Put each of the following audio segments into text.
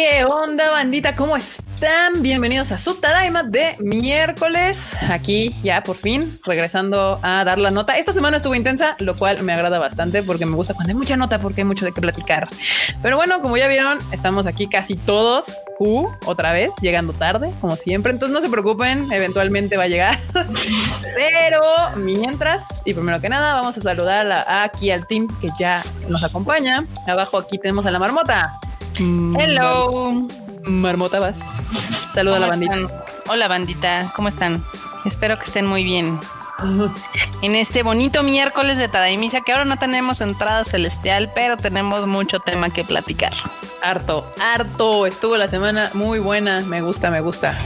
¿Qué onda, bandita? ¿Cómo están? Bienvenidos a Subtadaima de miércoles. Aquí ya por fin regresando a dar la nota. Esta semana estuvo intensa, lo cual me agrada bastante porque me gusta cuando hay mucha nota porque hay mucho de qué platicar. Pero bueno, como ya vieron, estamos aquí casi todos. Q otra vez, llegando tarde, como siempre. Entonces no se preocupen, eventualmente va a llegar. Pero mientras, y primero que nada, vamos a saludar aquí al team que ya nos acompaña. Abajo aquí tenemos a la marmota. Hello. Marmota vas. Saluda a la bandita. Hola bandita, ¿cómo están? Espero que estén muy bien. En este bonito miércoles de Tadaimisa, que ahora no tenemos entrada celestial, pero tenemos mucho tema que platicar. Harto, harto. Estuvo la semana muy buena. Me gusta, me gusta.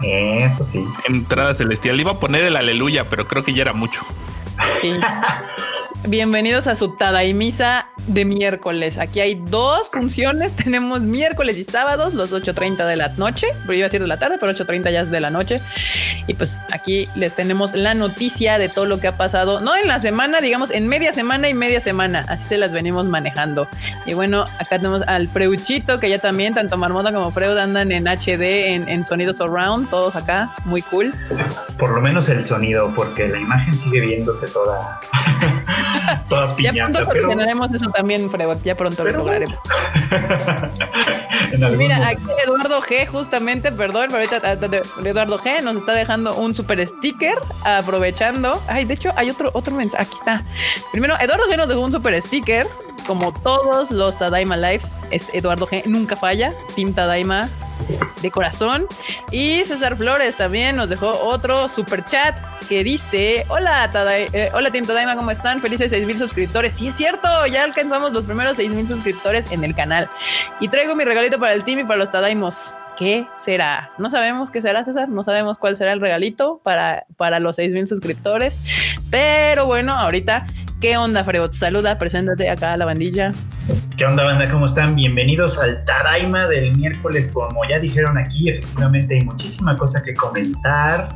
Eso sí. Entrada celestial. Iba a poner el aleluya, pero creo que ya era mucho. Sí. Bienvenidos a su Tadaimisa de miércoles. Aquí hay dos funciones. Tenemos miércoles y sábados, los 8.30 de la noche. Pero iba a decir de la tarde, pero 8.30 ya es de la noche. Y pues aquí les tenemos la noticia de todo lo que ha pasado. No en la semana, digamos en media semana y media semana. Así se las venimos manejando. Y bueno, acá tenemos al Freuchito, que ya también, tanto Marmota como Freud andan en HD, en, en sonidos surround, todos acá. Muy cool. Por lo menos el sonido, porque la imagen sigue viéndose toda. Toda ya pronto solucionaremos eso también, Freud. Ya pronto lo lograremos. Mira, aquí Eduardo G, justamente, perdón, pero ahorita Eduardo G nos está dejando un super sticker aprovechando. Ay, de hecho, hay otro, otro mensaje. Aquí está. Primero, Eduardo G nos dejó un super sticker. Como todos los Tadaima Lives, es Eduardo G nunca falla. Team Tadaima de corazón. Y César Flores también nos dejó otro super chat que dice: Hola, eh, hola Team Tadaima, ¿cómo están? Felices 6 mil suscriptores. Sí, es cierto, ya alcanzamos los primeros 6 mil suscriptores en el canal. Y traigo mi regalito para el team y para los Tadaimos. ¿Qué será? No sabemos qué será, César. No sabemos cuál será el regalito para, para los 6 mil suscriptores. Pero bueno, ahorita ¿Qué onda, Freud? Saluda, preséntate acá a la bandilla. ¿Qué onda, banda? ¿Cómo están? Bienvenidos al Tadaima del miércoles. Como ya dijeron aquí, efectivamente hay muchísima cosa que comentar.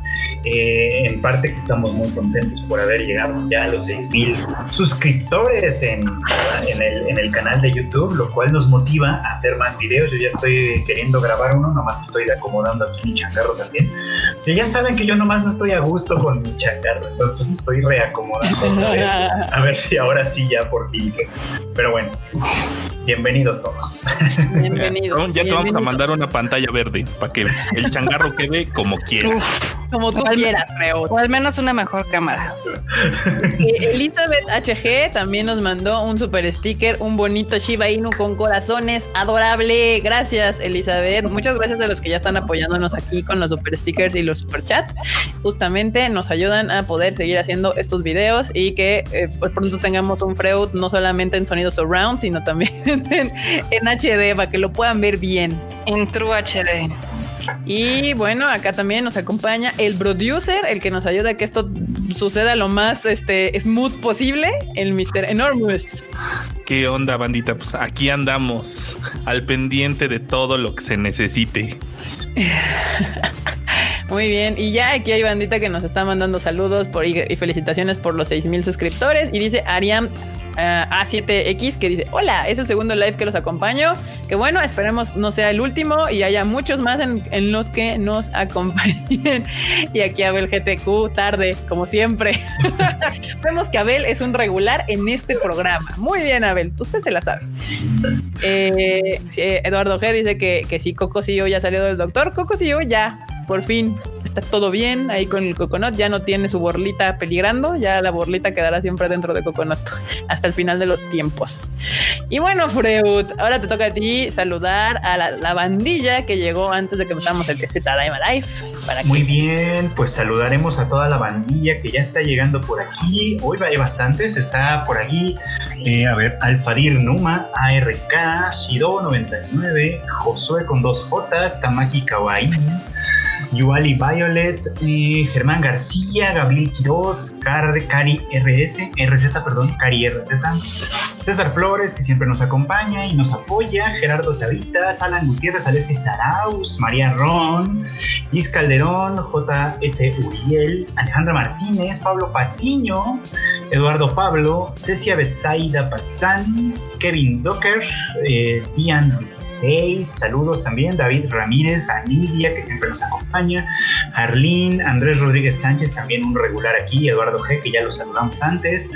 Eh, en parte que estamos muy contentos por haber llegado ya a los 6.000 suscriptores en, en, el, canal de YouTube, lo cual nos motiva a hacer más videos. Yo ya estoy queriendo grabar uno, nomás que estoy acomodando aquí mi chacarro también. Que ya saben que yo nomás no estoy a gusto con mi chacarro, entonces me estoy reacomodando. a ver si ahora sí ya por fin. Pero bueno, bienvenidos todos. Bienvenidos. Ya te vamos a mandar una pantalla verde para que el changarro quede como quiera. Como tú quieras, creo. O al menos una mejor cámara. Eh, Elizabeth HG también nos mandó un super sticker, un bonito Shiba Inu con corazones, adorable. Gracias, Elizabeth. Muchas gracias a los que ya están apoyándonos aquí con los super stickers y los super chats. Justamente nos ayudan a poder seguir haciendo estos videos y que eh, pues pronto tengamos un Freud no solamente en sonidos surround, sino también en, en HD para que lo puedan ver bien. En True HD. Y bueno, acá también nos acompaña el producer, el que nos ayuda a que esto suceda lo más este, smooth posible, el Mr. Enormous. ¿Qué onda, bandita? Pues aquí andamos al pendiente de todo lo que se necesite. Muy bien, y ya aquí hay bandita que nos está mandando saludos por, y felicitaciones por los 6 mil suscriptores. Y dice Ariam a7X que dice, hola, es el segundo live que los acompaño. Que bueno, esperemos no sea el último y haya muchos más en, los que nos acompañen. y aquí Abel GTQ tarde, como siempre. Vemos que Abel es un regular en este programa. Muy bien, Abel, usted se la sabe. Eh, Eduardo G dice que, que sí, Coco CEO ya salió del doctor. Coco CEO ya por fin está todo bien ahí con el Coconut, ya no tiene su borlita peligrando, ya la borlita quedará siempre dentro de Coconut hasta el final de los tiempos. Y bueno, Freud, ahora te toca a ti saludar a la, bandilla que llegó antes de que empezamos el este Tadaima Life. Para Muy bien, pues saludaremos a toda la bandilla que ya está llegando por aquí. Hoy hay bastantes, está por aquí, eh, a ver, Alfadir Numa, ARK, Shido99, Josué con dos J, Tamaki Kawaii. Yuali Violet, eh, Germán García, Gabriel Quiroz, Car, Cari RS, RZ, perdón, Cari RZ, César Flores, que siempre nos acompaña y nos apoya, Gerardo Tavitas, Alan Gutiérrez, Alexis Arauz, María Ron, Liz Calderón, J.S. Uriel, Alejandra Martínez, Pablo Patiño, Eduardo Pablo, Cecia Betsaida Patzán, Kevin Docker, eh, Dian 16, saludos también, David Ramírez, Anidia, que siempre nos acompaña, Arlene, Andrés Rodríguez Sánchez, también un regular aquí, Eduardo G, que ya lo saludamos antes,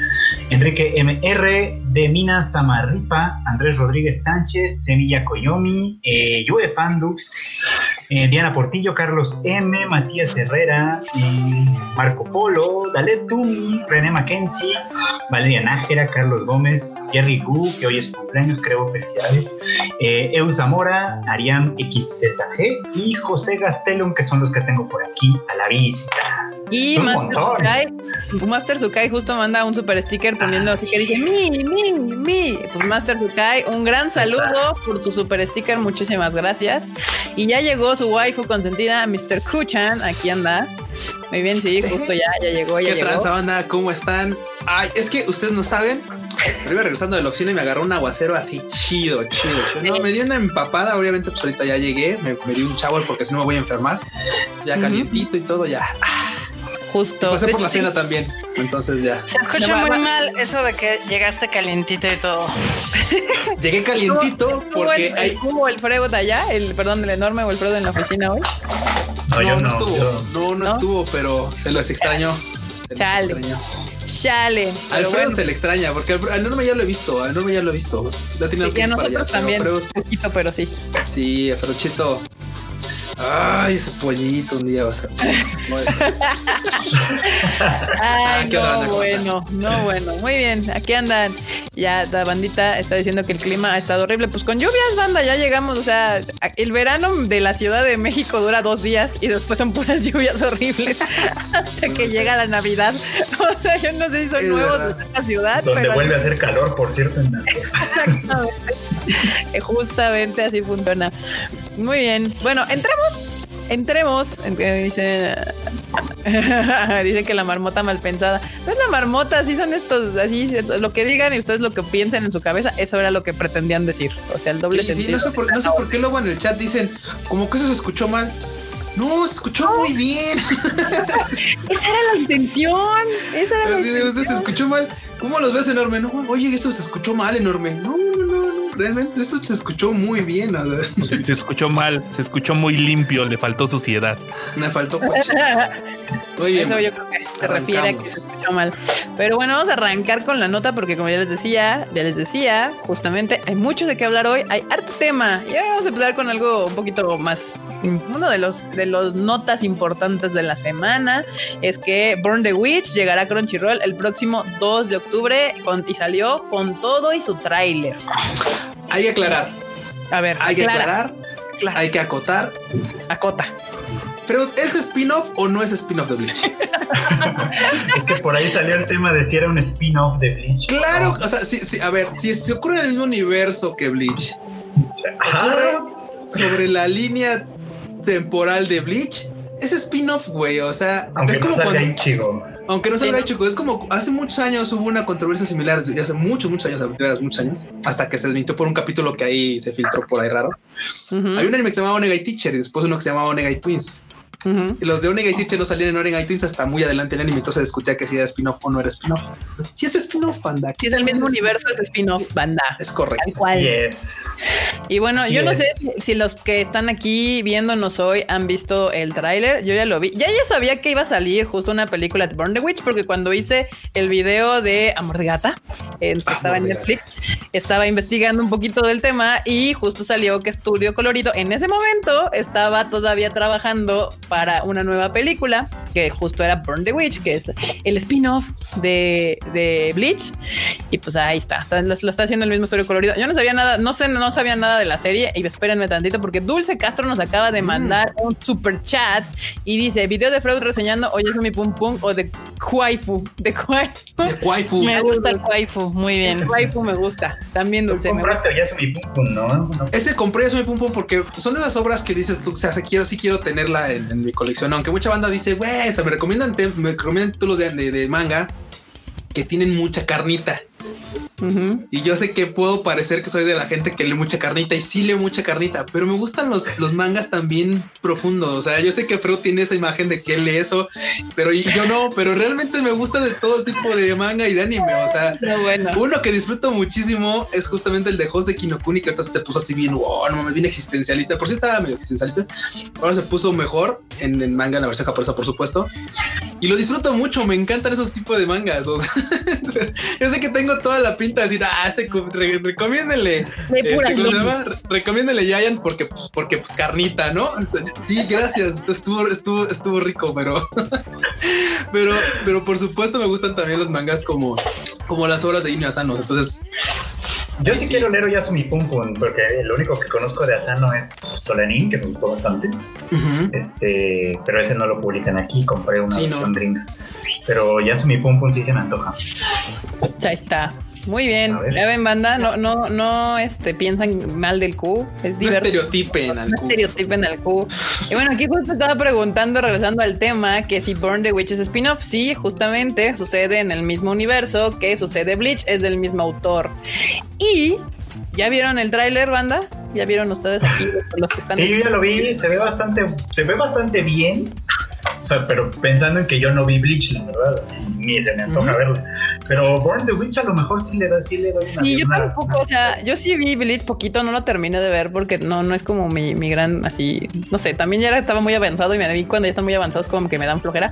Enrique MR, de Mina Samarripa, Andrés Rodríguez Sánchez, Semilla Coyomi, eh, Yue Pandux, eh, Diana Portillo, Carlos M, Matías Herrera, Marco Polo, Dalet Tumi, René Mackenzie, Valeria Nájera, Carlos Gómez, Jerry Gu, que hoy es su cumpleaños, creo, felicidades, eh, Eu Zamora, Ariam XZG y José Gastelum, que son los que tengo por aquí a la vista. Y Master. Sukai, Master Sukai justo manda un super sticker poniendo así que dice mi, mi, mi. Pues Master Sukai, un gran saludo por su super sticker, muchísimas gracias. Y ya llegó su waifu consentida, Mr. Kuchan, aquí anda. Muy bien, sí, justo ya, ya llegó, ya ¿Qué llegó. banda? ¿Cómo están? Ay, es que ustedes no saben. Pero iba regresando de la oficina y me agarró un aguacero así chido, chido, chido. No, me dio una empapada. Obviamente, pues ahorita ya llegué. Me, me di un shower porque si no me voy a enfermar. Ya calientito y todo, ya. Justo. Pasé De por la cena también. Entonces ya. Se escucha No, muy va- mal eso de que llegaste calientito y todo. Llegué calientito ¿Estuvo porque el, hay. ¿Estuvo el Fredo de allá? El, perdón, el enorme o el Fredo en la oficina hoy. No, No, yo no, no. estuvo. yo- No, no, ¿No? estuvo, pero se los extrañó. Se Chale. extrañó. Chale. Al Pero bueno, se le extraña porque al, al enorme ya lo he visto. Al enorme ya lo he visto. Ya sí, que y a nosotros allá, pero también. Un poquito, pero sí. Sí, Alfredochito. Ay, ese pollito un día va a ser. Ay, qué no, onda, ¿cómo bueno, no, bueno. Muy bien, aquí andan. Ya la bandita está diciendo que el clima ha estado horrible. Pues con lluvias, banda, ya llegamos. O sea, el verano de la Ciudad de México dura dos días y después son puras lluvias horribles hasta que llega la Navidad. O sea, yo no sé si son Es nuevos verdad. en esta ciudad, donde pero vuelve a hacer calor, por cierto, en Navidad. Exactamente. Justamente así funciona. Muy bien. Bueno, entremos. Entremos. En- eh, Dice. dice que la marmota mal pensada. No es la marmota, así son estos, así lo que digan y ustedes lo que piensen en su cabeza, eso era lo que pretendían decir. O sea, el doble Sí, sí, sentido. no sé, por, no sé por qué luego en el chat dicen como que eso se escuchó mal. No, se escuchó muy bien. Esa era la intención. Esa era la de, usted se intención. escuchó mal. ¿Cómo los ves enorme? No, oye, eso se escuchó mal enorme. No, no, no, no. Realmente eso se escuchó muy bien. o sea, Se escuchó mal, se escuchó muy limpio, le faltó suciedad. Me faltó coche. Muy bien. Eso yo creo que se refiere a que Arrancamos. se escuchó mal. Pero bueno, vamos a arrancar con la nota porque como ya les decía, ya les decía, justamente hay mucho de qué hablar hoy, hay harto tema. Y hoy vamos a empezar con algo un poquito más, uno de los de los notas importantes de la semana es que Burn the Witch llegará a Crunchyroll el próximo 2 de octubre con- y salió con todo y su tráiler. Hay que aclarar. A ver, Hay que aclara, aclarar. aclara, Hay que acotar. acota. Pero ¿es spin-off o no es spin-off de Bleach? Es que por ahí salió el tema de si era un spin-off de Bleach. Claro, ¿no? o sea, sí, sí, a ver, si se ocurre en el mismo universo que Bleach, Ajá. sobre la línea temporal de Bleach, es spin-off, güey. O sea, Aunque es no como salga cuando, ahí chico. Aunque no salga Sí. chico, es como hace muchos años hubo una controversia similar, y hace muchos, muchos años, muchos hasta que se desmintió por un capítulo que ahí se filtró por ahí raro. Ujú, Hay un anime que se llamaba Onegai Teacher y después uno que se llamaba Onegai Twins. Y los de Onegai Teacher no salían en Onegai Twins hasta muy adelante en el anime, entonces discutía que si era spin-off o no era spin-off. Si es spin-off, banda. Si es el mismo universo, es spin-off, banda. Es correcto. Tal cual. Yes. Y bueno, Así yo no sé si- los que están aquí viéndonos hoy han visto el tráiler. Yo ya lo vi. Ya ya sabía que iba a salir justo una película de Burn the Witch porque cuando hice el video de Amor de Gata, eh, que estaba en Netflix, estaba investigando un poquito del tema y justo salió que Estudio Colorido en ese momento estaba todavía trabajando para una nueva película que justo era Burn the Witch, que es el spin-off de, de Bleach. Y pues ahí está, lo, lo está haciendo el mismo Estudio Colorido. Yo no sabía nada, no sé, no sabía nada de la serie y espérenme tantito porque Dulce Castro nos acaba de mandar un super chat y dice video de Freud reseñando Oye, es mi pum pum o de Waifu, de Waifu. De waifu. Me gusta el waifu, muy bien. Waifu me gusta, también Dulce. me gusta. compraste ya su mi pum pum, ¿no? No. Ese compré eso mi pum pum porque son de esas obras que dices tú, o sea, quiero, sí quiero tenerla en, mi colección, aunque mucha banda dice, güey, o me recomiendan, te- me recomiendan títulos de, de, de manga que tienen mucha carnita. Ujú. Y yo sé que puedo parecer que soy de la gente que lee mucha carnita y sí leo mucha carnita, pero me gustan los, los mangas también profundos. O sea, yo sé que Freud tiene esa imagen de que él lee eso, pero yo no, pero realmente me gusta de todo tipo de manga y de anime. O sea, bueno. uno que disfruto muchísimo es justamente el de Host de Kinokuni, que ahorita se puso así bien, wow, no mames, bien existencialista. Por si estaba medio existencialista, ahora se puso mejor en, en manga, en la versión japonesa, por supuesto. Y lo disfruto mucho, me encantan esos tipos de mangas. O sea, yo sé que tengo toda la pinta de decir, ah, co- re- recomiéndenle. De este, pura ¿cómo se línea. llama? Re- Recomiéndenle Giant porque, pues, porque, pues, carnita, ¿no? Sí, gracias. Estuvo, estuvo, estuvo rico, pero, pero, pero por supuesto me gustan también los mangas como, como las obras de Inio Asano. Entonces, Yo sí, sí. quiero leer Oyasumi Pum Pum, porque lo único que conozco de Asano es Solanin, que me gustó bastante. Este, pero ese no lo publican aquí, compré una Sí, versión no. gringa. Pero Yasumi Pum Pum sí se me antoja. Ahí está. Muy bien. Ya ven, banda, no, no, no este, piensan mal del Q. Es no estereotipen al No cu- estereotipen al Q. Y bueno, aquí justo estaba preguntando, regresando al tema, que si Burn the Witch es spin-off. Sí, justamente sucede en el mismo universo que sucede Bleach, es del mismo autor. Y ¿ya vieron el tráiler, banda? ¿Ya vieron ustedes aquí los que están? Sí, yo ya lo vi, se ve bastante, se ve bastante bien. O sea, pero pensando en que yo no vi Bleach, la verdad, así, ni se me antoja Ujú. verlo. Pero Born the Witch a lo mejor sí le da, sí le doy una Sí, yo una- tampoco, o sea, yo sí vi Bleach poquito, no lo terminé de ver porque no, no es como mi, mi gran, así, no sé, también ya era- estaba muy avanzado y me vi cuando ya están muy avanzados como que me dan flojera,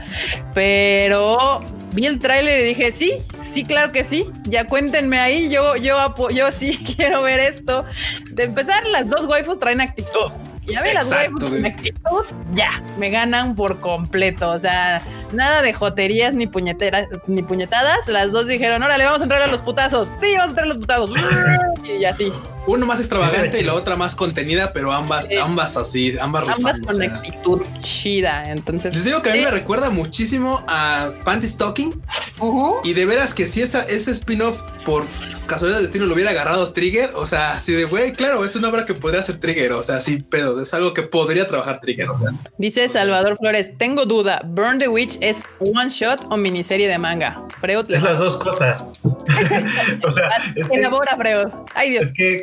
pero vi el tráiler y dije, sí, sí, claro que sí, ya cuéntenme ahí, yo, yo, yo sí quiero ver esto. De empezar, las dos waifus traen actitud. Ya ve las Exacto, waifus güey. actitud, ya, me ganan por completo, o sea, nada de joterías ni puñeteras, ni puñetadas, las dos dijeron, órale, vamos a entrar a los putazos, sí, vamos a entrar a los putazos, y así. Uno más extravagante y la otra más contenida, pero ambas, Sí. ambas así, ambas Ambas rifando, con o sea. actitud chida. Entonces, Les digo que a mí sí. me recuerda muchísimo a Panty Stocking Ujú. y de veras que si esa, ese spin-off por casualidad de destino lo hubiera agarrado Trigger, o sea, así de güey, claro, es una obra que podría ser Trigger, o sea, sí, pero es algo que podría trabajar Trigger. o sea. Dice Salvador Flores, tengo duda, ¿Burn the Witch es one shot o miniserie de manga? Freud, Es las dos cosas. o sea, es que, elabora, Freud. Ay, Dios. es que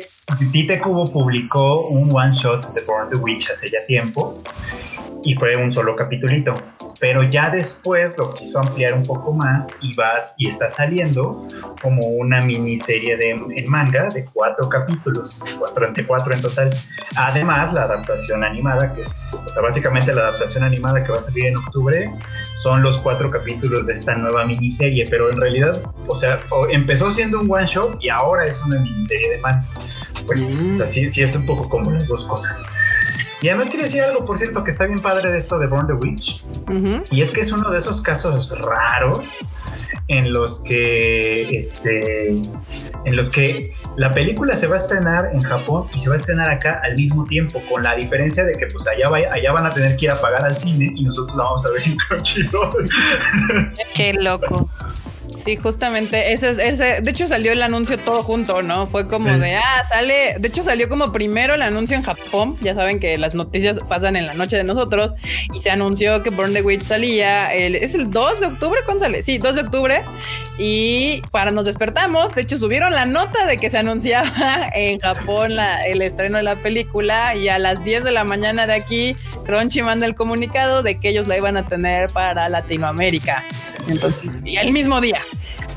Tite Kubo publicó un one shot de Born the Witch hace ya tiempo y fue un solo capitulito. Pero ya después lo quiso ampliar un poco más y vas y está saliendo como una miniserie de en manga de cuatro capítulos, cuatro entre cuatro en total. Además, la adaptación animada, que es, o sea, básicamente la adaptación animada que va a salir en octubre, son los cuatro capítulos de esta nueva miniserie, pero en realidad, o sea, empezó siendo un one shot y ahora es una miniserie de manga. Pues, Mm. o sea, sí, sí es un poco como las dos cosas. Y además quería decir algo, por cierto, que está bien padre de esto de Born the Witch. Y es que es uno de esos casos raros en los que este en los que la película se va a estrenar en Japón y se va a estrenar acá al mismo tiempo, con la diferencia de que pues allá, allá van a tener que ir a pagar al cine y nosotros la vamos a ver en Crunchyroll. Qué loco. Sí, justamente. Ese, es- ese, de hecho, salió el anuncio todo junto, ¿no? Fue como Sí. de, ah, sale. De hecho, salió como primero el anuncio en Japón. Ya saben que las noticias pasan en la noche de nosotros. Y se anunció que Burn the Witch salía. El, ¿Es el 2 de octubre? ¿Cuándo sale? Sí, 2 de octubre. Y para nos despertamos, de hecho, subieron la nota de que se anunciaba en Japón la- el estreno de la película. Y a las 10 de la mañana de aquí, Crunchy manda el comunicado de que ellos la iban a tener para Latinoamérica. Entonces, y el mismo día.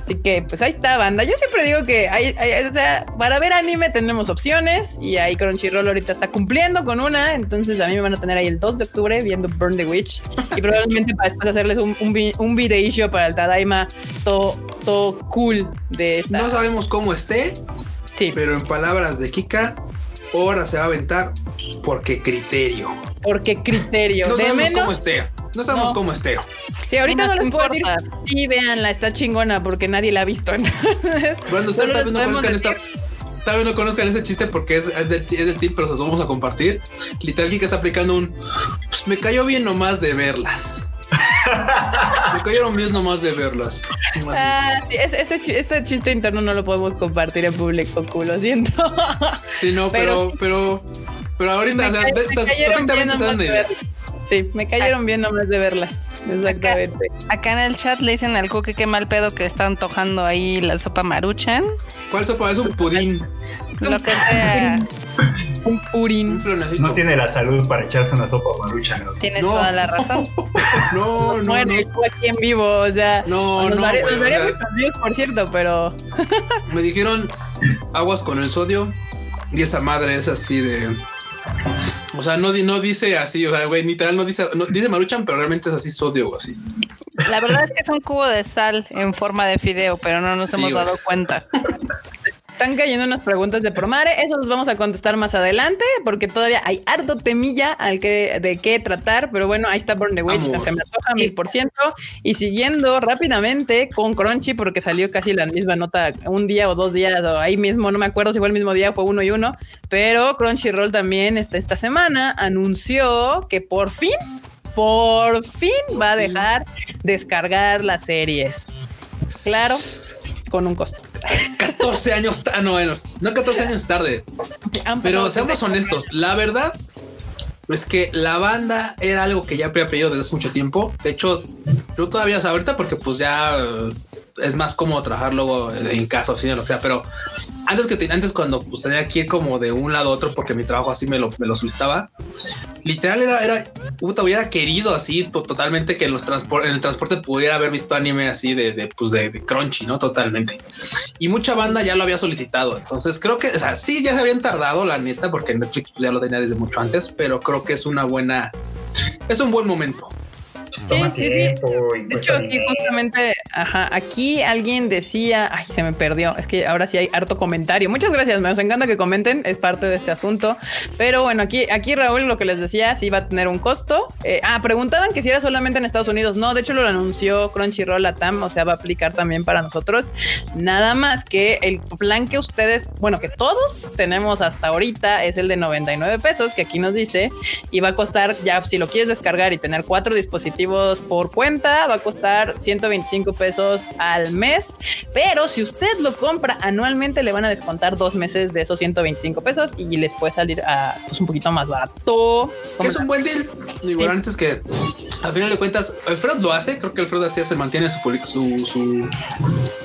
Así que, pues ahí está, banda. Yo siempre digo que hay, hay- o sea, para ver anime tenemos opciones y ahí Crunchyroll ahorita está cumpliendo con una. Entonces, a mí me van a tener ahí el 2 de octubre viendo Burn the Witch y probablemente para después hacerles un, un, un videísho para el Tadaima todo, todo cool de esta. No sabemos cómo esté, sí, pero en palabras de Kika, ahora se va a aventar porque criterio. porque criterio. No de sabemos menos. cómo esté. No sabemos No. cómo esté. Sí, ahorita no nos les puedo decir. importa. Sí, véanla, está chingona porque nadie la ha visto. Entonces, Bueno, ustedes tal vez no conozcan esta. decir- Tal vez no conozcan ese chiste porque es, es del, es del tip, pero se los vamos a compartir. Literal, Kika está aplicando un. Pues me cayó bien nomás de verlas. me cayeron bien nomás de verlas. Ah, sí, ese, ese chi- ese chiste interno no lo podemos compartir en público, culo, lo siento. Sí, no, pero, pero pero, pero, ahorita, perfectamente se dan una de idea. Sí, me cayeron bien nomás de verlas. Exactamente. Acá en el chat le dicen al Cookie qué mal pedo que está antojando ahí la sopa maruchan. ¿Cuál sopa? Es un pudín. Lo que sea. Un Un purín. flonecito. No tiene la salud para echarse una sopa marucha, ¿no? Tienes No. toda la razón. No, no, bueno, no. aquí en vivo, o sea. No, no, daré- güey, nos daré o sea- muchos views, por cierto, pero Me dijeron aguas con el sodio y esa madre es así de. O sea, no, di- no dice así, o sea, güey, literal no dice, no, dice maruchan, pero realmente es así sodio o así. La verdad es que es un cubo de sal en forma de fideo, pero no nos Sí, hemos güey. dado cuenta. están cayendo unas preguntas de Promare. Eso los vamos a contestar más adelante, porque todavía hay harto temilla al que de qué tratar. Pero bueno, ahí está Burn the Witch, Amor. se me antoja mil por ciento. Y siguiendo rápidamente con Crunchy, porque salió casi la misma nota un día o dos días, o ahí mismo, no me acuerdo si fue el mismo día, fue uno y uno. Pero Crunchyroll también esta, esta semana anunció que por fin por fin va a dejar descargar las series. Claro, con un costo. 14 años, ta- no, bueno, no 14 años tarde, pero seamos honestos, la verdad es que la banda era algo que ya había pedido desde hace mucho tiempo. De hecho, yo todavía, sea, ahorita porque pues ya es más cómodo trabajar luego en casa, oficina, lo que sea, pero antes que te- antes cuando pues, tenía que ir como de un lado a otro porque mi trabajo así me lo, me lo solicitaba, literal era, era, puta, hubiera querido así, pues totalmente que en, los en el transporte pudiera haber visto anime así de, de, pues, de, de crunchy, ¿no? Totalmente. Y mucha banda ya lo había solicitado. Entonces creo que, o sea, sí, ya se habían tardado, la neta, porque Netflix ya lo tenía desde mucho antes, pero creo que es una buena, es un buen momento. Toma sí, sí. y De hecho, aquí justamente, ajá, aquí alguien decía, ay, se me perdió, es que ahora sí hay harto comentario. Muchas gracias, me nos encanta que comenten, es parte de este asunto. Pero bueno, aquí, aquí Raúl lo que les decía, sí va a tener un costo. Eh, ah, preguntaban que si era solamente en Estados Unidos. No, de hecho lo anunció Crunchyroll Latam, o sea, va a aplicar también para nosotros. Nada más que el plan que ustedes, bueno, que todos tenemos hasta ahorita es el de 99 pesos, que aquí nos dice, y va a costar, ya si lo quieres descargar y tener cuatro dispositivos por cuenta, va a costar 125 pesos al mes. Pero si usted lo compra anualmente, le van a descontar dos meses de esos 125 pesos y les puede salir a pues, un poquito más barato. Es un buen deal. Sí. antes que al final de cuentas, Alfred lo hace. Creo que Alfred así se mantiene su, su, su,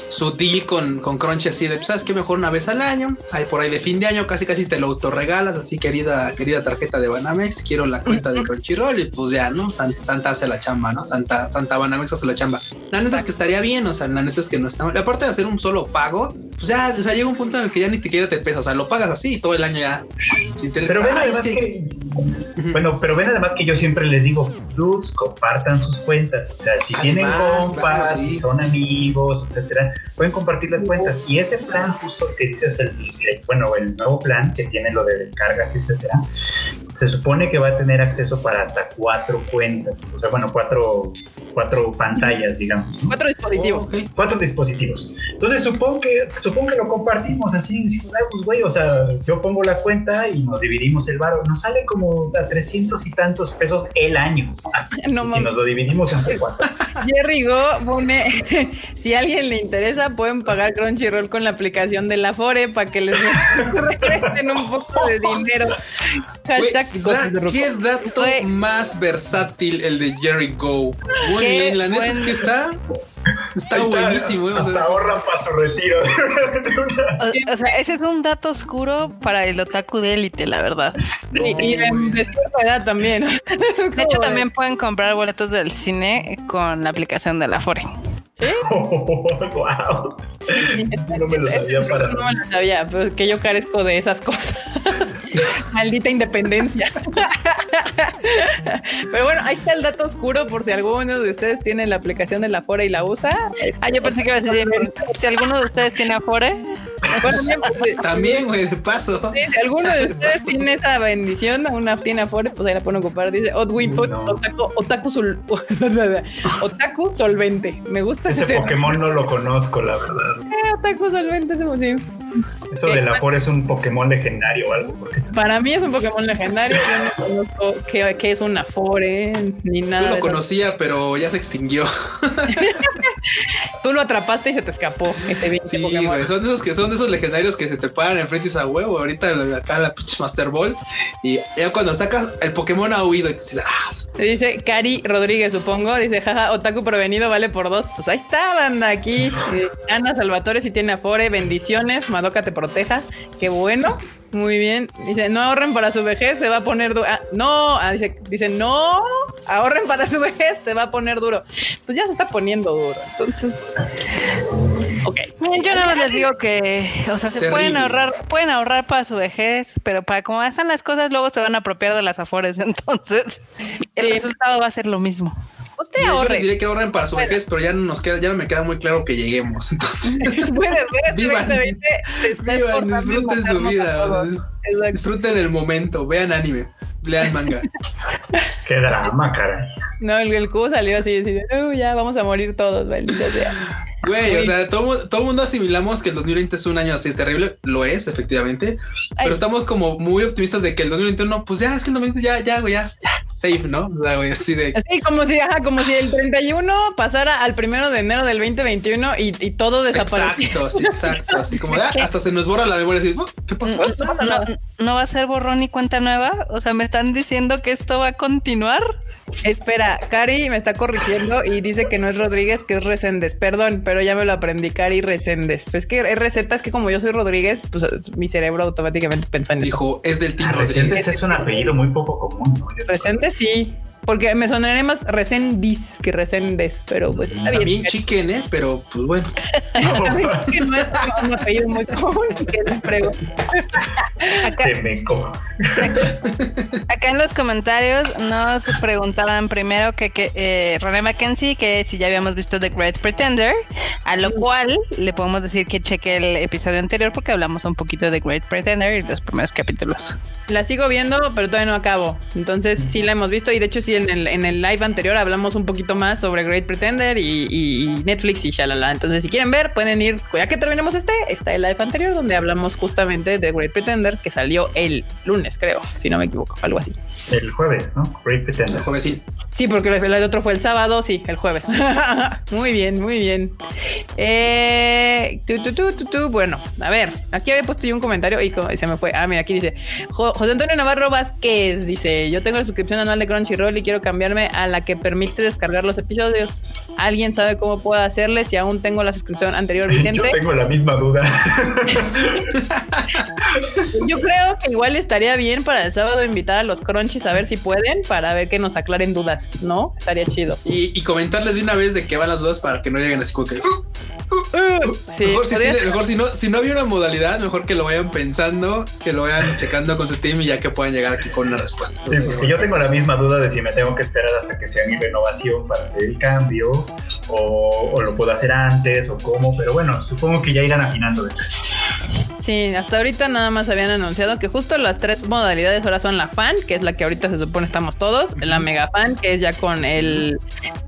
su deal con, con Crunchy así de, pues, sabes que mejor una vez al año. Hay por ahí de fin de año, casi casi te lo autorregalas. Así, querida, querida tarjeta de Banamex, quiero la cuenta de Crunchyroll y pues ya, ¿no? San- Santa hace la chamba, ¿no? Santa, Santa Banamex hace la chamba. La neta es que estaría bien, o sea, la neta es que no está mal. Aparte de hacer un solo pago, pues ya, o sea, llega un punto en el que ya ni siquiera te pesa, o sea, lo pagas así y todo el año ya. sin Pero ven es además que- que, bueno, pero ven además que yo siempre les digo, dudes, compartan sus cuentas, o sea, si tienen compas, claro, sí. si son amigos, etcétera, pueden compartir las cuentas. Y ese plan justo que dices, el, el- bueno, el nuevo plan que tiene lo de descargas, etcétera, se supone que va a tener acceso para hasta cuatro cuentas, o sea, bueno, cuatro, cuatro pantallas, digamos. ¿no? Cuatro dispositivos. Oh, ok. cuatro dispositivos. Entonces supongo que supongo que lo compartimos así, decimos, "Ay, pues güey, o sea, yo pongo la cuenta y nos dividimos el varo. Nos sale como a 300 y tantos pesos el año. No si nos lo dividimos entre cuatro. Jerry Go pone, si a alguien le interesa, pueden pagar Crunchyroll con la aplicación de la Fore para que les regresen un poco de dinero. Hashtag Güey, Ruco. qué dato Güey. más versátil el de Jerry Go. Bien, la neta es que está, está buenísimo. eh, o Hasta sea, ahorran para su retiro. O, o sea, ese es un dato oscuro para el otaku de élite, la verdad. Y, y en- de cierta edad también. De hecho, también pueden comprar boletos del cine con la aplicación de la Fore. Wow. no me lo sabía para No me lo sabía, pero que yo carezco de esas cosas. Maldita independencia. Pero bueno, ahí está el dato oscuro por si alguno de ustedes tiene la aplicación de la Fora y la usa. Ah, yo pensé que iba a decir, por si alguno de ustedes tiene Afore, también, También, güey, de paso. Sí, si alguno de ustedes tiene esa bendición, una tiene Afore, pues ahí la pueden ocupar. Dice Odwin No. otaku, otaku, sol- otaku solvente. Me gusta Ese ese Pokémon no lo conozco, la verdad. Eh, otaku solvente, ese sí. Eso de la por es un Pokémon legendario o algo. porque- Para mí es un Pokémon legendario. Yo no conozco qué, qué es una Fore ni nada. Yo lo eso. conocía, pero ya se extinguió. Tú lo atrapaste y se te escapó ese bien Sí, Pokémon. güey. Son de esos que son de esos legendarios que se te paran enfrente y a huevo. Ahorita la- acá la pinche Master Ball. Y ya cuando sacas el Pokémon ha huido y te dices, ah, Dice Cari Rodríguez, supongo. Dice, jaja, Otaku prevenido vale por dos. Pues ahí está, banda, aquí. Eh, Ana Salvatore, si tiene Afore, bendiciones. Madoka te proteja. Qué bueno. Muy bien. Dice, no ahorren para su vejez, se va a poner duro. no, ah, dice, dice, no, ahorren para su vejez, se va a poner duro. Pues ya se está poniendo duro. Entonces, pues. Ok. Yo nada más les digo que, o sea, se Terrible. pueden ahorrar, pueden ahorrar para su vejez, pero para cómo están las cosas, luego se van a apropiar de las afores. Entonces, el Sí. resultado va a ser lo mismo. Usted yo les ahorre. diré que ahorren para su vejez, pero ya no nos queda, ya no me queda muy claro que lleguemos. Entonces, ser, este Vivan. 2020 se está vivan, disfruten su vida. Disfruten el momento, vean anime, lean manga. Qué drama, caray. No, el, el cubo salió así, así de, "Uh, ya vamos a morir todos, maldita sea. Güey, o sea, todo, todo mundo asimilamos que el 2020 es un año así, es terrible, lo es, efectivamente, Ay. pero estamos como muy optimistas de que el 2021, pues ya, es que el 2020 ya, ya, güey, ya, ya, safe, ¿no? O sea, güey, así de... Así como si, ajá, como si el 31 pasara al primero de enero del 2021 y, y todo desapareció. Exacto, sí, exacto, así como de, ah, hasta se nos borra la memoria, así, "Oh, ¿qué pasó? pasa nada. No, no va a ser borrón y cuenta nueva. O sea, me están diciendo que esto va a continuar. Espera, Cari me está corrigiendo y dice que no es Rodríguez, que es Reséndez. Perdón, pero ya me lo aprendí, Cari Reséndez. Pues que es que como yo soy Rodríguez, pues mi cerebro automáticamente pensó en eso. Dijo, es del Team Ah, Rodríguez. Es un apellido muy poco común, ¿no? Reséndez sí, porque me sonaré más Reséndiz que Reséndez, pero pues está bien. También chicken, ¿eh? Pero, pues bueno. que no es un apellido muy común que es un frego. Acá, Acá en los comentarios nos preguntaban primero que, que eh, René Mackenzie que si ya habíamos visto The Great Pretender, a lo cual le podemos decir que cheque el episodio anterior porque hablamos un poquito de The Great Pretender y los primeros capítulos. La sigo viendo, pero todavía no acabo. Entonces sí la hemos visto y de hecho sí en el, en el live anterior hablamos un poquito más sobre Great Pretender y, y- y Netflix y shalala. Entonces si quieren ver pueden ir, ya que terminemos este, está el live anterior donde hablamos justamente de Great Pretender que salió el lunes creo, si no me equivoco, algo así. El jueves, ¿no? Great Pretender. El juevesín. Sí, porque el, el otro fue el sábado, sí, el jueves. muy bien, muy bien. Eh, tu, tu, tu, tu, tu. Bueno, a ver, aquí había puesto yo un comentario y se me fue. Ah, mira, aquí dice Jo- José Antonio Navarro Vázquez. Dice: Yo tengo la suscripción anual de Crunchyroll quiero cambiarme a la que permite descargar los episodios. ¿Alguien sabe cómo puedo hacerle si aún tengo la suscripción anterior Yo vigente? tengo la misma duda. Yo creo que igual estaría bien para el sábado invitar a los Crunchies a ver si pueden, para ver que nos aclaren dudas, ¿no? Estaría chido. Y, y comentarles de una vez de qué van las dudas para que no lleguen así como que. Sí, mejor si, podría- tiene- mejor si no, si no había una modalidad, mejor que lo vayan pensando, que lo vayan checando con su team y ya que puedan llegar aquí con una respuesta. Sí, porque yo tengo la misma duda de si me tengo que esperar hasta que sea mi renovación para hacer el cambio o, lo puedo hacer antes o cómo, pero bueno, supongo que ya irán afinando. de- Sí, hasta ahorita nada más habían anunciado que justo las tres modalidades ahora son la fan, que es la que ahorita se supone estamos todos, la mega fan, que es ya con el,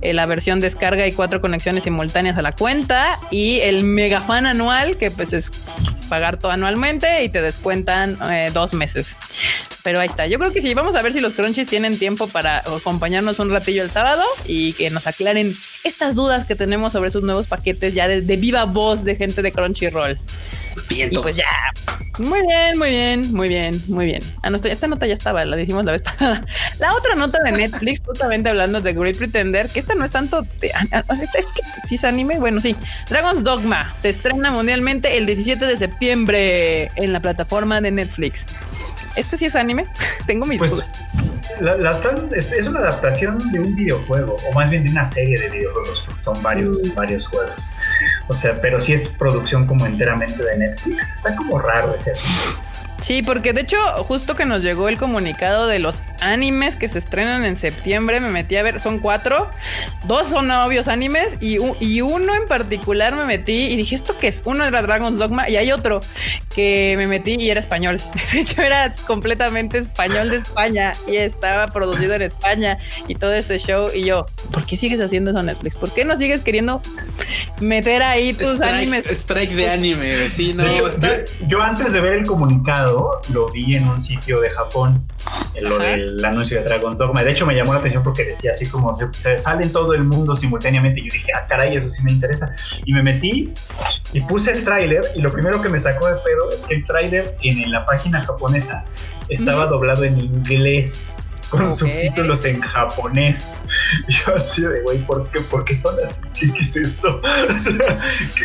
eh, la versión descarga y cuatro conexiones simultáneas a la cuenta, y el mega fan anual, que pues es pagar todo anualmente y te descuentan eh, dos meses. Pero ahí está. Yo creo que sí, vamos a ver si los crunchies tienen tiempo para acompañarnos un ratillo el sábado y que nos aclaren estas dudas que tenemos sobre sus nuevos paquetes ya de, de viva voz de gente de Crunchyroll. Bien, Y pues ya. Muy bien, muy bien, muy bien, muy bien. Ah, no, estoy- esta nota ya estaba, la dijimos la vez pasada. La otra nota de Netflix, justamente hablando de Great Pretender, que esta no es tanto. de- ah, es, es que sí es anime. Bueno, sí. Dragon's Dogma se estrena mundialmente el 17 de septiembre en la plataforma de Netflix. ¿Este sí es anime? Tengo mis Pues dudas. la, la es una adaptación de un videojuego, o más bien de una serie de videojuegos, porque son varios, Mm. varios juegos. O sea, pero si es producción como enteramente de Netflix, está como raro ese. Sí, porque de hecho, justo que nos llegó el comunicado de los animes que se estrenan en septiembre, me metí a ver, son cuatro, dos son obvios animes y, uno en particular me metí y dije, ¿esto qué es? Uno era Dragon's Dogma y hay otro que me metí y era español. De hecho, era completamente español de España y estaba producido en España y todo ese show. Y yo, ¿por qué sigues haciendo eso Netflix? ¿Por qué no sigues queriendo meter ahí tus animes? Strike, de anime, sí, no, está. yo antes de ver el comunicado lo vi en un sitio de Japón, en lo Ajá. del anuncio de Dragon's Dogma. De hecho, me llamó la atención porque decía así como se, se sale en todo el mundo simultáneamente. Y yo dije, ah, caray, eso sí me interesa. Y me metí y puse el tráiler. Y lo primero que me sacó de pedo es que el tráiler en, en la página japonesa estaba doblado en inglés. Con subtítulos en japonés. Yo así de, güey, ¿por qué, ¿por qué son así? ¿Qué, qué es esto? O sea,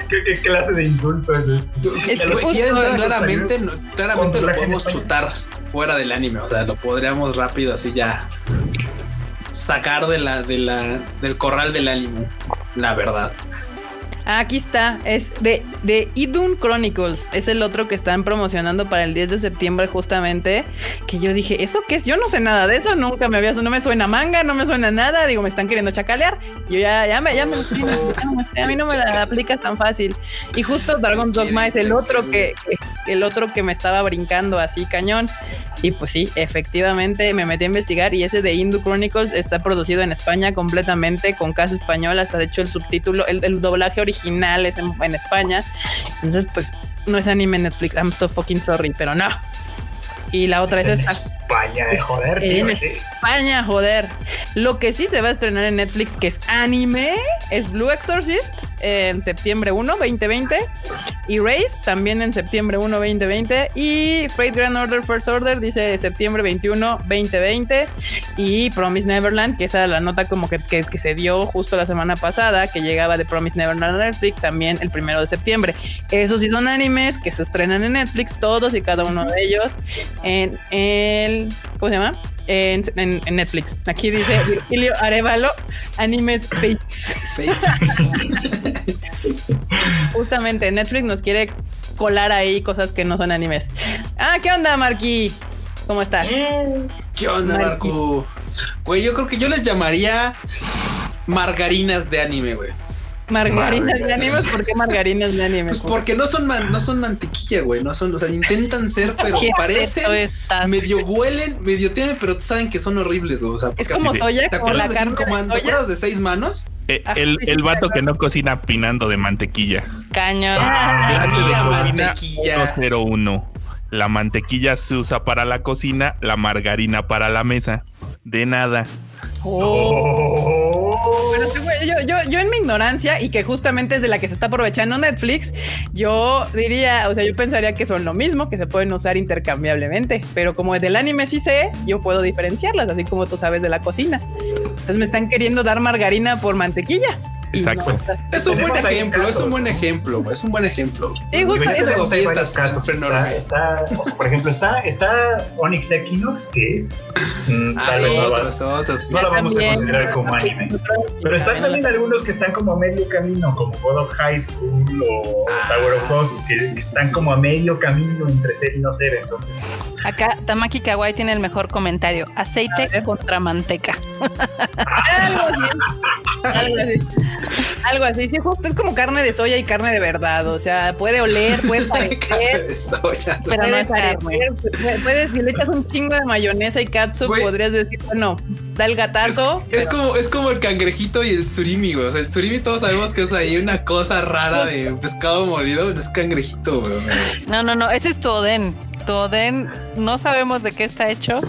¿qué, clase de insulto es esto? Es que justo- claramente, no- claramente lo podemos chutar fuera del anime. O sea, lo podríamos rápido así ya sacar de la, de la, del corral del anime. La verdad. Aquí está, es de, de Idun Chronicles, es el otro que están promocionando para el 10 de septiembre justamente, que yo dije, ¿eso qué es? Yo no sé nada de eso, nunca me había, no me suena manga, no me suena nada, digo, me están queriendo chacalear, yo ya, ya me, ya me, no, a mí no me la aplicas tan fácil. Y justo Dragon Dogma es el otro que- el otro que me estaba brincando así cañón. Y pues sí, efectivamente me metí a investigar y ese de Hindu Chronicles está producido en España completamente con casa española, hasta de hecho el subtítulo, el, el doblaje original es en, en España. Entonces, pues no es anime Netflix, I'm so fucking sorry, pero no. Y la otra es esta. España, de joder, En tío, eh. España, joder. Lo que sí se va a estrenar en Netflix, que es anime, es Blue Exorcist en septiembre 1, 2020. Y Race también en septiembre 1, 2020. Y Fate Grand Order First Order dice septiembre 21, 2020. Y Promise Neverland, que esa la nota como que, que- que se dio justo la semana pasada, que llegaba de Promise Neverland a Netflix también el primero de septiembre. Esos sí son animes que se estrenan en Netflix, todos y cada uno de ellos en el. ¿Cómo se llama? En, en- en Netflix. Aquí dice Virgilio Arevalo, animes fakes. Justamente Netflix nos quiere colar ahí cosas que no son animes. Ah, ¿qué onda, Marquí? ¿Cómo estás? ¿Qué onda. Marco? Güey, yo creo que yo les llamaría margarinas de anime, güey. Margarinas de animes, ¿por qué margarinas de animes? Pues porque no son man- no son mantequilla, güey. No son, o sea, intentan ser, pero ¿Qué parecen, medio huelen, medio tienen, pero saben que son horribles, güey. O sea, Es como soya, ¿Te como la acuerdas, de cinco de ¿Te acuerdas de seis manos? Eh, Ah, el, el vato que no cocina pinando de mantequilla. Cañón. Ah, Clase de cocina mantequilla. 101. La mantequilla se usa para la cocina, la margarina para la mesa. De nada. Oh. Bueno, yo, yo, yo en mi ignorancia y que justamente es de la que se está aprovechando Netflix, yo diría, o sea, yo pensaría que son lo mismo, que se pueden usar intercambiablemente, pero como del anime sí sé, yo puedo diferenciarlas, así como tú sabes de la cocina. Entonces me están queriendo dar margarina por mantequilla. Exacto. no Es un buen ejemplo, es un buen ejemplo. Es un buen ejemplo. Sí, justo eso. casos. súper Está, está, o sea, por ejemplo, está, está Onyx Equinox, que mm, Ah, sí, no, va- otros, otros. no lo vamos a considerar como anime. Pero están también algunos que están como a medio camino, como God of High School o Ah, Tower of sí, que están sí. como a medio camino entre ser y no ser. Entonces, Acá Tamaki Kawaii tiene el mejor comentario. Aceite contra manteca. Algo así. Algo así. Sí, justo es como carne de soya y carne de verdad. O sea, puede oler, puede Carne parecer. de soya. Pero no es carne. Puedes, si le echas un chingo de mayonesa y Güey. podrías decir, bueno, da el gatazo. Es pero- como, es como el cangrejito y el surimi, güey. O sea, el surimi todos sabemos que es ahí una cosa rara de pescado molido. No es cangrejito, güey. O sea, No, no, no. Ese es tu oden. Tu oden, no sabemos de qué está hecho.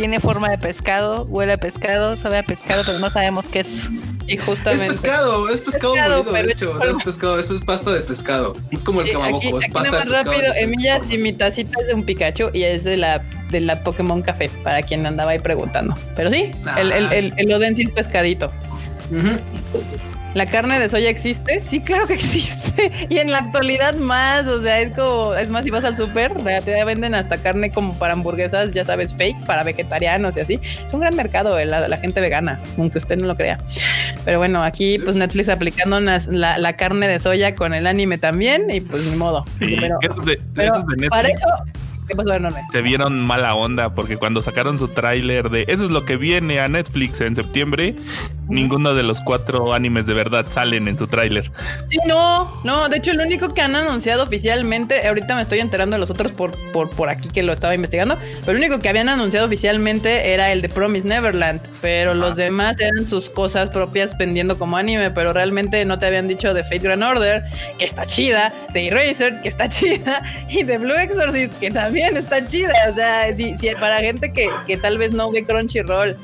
Tiene forma de pescado, huele a pescado, sabe a pescado, pero no sabemos qué es. Y es justamente. pescado, es pescado, Pescado, molido, pero de hecho hecho. O sea, es pescado, eso es pasta de pescado. Es como el Sí, camaboco, aquí, es aquí pasta de más pescado. rápido, Emillas y mi tacita es de un Pikachu y es de la de la Pokémon Café, para quien andaba ahí preguntando. Pero sí, el, el, el, el Oden sí es pescadito. Ujú. ¿La carne de soya existe? Sí, claro que existe. Y en la actualidad más, o sea, es como, es más, si vas al súper, ya te venden hasta carne como para hamburguesas, ya sabes, fake, para vegetarianos y así. Es un gran mercado eh, la, la gente vegana, aunque usted no lo crea. Pero bueno, aquí pues Netflix aplicando unas- la, la carne de soya con el anime también y pues ni modo. Sí, Pero, que eso es de, pero eso de para Netflix. eso, ¿Qué pasó, enorme? Se vieron mala onda porque cuando sacaron su tráiler de eso es lo que viene a Netflix en septiembre, ninguno de los cuatro animes de verdad salen en su tráiler. Sí, no, no, de hecho el único que han anunciado oficialmente, ahorita me estoy enterando de los otros por, por, por aquí que lo estaba investigando, pero el único que habían anunciado oficialmente era el de Promise Neverland, pero los demás eran sus cosas propias vendiendo como anime, pero realmente no te habían dicho de Fate Grand Order, que está chida, de Eraser, que está chida, y de Blue Exorcist, que también está chida. O sea, si, si para gente que, que tal vez no ve Crunchyroll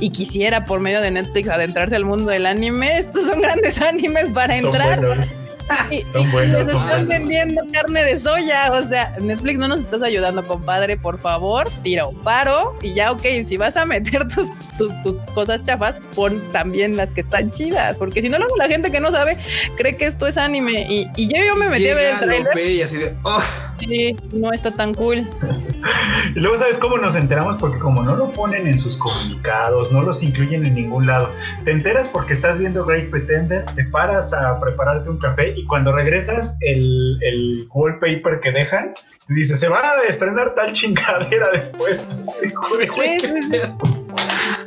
y quisiera por medio de Netflix adentrarse al mundo del anime, estos son grandes animes para Son entrar. buenos. Y, Son y buenos, nos son están buenos. vendiendo carne de soya. O sea, Netflix no nos estás ayudando, compadre. Por favor, tira un paro. Y ya, ok, si vas a meter tus, tus, tus cosas chafas, pon también las que están chidas. Porque si no, luego la gente que no sabe cree que esto es anime. Y, y yo, yo me metí a ver el trailer. ve y así de, oh, Sí, no está tan cool. Y luego, ¿sabes cómo nos enteramos? Porque como no lo ponen en sus comunicados, no los incluyen en ningún lado, te enteras porque estás viendo Great Pretender, te paras a prepararte un café y cuando regresas, el, el wallpaper que dejan, dice, se va a estrenar tal chingadera después. Sí, güey. Sí, sí, sí.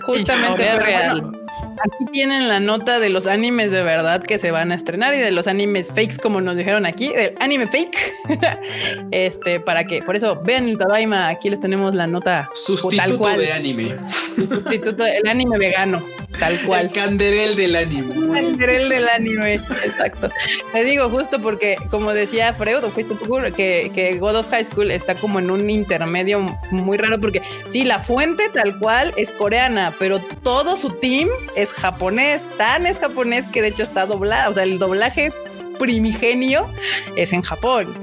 Justamente pero real. bueno, aquí tienen la nota de los animes de verdad que se van a estrenar y de los animes fakes, como nos dijeron aquí, del anime fake. este, para que, por eso vean el Tadaima, aquí les tenemos la nota tal sustituto cual. de anime. Sustituto, el anime vegano, tal El cual. canderel del anime. El Grel del anime, exacto. Te digo justo porque, como decía Freud, o fuiste tú, que, que God of High School está como en un intermedio muy raro, porque sí, la fuente tal cual es coreana, pero todo su team es japonés, tan es japonés que de hecho está doblado, o sea, el doblaje primigenio es en Japón.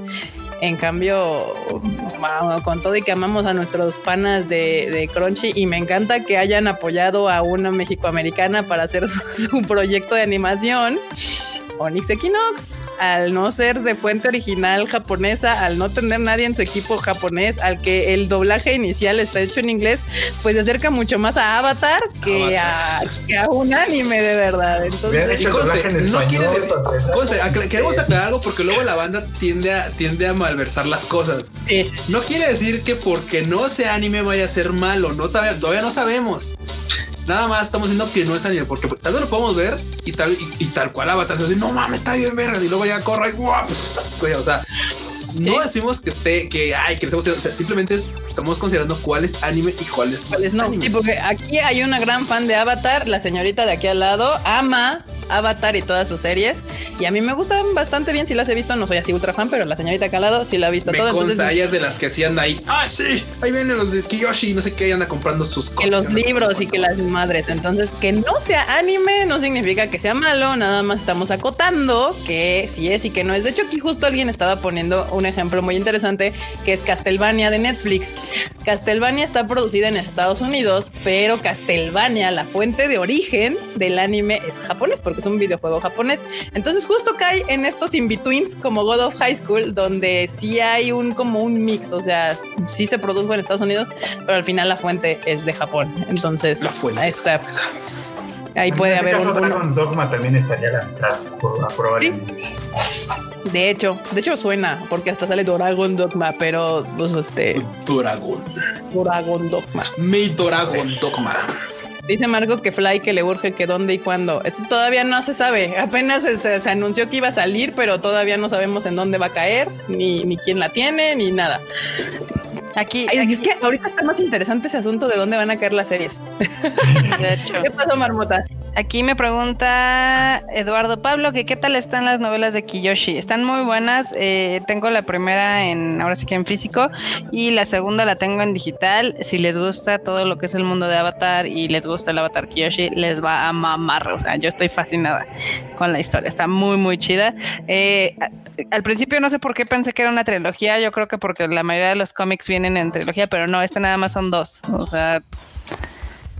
En cambio, con todo y que amamos a nuestros panas de, de Crunchy y me encanta que hayan apoyado a una mexicoamericana para hacer su, su proyecto de animación. Onyx Equinox, al no ser de fuente original japonesa, al no tener nadie en su equipo japonés, al que el doblaje inicial está hecho en inglés, pues se acerca mucho más a Avatar que, A, que a un anime de verdad. Entonces, Y hecho conste, doblaje en no quiere decir, sorpresa. conste, acla- queremos aclarar algo porque luego la banda tiende a, tiende a malversar las cosas. sí, No quiere decir que porque no sea anime vaya a ser malo, no todavía no sabemos. Nada más estamos diciendo que no es anime, porque tal vez lo podemos ver y tal, y, tal cual Avatar se decir, no mames, está bien verga, y luego ya corre y guau, pues, o sea, no Sí. decimos que esté, que ay, que le estamos, o sea, simplemente es- estamos considerando cuál es anime y cuál es Pues no, anime. sí, porque aquí hay una gran fan de Avatar, la señorita de aquí al lado, ama Avatar y todas sus series. Y a mí me gustan bastante bien, si las he visto, no soy así ultra fan, pero la señorita acá al lado sí la ha visto Me todo. consta, Entonces, de las que hacían ahí. Ah, sí, ahí vienen los de Kiyoshi, no sé qué, y anda comprando sus que los cosas. libros y que las madres. Entonces, que no sea anime no significa que sea malo, nada más estamos acotando que sí es y que no es. De hecho, aquí justo alguien estaba poniendo un ejemplo muy interesante que es Castlevania de Netflix. Castlevania está producida en Estados Unidos, pero Castlevania, la fuente de origen del anime es japonés porque es un videojuego japonés. Entonces, justo cae en estos in-betweens como God of High School, donde sí hay un como un mix, o sea, sí se produjo en Estados Unidos, pero al final la fuente es de Japón. Entonces, La fuente. ahí está. Ahí puede en este haber un, caso. Dragon's Dogma también estaría a la mitad, por aprobar. Sí. De hecho, de hecho suena, porque hasta sale Dragon Dogma, pero pues este Dragon. Dragon Dogma. Mi Dragon Dogma. Dice Marco que Fly que le urge que dónde y cuándo. Esto todavía no se sabe. Apenas se, se- se anunció que iba a salir, pero todavía no sabemos en dónde va a caer, ni, ni quién la tiene, ni nada. Aquí, Ay, aquí- es que ahorita está más interesante ese asunto de dónde van a caer las series. de hecho. ¿Qué pasó, Marmota? Aquí me pregunta Eduardo Pablo que qué tal están las novelas de Kiyoshi. Están muy buenas. eh, tengo la primera en, ahora sí que en físico, y la segunda la tengo en digital. Si les gusta todo lo que es el mundo de Avatar y les gusta el Avatar Kiyoshi, les va a mamar. O sea, yo estoy fascinada con la historia. Está muy, muy chida. Eh, al principio no sé por qué pensé que era una trilogía. Yo creo que porque la mayoría de los cómics vienen en trilogía, pero no, este nada más son dos. O sea,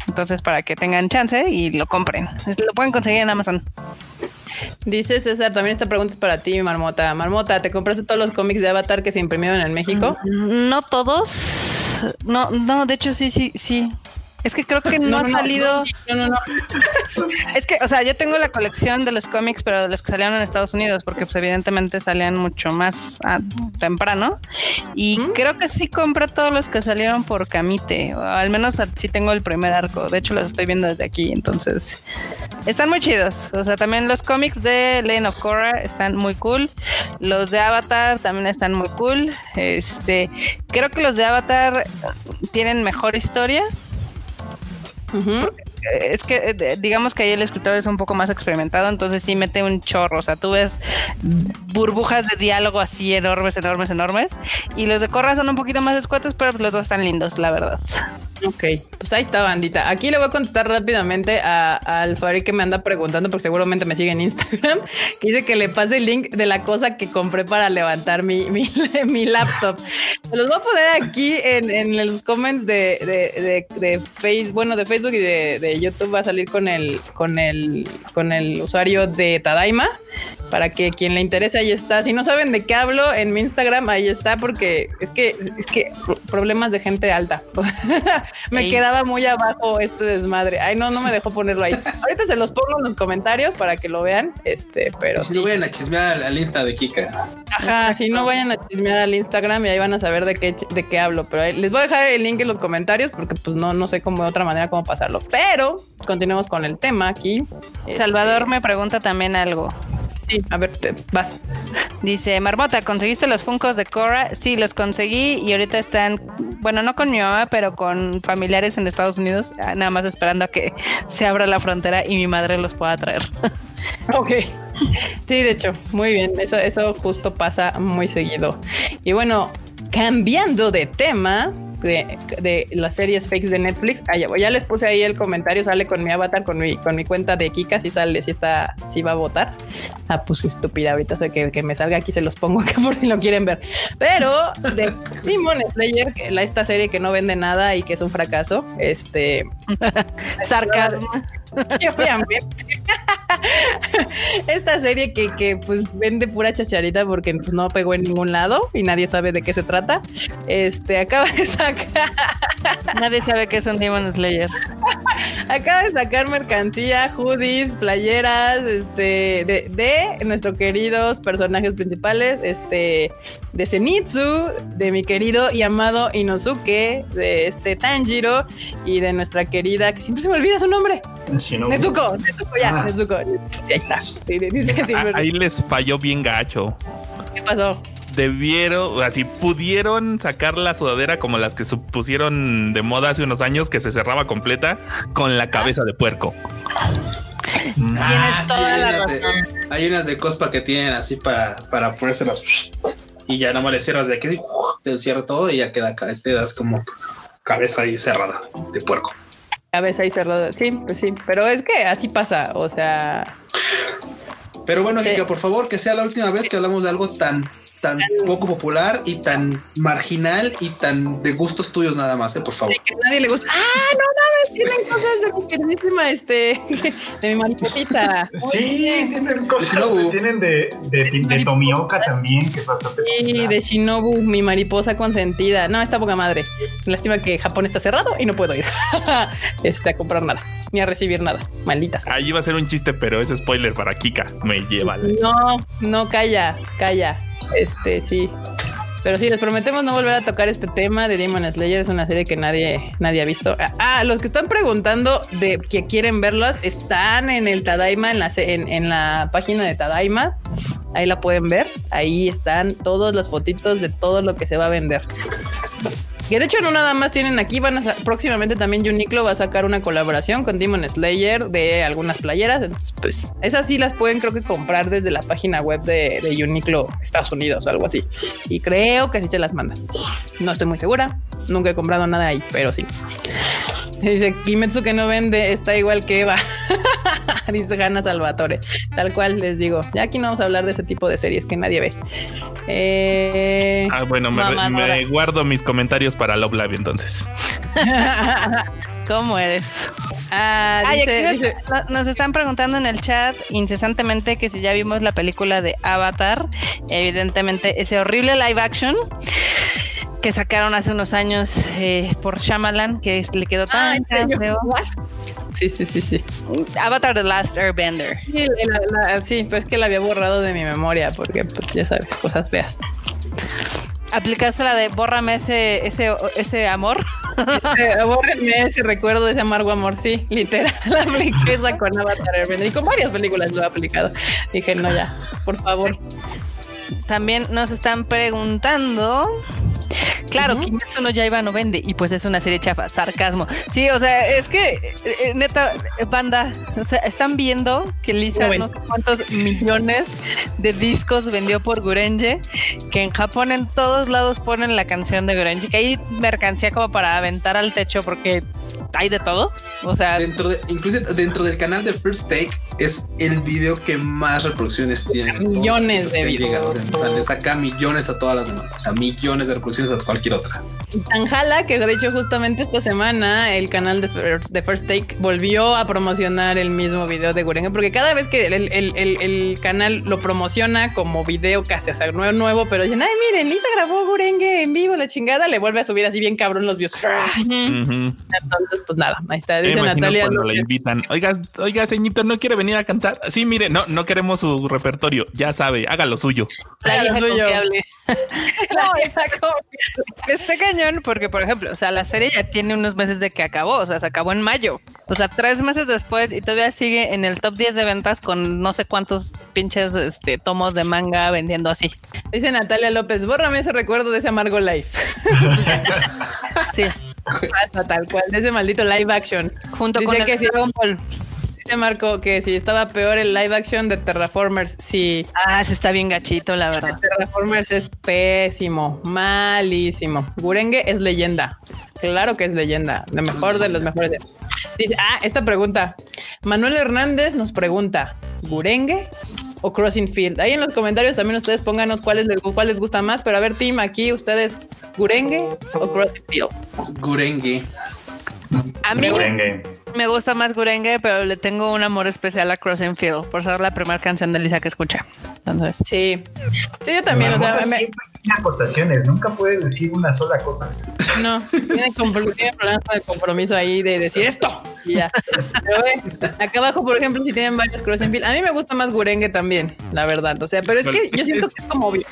entonces, para que tengan chance y lo compren. Lo pueden conseguir en Amazon. Dice César, también esta pregunta es para ti, Marmota. Marmota, ¿te compraste todos los cómics de Avatar que se imprimieron en México? No todos. No, no, de hecho sí, sí, sí. Es que creo que no, ha salido. No, no, no. Es que, o sea, yo tengo la colección de los cómics, pero de los que salieron en Estados Unidos, porque pues evidentemente salían mucho más ah, temprano. Y creo que sí compro todos los que salieron por Camite, o al menos sí tengo el primer arco. De hecho, los estoy viendo desde aquí, entonces están muy chidos. O sea, también los cómics de Lane of Korra están muy cool. Los de Avatar también están muy cool. Este, creo que los de Avatar tienen mejor historia. Mm-hmm. Uh -huh. Es que eh, digamos que ahí el escritor es un poco más experimentado, entonces sí mete un chorro. O sea, tú ves burbujas de diálogo así enormes, enormes, enormes. Y los de Corra son un poquito más escuetos, pero los dos están lindos, la verdad. Ok, pues ahí está, bandita. Aquí le voy a contestar rápidamente a, al Farid que me anda preguntando, porque seguramente me sigue en Instagram, que dice que le pase el link de la cosa que compré para levantar mi, mi, laptop. Se los voy a poner aquí en, en los comments de, de, de, Facebook, bueno, de Facebook y de, YouTube va a salir con el, con el, con el usuario de Tadaima para que quien le interese ahí está. Si no saben de qué hablo en mi Instagram, ahí está, porque es que es que problemas de gente alta. me quedaba muy abajo este desmadre. Ay, no, no me dejó ponerlo ahí. Ahorita se los pongo en los comentarios para que lo vean. Este, pero si no vayan a chismear al, Insta de Kika. Ajá, si no vayan a chismear al Instagram y ahí van a saber de qué de qué hablo. Pero les voy a dejar el link en los comentarios porque pues no, no sé cómo de otra manera cómo pasarlo. Pero continuemos con el tema aquí. Salvador me pregunta también algo. Sí, a ver, te vas. Dice, Marmota, ¿conseguiste los Funcos de Cora? Sí, los conseguí y ahorita están, bueno, no con mi mamá, pero con familiares en Estados Unidos, ah, nada más esperando a que se abra la frontera y mi madre los pueda traer. ok. Sí, de hecho, muy bien. Eso, eso justo pasa muy seguido. Y bueno, cambiando de tema, de, las series fakes de Netflix. Ah, ya, les puse ahí el comentario, sale con mi avatar, con mi, con mi cuenta de Kika, si sale, si está, si va a votar. Ah, pues estúpida, ahorita sé que, que me salga aquí, se los pongo acá por si lo quieren ver. Pero de Demon Slayer, la, esta serie que no vende nada y que es un fracaso, este sarcasmo. Esta serie que, que, pues vende pura chacharita porque pues no pegó en ningún lado y nadie sabe de qué se trata. Este acaba de sacar. Nadie sabe qué es un Demon Slayer. acaba de sacar mercancía, hoodies, playeras, este, de, de nuestros queridos personajes principales, este, de Zenitsu, de mi querido y amado Inosuke, de este Tanjiro y de nuestra querida, que siempre se me olvida su nombre. Nezuko, Nezuko, ya, ah. Nezuko. Sí, ahí está. ahí les falló bien gacho. ¿Qué pasó? Debieron, así pudieron sacar la sudadera como las que pusieron de moda hace unos años, que se cerraba completa con la cabeza de puerco. Ah, hay, unas de, cospa que tienen así para, para ponérselas y ya no le cierras de aquí, te cierra todo y ya queda, te das como cabeza ahí cerrada de puerco. Cabeza ahí cerrada, sí, pues sí, pero es que así pasa, o sea. Pero bueno, Kika, por favor, que sea la última vez que hablamos de algo tan tan poco popular y tan marginal y tan de gustos tuyos nada más, ¿eh? por favor. que nadie le gusta. Ah, no mames, tienen cosas de mi queridísima, este, de mi mariposita. Sí, tienen cosas, tienen de, de, de, Tomioka también, que es bastante Sí, de Shinobu, mi mariposa consentida. No, está poca madre. Lástima que Japón está cerrado y no puedo ir este, a comprar nada, ni a recibir nada. Malditas. Ahí iba a ser un chiste, pero es spoiler para Kika. Me lleva. No, no, calla, calla. Este, sí. Pero sí, les prometemos no volver a tocar este tema de Demon Slayer. Es una serie que nadie, nadie ha visto. Ah, los que están preguntando de que quieren verlas están en el Tadaima, en la, en, en la página de Tadaima. Ahí la pueden ver. Ahí están todas las fotitos de todo lo que se va a vender. Que de hecho no nada más tienen aquí, van próximamente también Uniqlo va a sacar una colaboración con Demon Slayer de algunas playeras. Entonces, pues esas sí las pueden creo que comprar desde la página web de, de Uniqlo Estados Unidos o algo así. Y creo que así se las mandan. No estoy muy segura, nunca he comprado nada ahí, pero sí. Dice Kimetsu que no vende, está igual que Eva. Dice Hanna Salvatore. Tal cual les digo. Ya aquí no vamos a hablar de ese tipo de series que nadie ve. Eh, ah, bueno, me, guardo mis comentarios para Love Live entonces. ¿Cómo eres? Ah, nos están preguntando en el chat incesantemente que si ya vimos la película de Avatar, evidentemente ese horrible live action. Que sacaron hace unos años eh, por Shyamalan, que es- le quedó Ah, tan, ¿en tan serio? feo. Sí, sí, sí, sí. Avatar The Last Airbender. Sí, la- la- sí, pues es que la había borrado de mi memoria porque, pues ya sabes, cosas feas. ¿Aplicaste la de bórrame ese, ese, ese amor? Eh, Bórrenme ese recuerdo de ese amargo amor, sí, literal. Apliqué esa con Avatar Airbender y con varias películas lo he aplicado. Dije, no, ya, por favor. También nos están preguntando. Claro, Ujú. Kimetsu no Yaiba no vende y pues es una serie chafa, sarcasmo. Sí, o sea, es que eh, eh, neta banda, o sea, están viendo que Lisa No sé cuántos millones de discos vendió por Gurenje, que en Japón en todos lados ponen la canción de Gurenje, que hay mercancía como para aventar al techo porque hay de todo. O sea, Dentro de, incluso dentro del canal de First Take es el video que más reproducciones tiene. Millones de videos. llegaron. O sea, le saca millones a todas las demás. O sea, millones de reproducciones a cualquier otra. Tan jala que de hecho justamente esta semana el canal de First, de First Take volvió a promocionar el mismo video de Gurenge porque cada vez que el, el- el- el canal lo promociona como video casi, o sea, nuevo, nuevo, pero dicen, ay, miren, Lisa grabó Gurenge en vivo, la chingada, le vuelve a subir así bien cabrón los views. Entonces, pues nada, ahí está, dice Natalia. cuando la invitan. Oiga, oiga, ceñito, ¿no quiere venir a cantar? Sí, mire, no, no queremos su repertorio. Ya sabe, haga lo suyo. Está cañón porque, por ejemplo, o sea, la serie ya tiene unos meses de que acabó, o sea, se acabó en mayo. O sea, tres meses después y todavía sigue en el top 10 de ventas con no sé cuántos pinches este, tomos de manga vendiendo así. Dice Natalia López, bórrame ese recuerdo de ese amargo live. Sí, Pasa tal cual, de ese maldito live action. junto Dice con el que sí. Dragon Ball. Dice Marco que si estaba peor el live action de Terraformers, sí. Ah, se está bien gachito, la verdad. Terraformers es pésimo, malísimo. Gurenge es leyenda. Claro que es leyenda, lo mejor de los mejores. Dice, ah, esta pregunta. Manuel Hernández nos pregunta, ¿Gurenge o Crossing Field? Ahí en los comentarios también ustedes pónganos cuál, es, cuál les gusta más, pero a ver, Tim, aquí ustedes, ¿Gurenge o Crossing Field? Gurenge. A mí Gurenge. me gusta más Gurenge, pero le tengo un amor especial a Crossing Field por ser la primera canción de Lisa que escuché. Entonces, Sí, sí, yo también, o sea, me- siempre tiene acotaciones, nunca puedes decir una sola cosa. No, tiene, compro- tiene problemas el compromiso ahí de decir esto y ya. Pero ve, acá abajo, por ejemplo, si tienen varios Crossing a mí me gusta más Gurenge también, la verdad. O sea, pero es que yo siento que es como obvio.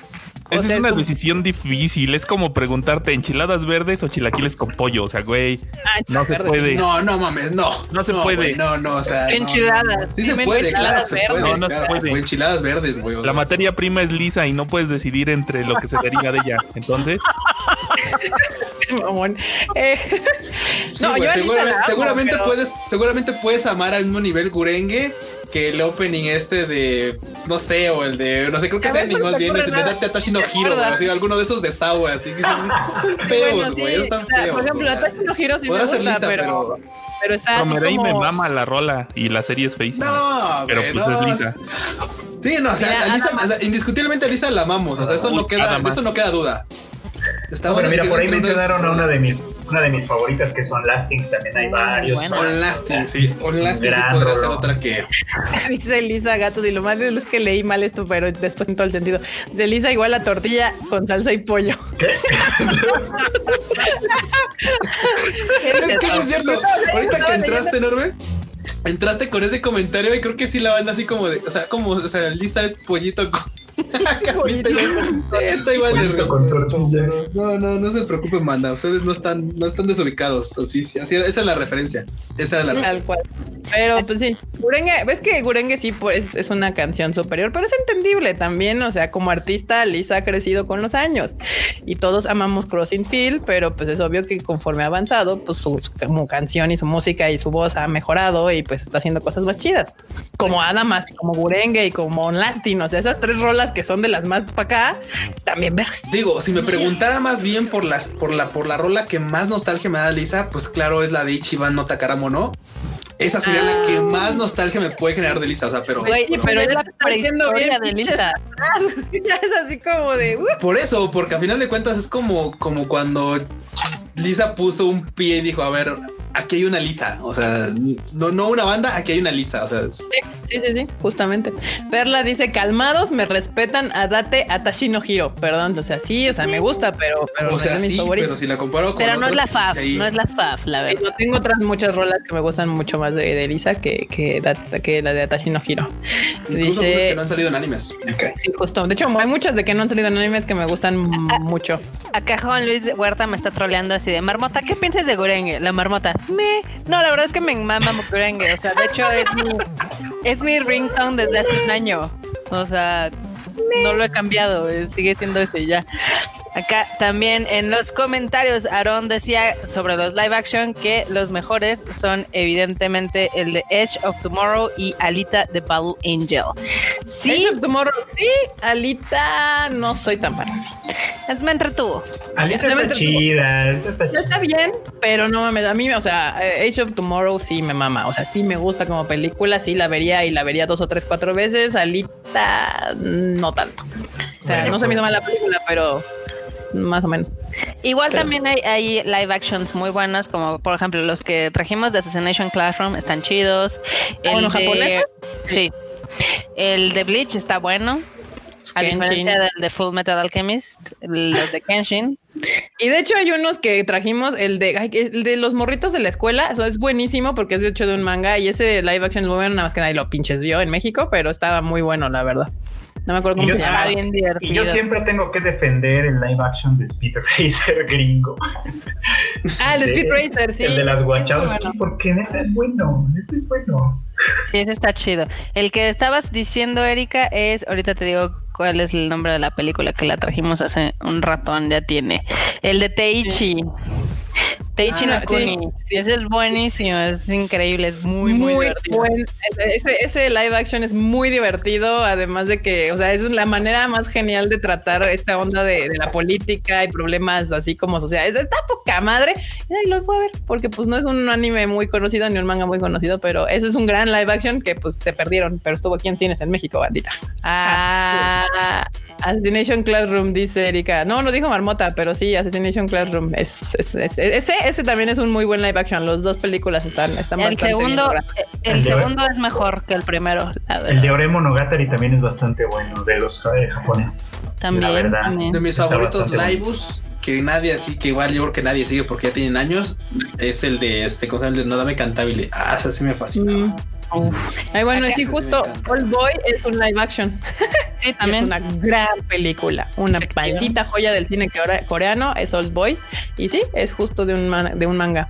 O Esa sea, es una como- decisión difícil. Es como preguntarte enchiladas verdes o chilaquiles con pollo. O sea, güey, Ah, no se verdes. puede. No, no mames, no. No se puede. güey, no, no, o sea. Enchiladas. no, no. Sí se puede, claro se puede. No, no se claro puede. Enchiladas verdes, güey. o La sea. materia prima es lisa y no puedes decidir entre lo que se deriva de ella. Entonces, Mamón. Eh, Sí, no, güey, yo seguramente, amo, seguramente pero- puedes, seguramente puedes amar al mismo nivel Gurenge que el opening este de, no sé, o el de, no sé, creo que A ese ver, ending no más bien es el de Tatashi no. Hiro, así, alguno de esos de Sawa, así que están Bueno, feos, sí, güey, esos están o sea, feos. Por ejemplo, o sea. Atashi no Hiro sí me gusta, lisa, pero, pero- pero está así Promerey me como... mama la rola y la serie es feísima. No, pero pues no, es lisa. Sí, no, o sea, Mira, a Lisa, Adam- sea, indiscutiblemente a Lisa la amamos, o sea, eso Uy, no queda, eso no queda duda. Estamos pero mira, por ahí mencionaron a una de mis, una de mis favoritas que son Lasting, también hay Mm, varios. bueno. On Lasting, sí, On Lasting sí Gran podría ser otra que. Dice Lisa Gatos y lo malo es que leí mal esto, pero después en todo el sentido. Dice Lisa igual a tortilla con salsa y pollo. ¿Qué? Es que es cierto. Ahorita que entraste, enorme. Entraste con ese comentario y creo que sí la banda así como de, o sea, como, o sea, Lisa es pollito con está igual de. No, no, no se preocupen, manda. Ustedes no están, no están desubicados. O sí, sí, así, esa es la referencia. Esa es la referencia. Tal cual. Pero pues sí, Gurenge, ves que Gurenge sí pues es una canción superior, pero es entendible también, o sea, como artista Lisa ha crecido con los años y todos amamos Crossing Field, pero pues es obvio que conforme ha avanzado, pues su, su como canción y su música y su voz ha mejorado y pues está haciendo cosas más chidas, como Adamas, como Gurenge y como On Lasting, o sea, esas tres rolas que son de las más para acá, están bien vergas. Digo, si me preguntara más bien por las, por la, por la rola que más nostalgia me da Lisa, pues claro, es la de Ichiban no Takaramo, ¿no? Esa sería la que más nostalgia me puede generar de Lisa, o sea, pero está bien, de Lisa. ya es así como de... uh, por eso, porque a final de cuentas es como, como cuando Lisa puso un pie y dijo, a ver, aquí hay una Lisa. O sea, no, no una banda, aquí hay una Lisa. O sea, es- Sí, sí, sí, sí, justamente. Perla dice, calmados, me respetan, Adate Atashi no Hiro. Perdón, o sea, sí, o sea, me gusta, pero, pero o no sea, sí, pero si la comparo con. Pero no es la FAF, no es la FAF, la verdad. Yo tengo otras muchas rolas que me gustan mucho más de, de Lisa que, que, la de Atashi no Hiro. Incluso Dice, que no han salido en animes. sí, justo. De hecho, hay muchas de que no han salido en animes que me gustan mucho. Acá Juan Luis Huerta me está troleando así de Marmota, ¿qué piensas de Gurengue? La Marmota, me. No, la verdad es que me mama Gurengue. O sea, de hecho es mi, es mi ringtone desde hace un año. O sea, no lo he cambiado, eh, sigue siendo ese ya. Acá también en los comentarios, Aaron decía sobre los live action que los mejores son evidentemente el de Edge of Tomorrow y Alita the Battle Angel. Sí, Age of Tomorrow, sí, Alita, no soy tan fan. es me entretuvo. Alita está chida. Ya está bien, pero no mames, a mí, o sea, Age of Tomorrow sí me mama, o sea, sí me gusta como película, sí la vería y la vería dos o tres, cuatro veces, Alita no tanto. O sea, Bueno, no se me hizo pues. mal la película, pero más o menos. Igual Pero- también hay, hay live actions muy buenos, como por ejemplo los que trajimos de Assassination Classroom están chidos. Ah, bueno, de- ¿japoneses? Sí. El de Bleach está bueno. A Kenshin. diferencia del de Full Metal Alchemist, el de Kenshin. Y de hecho hay unos que trajimos, el de, ay, el de los morritos de la escuela, eso es buenísimo porque es de hecho de un manga y ese live action es muy bueno, nada más que nadie lo pinches vio en México, pero estaba muy bueno, la verdad. No me acuerdo cómo yo- se llama. Bien divertido. Y yo siempre tengo que defender el live action de Speed Racer gringo. Ah, el de Speed Racer, sí. El de las Wachowski, bueno. porque neta es bueno, neta es bueno. Sí, ese está chido. El que estabas diciendo, Erika, es, ahorita te digo cuál es el nombre de la película que la trajimos hace un ratón, ya tiene. El de Teichi. Teichi Ah, no sí, sí. Ese es buenísimo, es increíble, es muy, muy, muy, divertido. buen. Ese, ese live action es muy divertido, además de que, o sea, es la manera más genial de tratar esta onda de, de la política y problemas así como sociales. Está poca madre. Y ahí lo fue a ver, porque pues no es un anime muy conocido ni un manga muy conocido, pero ese es un gran live action que pues se perdieron, pero estuvo aquí en cines en México, bandita. Ah, Assassination Classroom, dice Erika. No, no dijo Marmota, pero sí, Assassination Classroom. Es, es- es- ese, ese también es un muy buen live action. Las dos películas están, están El bastante bien segundo, logradas. el El segundo es mejor que el primero, la El de Ore Monogatari también es bastante bueno, de los eh, japoneses. También, la verdad. también. De mis favoritos bueno. liveus, que nadie así, que igual yo creo que nadie sigue porque ya tienen años, es el de este cosa, el de No Dame Cantabile. Ah, esa sí me fascina. Mm. Ay, bueno, Acá sí, justo. Old Boy es un live action. Sí, Y también. Es una gran película, una maldita joya del cine core- coreano. Es Old Boy. Y sí, es justo de un, man- de un manga.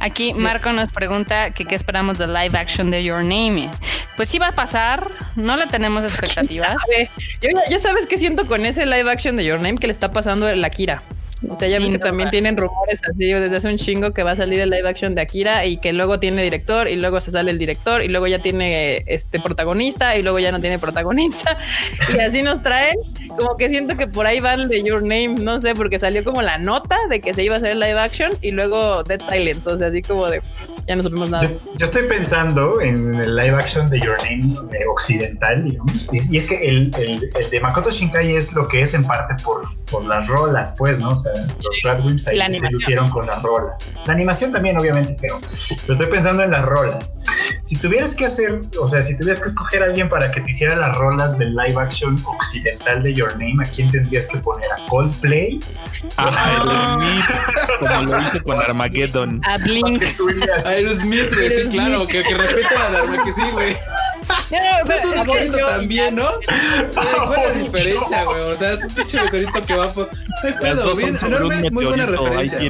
Aquí Marco nos pregunta que qué esperamos del live action de Your Name. Pues sí va a pasar, no le tenemos expectativas. Yo sabes qué siento con ese live action de Your Name que le está pasando la Kira. O sea, ya que duda. también tienen rumores así desde hace un chingo que va a salir el live action de Akira y que luego tiene director y luego se sale el director y luego ya tiene este protagonista y luego ya no tiene protagonista y así nos traen. Como que siento que por ahí va el de Your Name, no sé, porque salió como la nota de que se iba a hacer el live action y luego Dead Silence, o sea, así como de ya no supimos nada. Yo, yo estoy pensando en el live action de Your Name eh, occidental, digamos. Y, y es que el, el- el de Makoto Shinkai es lo que es en parte por, por las rolas, pues, ¿no? O sea, los Radwimps ahí se lucieron con las rolas. La animación también, obviamente, pero, pero estoy pensando en las rolas. Si tuvieras que hacer, o sea, si tuvieras que escoger a alguien para que te hiciera las rolas del live action occidental de Your Name, ¿a quién tendrías que poner? ¿A Coldplay? El Meat, como lo hice con Armageddon. A Blink. Así. Aerosmith, güey, sí, claro, que, que repita la de Arma, que sí, güey. No es un meteorito también, ¿no? ¿Cuál es la diferencia, güey? O sea, es un pinche meteorito que va por. No hay Las dos son enorme, muy buena referencia.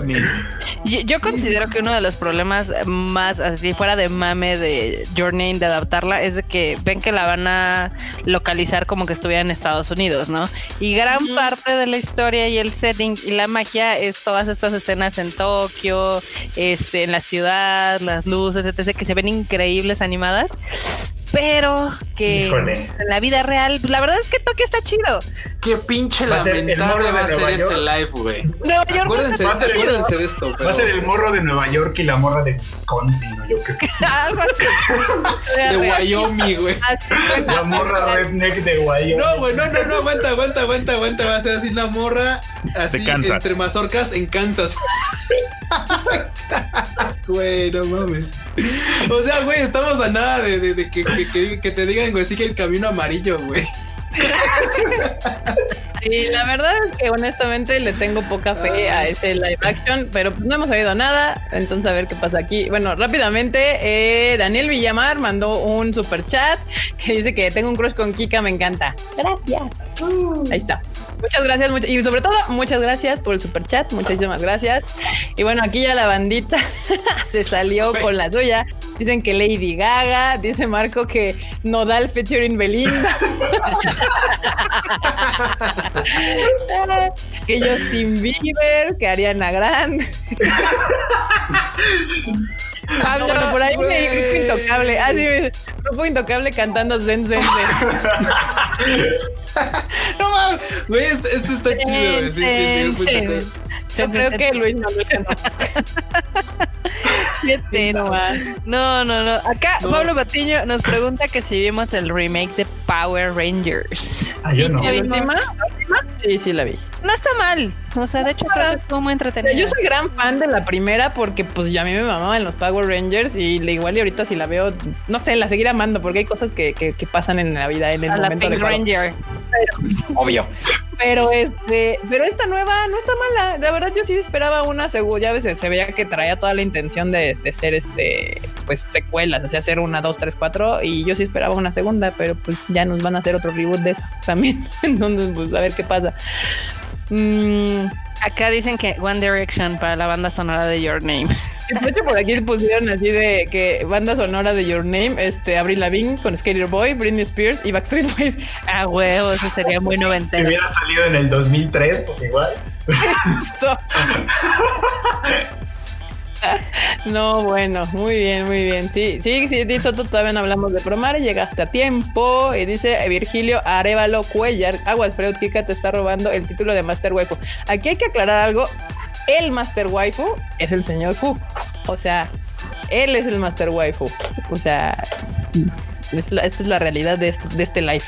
Yo, yo considero que uno de los problemas más así fuera de mame de Your Name de adaptarla es de que ven que la van a localizar como que estuviera en Estados Unidos, ¿no? Y gran parte de la historia y el setting y la magia es todas estas escenas en Tokio, este, en la ciudad, las luces, etc., que se ven increíbles animadas. Pero que Híjole. en la vida real, la verdad es que Tokio está chido. Qué pinche Va lamentable de va a ser Nueva ese York. live, güey. Nueva York Acuérdense, va a ser- acuérdense de esto, Va a ser el morro de Nueva York y la morra de Wisconsin, ¿no? Yo creo. algo así. De Wyoming, güey. La morra redneck de Wyoming. No, güey, no, no, no, aguanta, aguanta, aguanta, aguanta. Va a ser así la morra, así entre mazorcas en Kansas. Güey, no mames. O sea, güey, estamos a nada de, de- de que, que- que- que te digan, güey, sigue el camino amarillo, güey. Sí, la verdad es que honestamente le tengo poca fe a ese live action, pero pues no hemos sabido nada, entonces a ver qué pasa aquí. Bueno, rápidamente, eh, Daniel Villamar mandó un super chat que dice que tengo un crush con Kika, me encanta. Gracias. Ahí está. Muchas gracias, much- y sobre todo, muchas gracias por el super chat, muchísimas gracias. Y bueno, aquí ya la bandita se salió con la suya. Dicen que Lady Gaga, dice Marco que Nodal featuring Belinda. que Justin Bieber, que Ariana Grande. Pablo, No, por ahí me güey. grupo intocable. Ah, sí, grupo intocable cantando Zen Zen Zen. No mames, güey, este, este está chido, güey. Sí, sí. Yo creo que Luis Manuel nomás. No, no, no. Acá Pablo Patiño nos pregunta que si vimos el remake de Power Rangers. Ah, yo no. ¿La última? ¿La última? Sí, sí la vi. No está mal. O sea, de hecho creo que estuvo muy entretenido. Yo soy gran fan de la primera porque pues ya a mí me mamaban los Power Rangers y le igual y ahorita si la veo, no sé, la seguiré amando porque hay cosas que, que, que pasan en la vida en el a la momento Pink adecuado. Ranger. Obvio. Pero este, pero esta nueva no está mala. La verdad, yo sí esperaba una segunda. Ya a veces se veía que traía toda la intención de, de ser este, pues secuelas, o sea, hacer una, dos, tres, cuatro. Y yo sí esperaba una segunda, pero pues ya nos van a hacer otro reboot de esa también. Entonces, pues a ver qué pasa. Mm, Acá dicen que One Direction para la banda sonora de Your Name. de hecho, por aquí pusieron así de que banda sonora de Your Name, este, Avril Lavigne con Skater Boy, Britney Spears y Backstreet Boys. Ah, huevo, eso sería muy Si noventero. hubiera salido en el 2003, pues igual. No, bueno, muy bien, muy bien. Sí, sí, sí, dice Soto, todavía no hablamos de Promare, llegaste a tiempo. Y dice Virgilio Arevalo Cuellar, Aguas Freud, Kika te está robando el título de Master Waifu. Aquí hay que aclarar algo. El Master Waifu es el señor Fu. O sea, él es el Master Waifu. O sea, es la- esa es la realidad de este, de este live.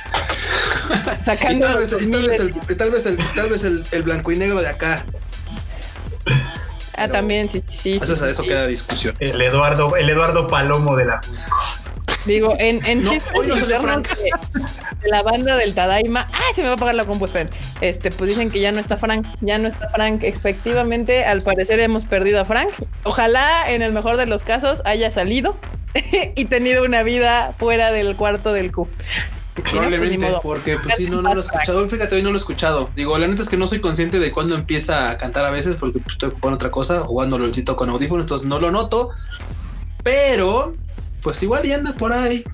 Y Sacando tal vez, los y tal vez, 2000. el, tal vez, el, tal vez el, el blanco y negro de acá. Ah, también, sí, sí, sí. Eso, sí, eso sí. queda discusión. El Eduardo, el Eduardo Palomo de la. Digo, en, en No, chistes hoy no salió internos Frank. de, de la banda del Tadaima. ¡Ah! Se me va a apagar la compu, esperen. Este, pues dicen que ya no está Frank. Ya no está Frank. Efectivamente, al parecer hemos perdido a Frank. Ojalá, en el mejor de los casos, haya salido y tenido una vida fuera del cuarto del Q. No, pues, ni Probablemente, porque pues sí, no, no lo he escuchado. Fíjate, hoy no lo he escuchado. Digo, la neta es que no soy consciente de cuándo empieza a cantar a veces, porque pues, estoy ocupado en otra cosa, jugando LOLcito con audífonos, entonces no lo noto. Pero, pues igual y anda por ahí.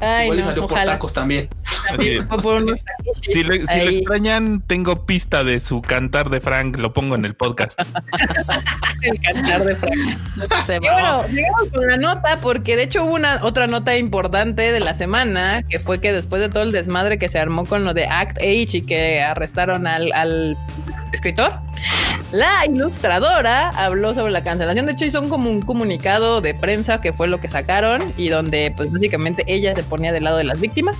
Ay, igual no, salió por tacos también. También fue por unos Si, lo, si lo Ahí. extrañan, tengo pista de su cantar de Frank, lo pongo en el podcast. el cantar de Frank. Se Y bueno, llegamos con la nota porque de hecho hubo una otra nota importante de la semana que fue que después de todo el desmadre que se armó con lo de Act H y que arrestaron al, al escritor, la ilustradora habló sobre la cancelación. De hecho hizo un, como un comunicado de prensa que fue lo que sacaron y donde pues básicamente ella se ponía del lado de las víctimas,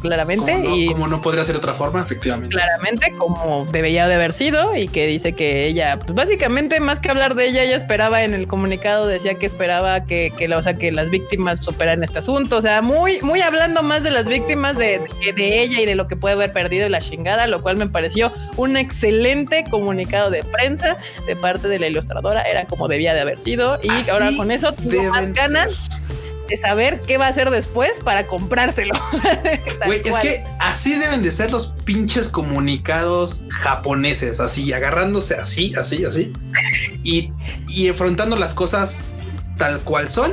claramente. Como no, y como no podría ser de otra forma, efectivamente. claramente como debería de haber sido y que dice que ella, pues básicamente más que hablar de ella, ella esperaba en el comunicado, decía que esperaba que, que, o sea, que las víctimas superaran este asunto, o sea, muy, muy hablando más de las víctimas de, de- de ella y de lo que puede haber perdido y la chingada, lo cual me pareció un excelente comunicado de prensa de parte de la ilustradora, era como debía de haber sido y Así ahora con eso tengo más ganas de saber qué va a hacer después para comprárselo. Güey, es que así deben de ser los pinches comunicados japoneses, así, agarrándose así, así, así, y, y enfrentando las cosas tal cual son,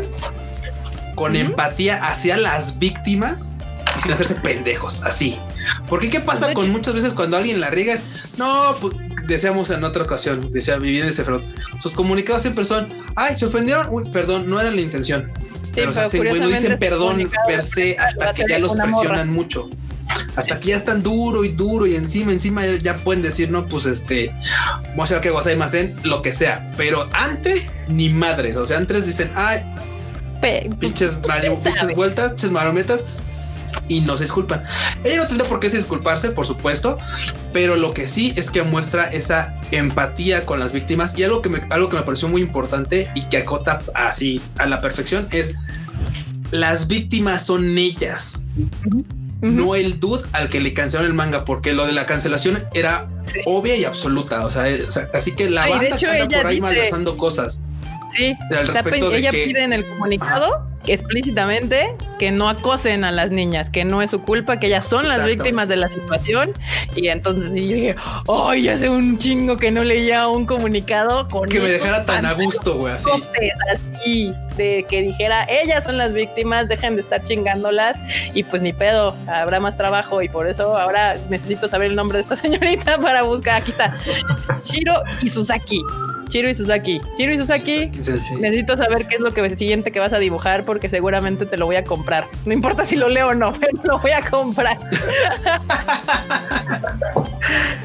con empatía hacia las víctimas y sin hacerse pendejos, así. Porque qué pasa Pues, de con muchas veces cuando alguien la riega es, no, pues deseamos en otra ocasión, decía Vivienda Cefrón, sus comunicados siempre son, ay, se ofendieron, uy, perdón, no era la intención. pero, o sea, pero se- güey, no curiosamente dicen perdón per se hasta que ya los morra. presionan mucho. Hasta que ya están duro y duro y encima, encima ya, pueden decir, no, pues este, ver que Gozaimasen, lo que sea. Pero antes, ni madres. O sea, antes dicen, ay, Pe- pinches, pinches vueltas, pinches marometas. Y no se disculpan. Ella no tendría por qué disculparse, por supuesto, pero lo que sí es que muestra esa empatía con las víctimas y algo que me, algo que me pareció muy importante y que acota así a la perfección es las víctimas son ellas. No el dude al que le cancelaron el manga, porque lo de la cancelación era obvia y absoluta. O sea, así que la banda que anda por ahí malversando cosas. Sí, ella pide en el comunicado explícitamente que no acosen a las niñas, que no es su culpa, que ellas son las víctimas de la situación. Y entonces yo dije, ¡ay! hace un chingo que no leía un comunicado con. Que me dejara tan a gusto, güey, así. así. de que dijera, ellas son las víctimas, dejen de estar chingándolas. Y pues ni pedo, habrá más trabajo. Y por eso ahora necesito saber el nombre de esta señorita para buscar. Aquí está, Shiro Susaki Shiro y Susaki. Shiro y Susaki, necesito saber qué es lo que siguiente que vas a dibujar porque seguramente te lo voy a comprar. No importa si lo leo o no, pero lo voy a comprar.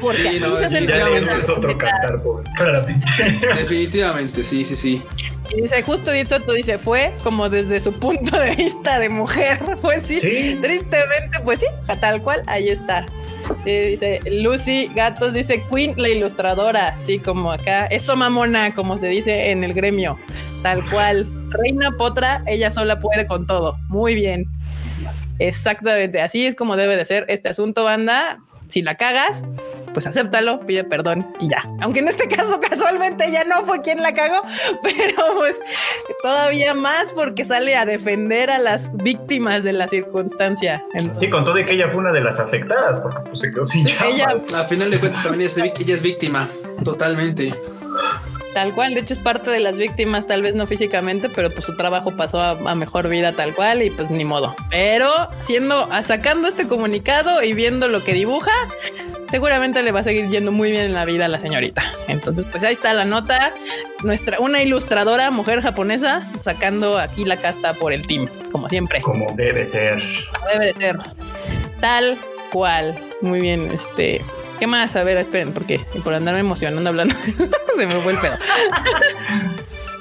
porque así se definitivamente es otro cantar, Definitivamente, sí, sí, sí. Y dice, justo Soto dice, fue como desde su punto de vista de mujer. Pues sí, ¿Sí? tristemente, pues sí, tal cual, ahí está dice Lucy Gatos, dice Queen, la ilustradora. Sí, como acá. Eso mamona, como se dice en el gremio. Tal cual. Reina Potra, ella sola puede con todo. Muy bien. Exactamente. Así es como debe de ser este asunto, banda. Si la cagas, pues acéptalo, pide perdón y ya. Aunque en este caso casualmente ya no fue quien la cagó, pero pues todavía más porque sale a defender a las víctimas de la circunstancia. sí, con todo de que ella fue una de las afectadas, porque pues, se quedó sin Ella, a final de cuentas también ella es víctima, totalmente. Tal cual, de hecho es parte de las víctimas, tal vez no físicamente, pero pues su trabajo pasó a, mejor vida tal cual y pues ni modo. Pero siendo, sacando este comunicado y viendo lo que dibuja, seguramente le va a seguir yendo muy bien en la vida a la señorita. Entonces, pues ahí está la nota. Nuestra, una ilustradora, mujer japonesa, sacando aquí la casta por el team, como siempre. Como debe ser. Debe de ser. Tal cual. Muy bien, este. ¿Qué más? A ver, esperen, porque por andarme emocionando hablando, se me fue el pedo.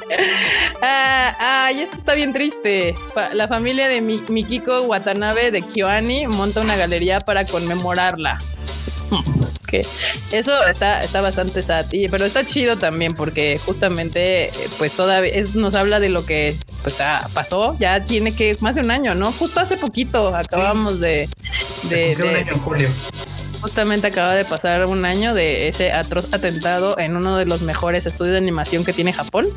ah, ay, esto está bien triste. La familia de Mikiko Watanabe de Kyoani monta una galería para conmemorarla. que eso está, está bastante sad, pero está chido también porque justamente pues todavía nos habla de lo que pues pasó, ya tiene que más de un año, ¿no? Justo hace poquito acabamos de, de, un año en julio. Justamente acaba de pasar un año de ese atroz atentado en uno de los mejores estudios de animación que tiene Japón,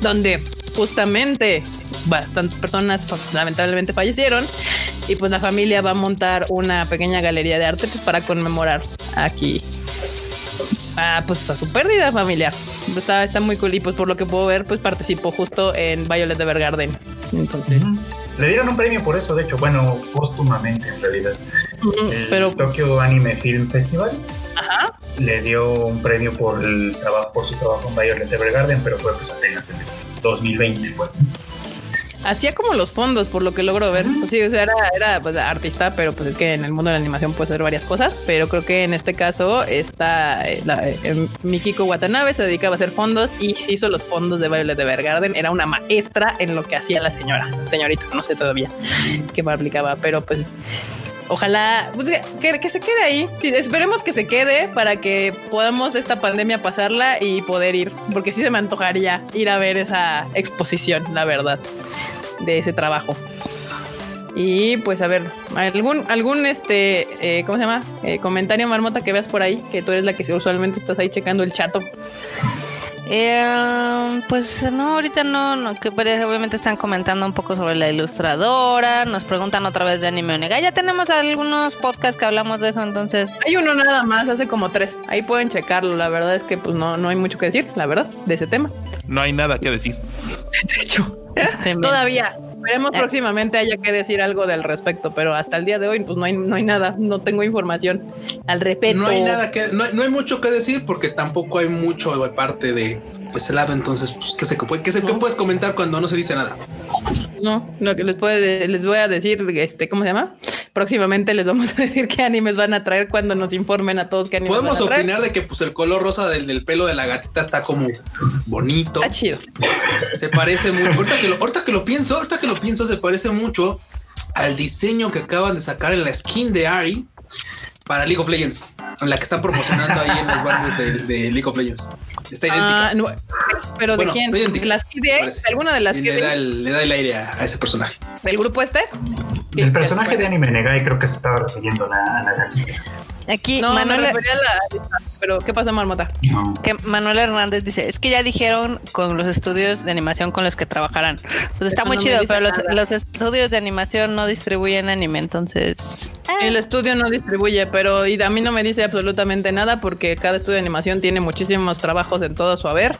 donde justamente bastantes personas lamentablemente fallecieron y pues la familia va a montar una pequeña galería de arte pues para conmemorar aquí a, pues a su pérdida familiar. Está, está muy cool y pues por lo que puedo ver pues participó justo en Violet Evergarden. Entonces... Le dieron un premio por eso, de hecho, bueno, póstumamente en realidad pero Tokyo Anime Film Festival le dio un premio por el trabajo por su trabajo en Violet Evergarden, pero fue pues apenas en 2020 pues. Hacía como los fondos, por lo que logro ver. Pues sí, o sea, era, pues, artista, pero pues es que en el mundo de la animación puede ser varias cosas. Pero creo que en este caso, está eh, eh, Mikiko Watanabe se dedicaba a hacer fondos y hizo los fondos de Violet Evergarden. Era una maestra en lo que hacía la señora, señorita, no sé todavía qué me aplicaba, pero pues ojalá pues, que, se quede ahí. Sí, esperemos que se quede para que podamos esta pandemia pasarla y poder ir, porque sí se me antojaría ir a ver esa exposición, la verdad, de ese trabajo. Y pues a ver, algún, algún este, eh, ¿cómo se llama? Eh, comentario marmota que veas por ahí, que tú eres la que usualmente estás ahí checando el chato. Eh, pues no, ahorita no, no, que obviamente están comentando un poco sobre la ilustradora, nos preguntan otra vez de Anime Onega. Ya tenemos algunos podcasts que hablamos de eso, entonces. Hay uno nada más, hace como tres. Ahí pueden checarlo. La verdad es que pues no, no hay mucho que decir, la verdad, de ese tema. No hay nada que decir. De hecho, todavía. Esperemos eh. próximamente haya que decir algo del respecto, pero hasta el día de hoy, pues no hay, no hay nada, no tengo información al respecto. No hay nada que, no, hay mucho que decir porque tampoco hay mucho de parte de ese lado, entonces, pues, ¿qué, se, qué, se, ¿qué puedes comentar cuando no se dice nada? No, lo que les puede, les voy a decir, este, ¿cómo se llama? Próximamente les vamos a decir qué animes van a traer cuando nos informen a todos qué animes Podemos van a traer. opinar de que pues el color rosa del, del, pelo de la gatita está como bonito. Está chido. Se parece mucho. Ahorita que lo, ahorita que lo pienso, ahorita que lo pienso, se parece mucho al diseño que acaban de sacar en la skin de Ari para League of Legends, en la que están promocionando ahí en los banners de, de League of Legends. Está idéntica. Ah, no, pero Bueno, ¿de quién? idéntica, ¿De las KDA? parece. ¿De alguna de las Y le da, KDA? el, le da el aire a, a ese personaje. ¿Del grupo este? El personaje de Anime Negai creo que se estaba refiriendo a la, a la. Aquí No, Manuel, me refería a la... Pero, ¿qué pasa, Marmota? No. que Manuel Hernández dice, es que ya dijeron con los estudios de animación con los que trabajarán. Pues está Eso muy no chido, pero los, estudios de animación no distribuyen anime, entonces... El estudio no distribuye, pero y a mí no me dice absolutamente nada porque cada estudio de animación tiene muchísimos trabajos en todo su haber.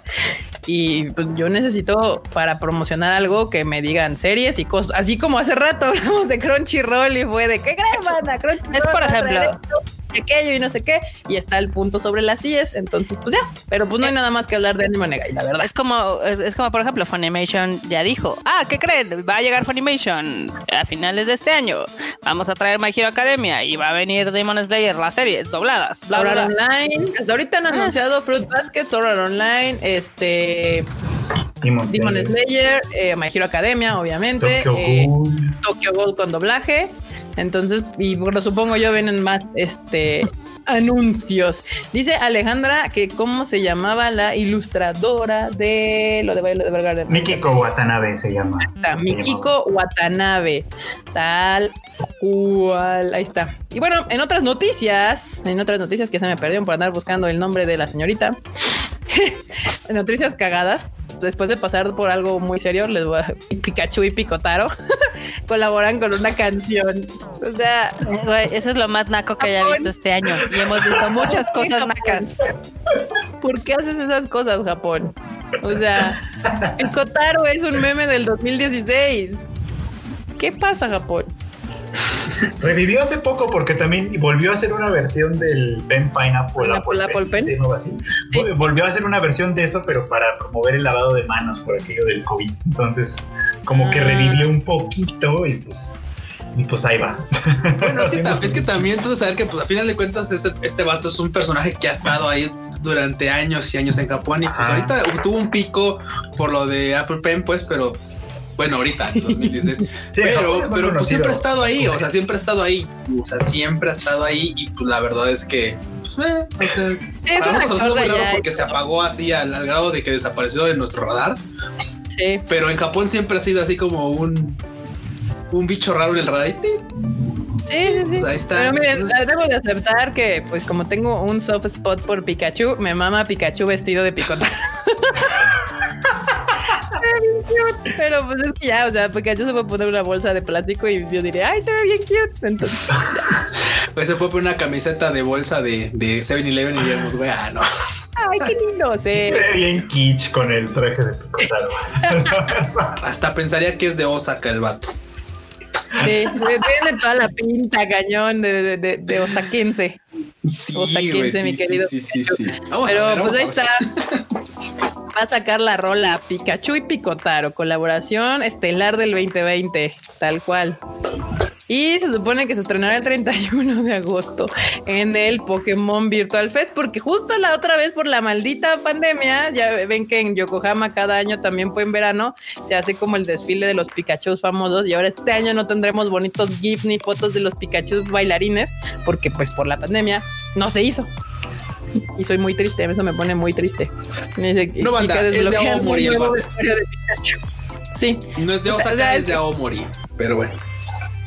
Y pues, yo necesito para promocionar algo que me digan series y cosas. Así como hace rato hablamos de Crunchyroll y fue de qué creen, banda? Crunchyroll Es por ejemplo. Aquello y no sé qué. Y está el punto sobre las IES. Entonces, pues ya. Pero pues no hay nada más que hablar de Anime Negai, la verdad. Es como, es, es como por ejemplo, Funimation ya dijo, ah, ¿qué creen? Va a llegar Funimation a finales de este año. Vamos a traer My Hero Academia y va a venir Demon Slayer, las series dobladas. bla. Online. Hasta ahorita han anunciado Fruit Basket, Art Online, este Demon Demon Slayer, Slayer, eh, My Hero Academia, obviamente. Tokyo eh, Ghoul. Tokyo Gold con doblaje. Entonces, y bueno, supongo yo vienen más este anuncios. Dice Alejandra que cómo se llamaba la ilustradora de lo de baile de Vergara. Mikiko Watanabe se llama. Está, Mikiko Watanabe. Tal cual. Ahí está. Y bueno, en otras noticias, en otras noticias que se me perdieron por andar buscando el nombre de la señorita. noticias cagadas. Después de pasar por algo muy serio, les voy a Pikachu y Picotaro colaboran con una canción. O sea, Güey, eso es lo más naco que haya visto este año. Y hemos visto muchas cosas nacas. ¿por qué haces esas cosas, Japón? O sea, Picotaro es un meme del 2016. ¿Qué pasa, Japón? Revivió hace poco porque también volvió a hacer una versión del Pen Pineapple Pineapple Apple Pen. ¿se llamaba así? Sí. Vol- Volvió a hacer una versión de eso, pero para promover el lavado de manos por aquello del COVID. Entonces, como que Ah. revivió un poquito y pues, y pues ahí va. Bueno, es que, es que también entonces saber que pues a final de cuentas ese- este vato es un personaje que ha estado ahí durante años y años en Japón y pues Ajá. ahorita tuvo un pico por lo de Apple Pen pues pero bueno ahorita en 2016 Sí, Japón pero pero pues siempre ha estado ahí o sea siempre ha estado ahí o sea siempre ha estado ahí y pues la verdad es que pues, eh, o sea, es para una nosotros es cosa muy raro porque se apagó así al, al grado de que desapareció de nuestro radar Sí. pero en Japón siempre ha sido así como un un bicho raro en el radar. Sí, sí, sí. Pues ahí está. Pero miren, Entonces- debo de aceptar que, pues, como tengo un soft spot por Pikachu, me mama Pikachu vestido de Pero pues es que ya, o sea, Pikachu se puede poner una bolsa de plástico y yo diré, ay, se ve bien cute. Entonces, Pues se puede poner una camiseta de bolsa de, de 7-Eleven y diríamos, güey, ah, no. ay, qué lindo. Sí, Sí. se ve bien kitsch con el traje de Picotaro. Hasta pensaría que es de Osaka el vato. Sí, tiene toda la pinta cañón de, de, de, de osaquense. Sí, Osaquense, mi querido Sí, sí, sí, sí. Vamos a Pero ver, pues vamos ahí a ver. está. Va a sacar la rola Pikachu y Picotaro, colaboración estelar del 2020, tal cual. Y se supone que se estrenará el 31 de agosto en el Pokémon Virtual Fest, porque justo la otra vez por la maldita pandemia, ya ven que en Yokohama cada año también fue en verano, se hace como el desfile de los Pikachu famosos y ahora este año no tendremos bonitos GIFs ni fotos de los Pikachu bailarines, porque pues por la pandemia no se hizo. Y soy muy triste, eso me pone muy triste. Me dice, No, banda, "Kika, es de Aomori el nuevo vato". vestuario de. Sí, No es de Osaka, o sea, es es de Aomori. Pero bueno.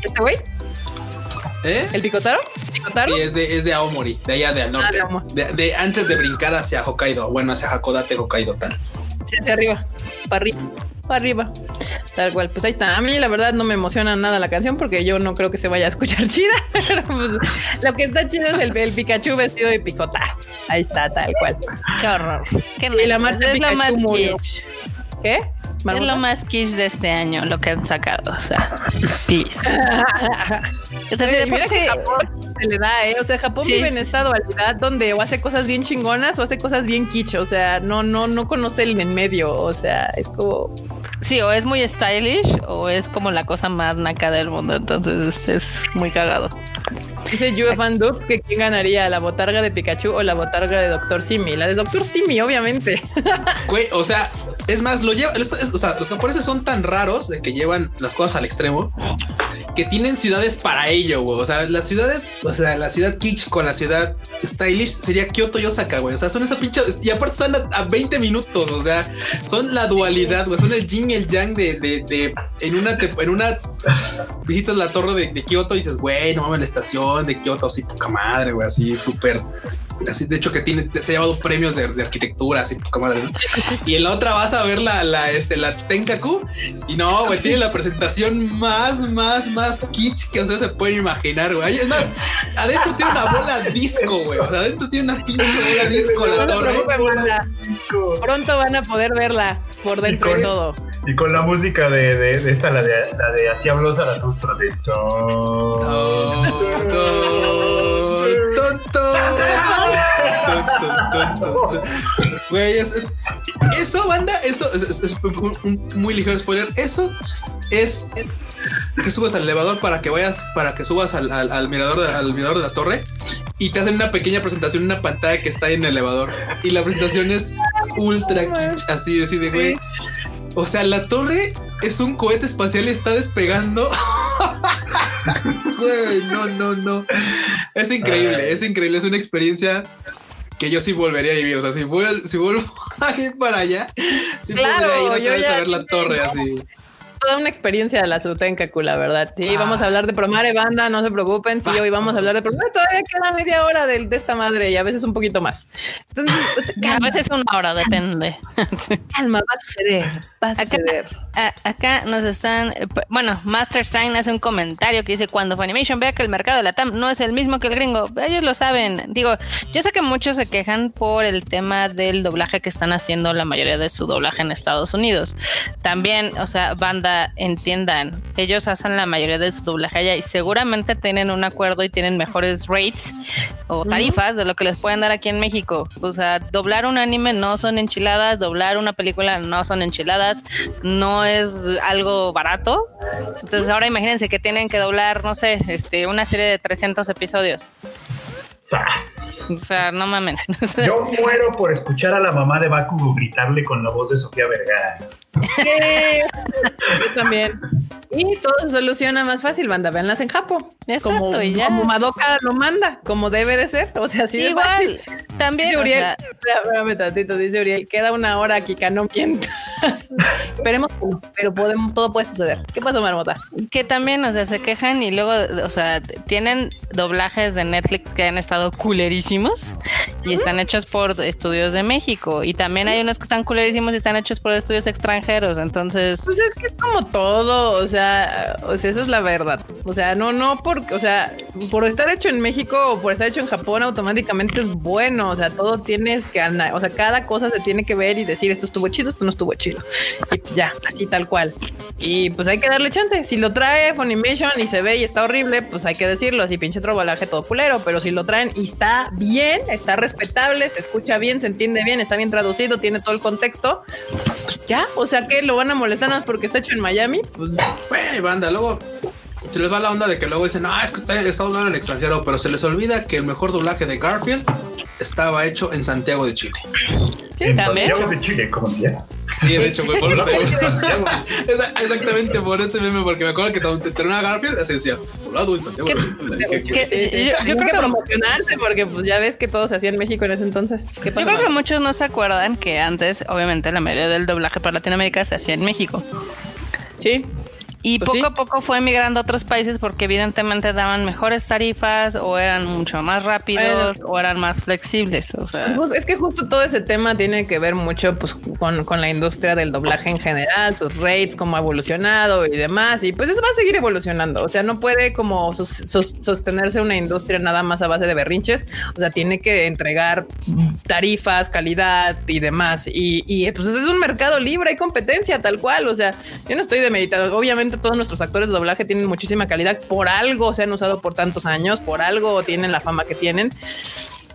este güey, ¿Eh? el Picotaro, Picotaro. Sí, es de, es de Aomori, de allá del Ah, norte. de Aomori. De, de antes de brincar hacia Hokkaido, bueno, hacia Hakodate, Hokkaido, tal. Sí, hacia arriba, para arriba, para arriba. Tal cual, pues ahí está. A mí la verdad no me emociona nada la canción porque yo no creo que se vaya a escuchar chida. Pero pues, lo que está chido es el, el Pikachu vestido de picota. Ahí está, tal cual. Qué horror. Qué Y la marcha es Pikachu más murió. Es lo más kitsch de este año, lo que han sacado. O sea, peace. O sea, si de Oye, mira que Japón se le da, ¿eh? O sea, Japón Sí, vive en esa dualidad donde o hace cosas bien chingonas o hace cosas bien quicho. O sea, no, no, no conoce el en medio. O sea, es como Sí, o es muy stylish o es como la cosa más naca del mundo. Entonces es, es muy cagado. Dice Fan Dup que quién ganaría, la botarga de Pikachu o la botarga de Doctor Simi. La de Doctor Simi, obviamente. Güey, o sea, Es más, lo lleva, es- es- o sea, los japoneses son tan raros de que llevan las cosas al extremo que tienen ciudades para ello, güey. O sea, las ciudades, o sea, la ciudad kitsch con la ciudad stylish sería Kyoto y Osaka, güey. O sea, son esa pinche. Y aparte están a, a 20 minutos, o sea, son la dualidad, güey. Son el yin y el yang de, de, de- en una, te- en una visitas la torre de, de Kyoto y dices, güey, no mames, la estación de Kyoto, así poca madre, güey, así súper. Así, de hecho, que tiene, se ha llevado premios de, de arquitectura, así poca madre. ¿no? Y en la otra vas a ver la, la, este, la Tenkaku. Y no, güey, tiene la presentación más, más, más kitsch que ustedes se pueden imaginar, güey. Es más, adentro tiene una bola disco, güey. O sea, adentro tiene una pinche bola disco la No torre. Pronto van a poder verla por dentro de todo. Y con la música de, de, esta, la de, la de Así habló Zaratustra, de... ton. Ton, ton, ton, ton, ton, ton, ton. Güey, es- es- eso, banda, eso es, es- un, muy ligero spoiler. Eso es que subas al elevador para que vayas, para que subas al, al- mirador, de, al mirador de la torre y te hacen una pequeña presentación en una pantalla que está ahí en el elevador. Y la presentación es ultra kitsch, así, así de güey. O sea, la torre es un cohete espacial y está despegando. Güey, no, no, no. Es increíble, es increíble. Es una experiencia que yo sí volvería a vivir. O sea, si, voy a- si vuelvo a ir para allá, sí Claro, podría ir otra yo ya a ver la torre así. Toda una experiencia de la Sutenkaku, la verdad. Sí, Ah. vamos a hablar de Promare Banda, no se preocupen. Sí, hoy vamos a hablar de Promare. Todavía queda media hora de, de esta madre y a veces un poquito más. Entonces, A veces una hora, depende. calma, va a suceder. Va a Acá, suceder. A- acá nos están. eh, Bueno, Master Stein hace un comentario que dice: Cuando Funimation vea que el mercado de la TAM no es el mismo que el gringo, ellos lo saben. Digo, yo sé que muchos se quejan por el tema del doblaje que están haciendo la mayoría de su doblaje en Estados Unidos. También, o sea, banda, entiendan, ellos hacen la mayoría de su doblaje allá y seguramente tienen un acuerdo y tienen mejores rates o tarifas de lo que les pueden dar aquí en México. O sea, doblar un anime no son enchiladas, doblar una película no son enchiladas, no es algo barato. Entonces ahora imagínense que tienen que doblar, no sé, este, una serie de 300 episodios. O sea, no mamen. Yo muero por escuchar a la mamá de Bakugo gritarle con la voz de Sofía Vergara. Yo también. Y todo se soluciona más fácil, banda. Véanlas en Japón. Exacto, como, y ya. como Madoka lo manda, como debe de ser. O sea, así de Igual, fácil. también, Dice Uriel, tantito, dice Uriel, queda una hora aquí, que no mientas. Esperemos pero podemos, todo puede suceder. ¿Qué pasó, Marmota? que también, o sea, se quejan y luego, o sea, tienen doblajes de Netflix que han estado culerísimos y están hechos por estudios de México. Y también hay unos que están culerísimos y están hechos por estudios extranjeros. Entonces, Pues es que es como todo, o sea, o sea, esa es la verdad. O sea, no, no porque, o sea, por estar hecho en México o por estar hecho en Japón automáticamente es bueno. O sea, todo tienes que ana- o sea, cada cosa se tiene que ver y decir esto estuvo chido, esto no estuvo chido. Y pues ya, así tal cual. Y pues hay que darle chance. Si lo trae Funimation y se ve y está horrible, pues hay que decirlo. Así pinche trobalaje todo culero. Pero si lo y está bien, está respetable, se escucha bien, se entiende bien, está bien traducido, tiene todo el contexto, pues ya. O sea que lo van a molestar más porque está hecho en Miami. Pues Güey, banda, luego se les va la onda de que luego dicen, ah, es que está, está doblado en el extranjero, pero se les olvida que el mejor doblaje de Garfield estaba hecho en Santiago de Chile. sí, En también. Santiago de Chile, como decía. Sí, de hecho, güey, por eso Exactamente por ese meme, porque me acuerdo que cuando te terminaba Garfield, así decía, doblado en Santiago de Chile. Yo- creo que promocionarse porque pues ya ves que todo se hacía en México en ese entonces. ¿Qué Yo creo que muchos no se acuerdan que antes, obviamente, la mayoría del doblaje para Latinoamérica se hacía en México. Sí. Y Pues poco sí. a poco fue migrando a otros países porque evidentemente daban mejores tarifas o eran mucho más rápidos o eran más flexibles. O sea, Pues, Es que justo todo ese tema tiene que ver mucho pues, con, con la industria del doblaje en general, sus rates, cómo ha evolucionado y demás. Y pues eso va a seguir evolucionando. O sea, no puede como sos- sos- sostenerse una industria nada más a base de berrinches. O sea, tiene que entregar tarifas, calidad y demás. Y, y pues es un mercado libre, hay competencia tal cual. O sea, yo no estoy demeritando. Obviamente todos nuestros actores de doblaje tienen muchísima calidad. Por algo se han usado por tantos años, por algo tienen la fama que tienen.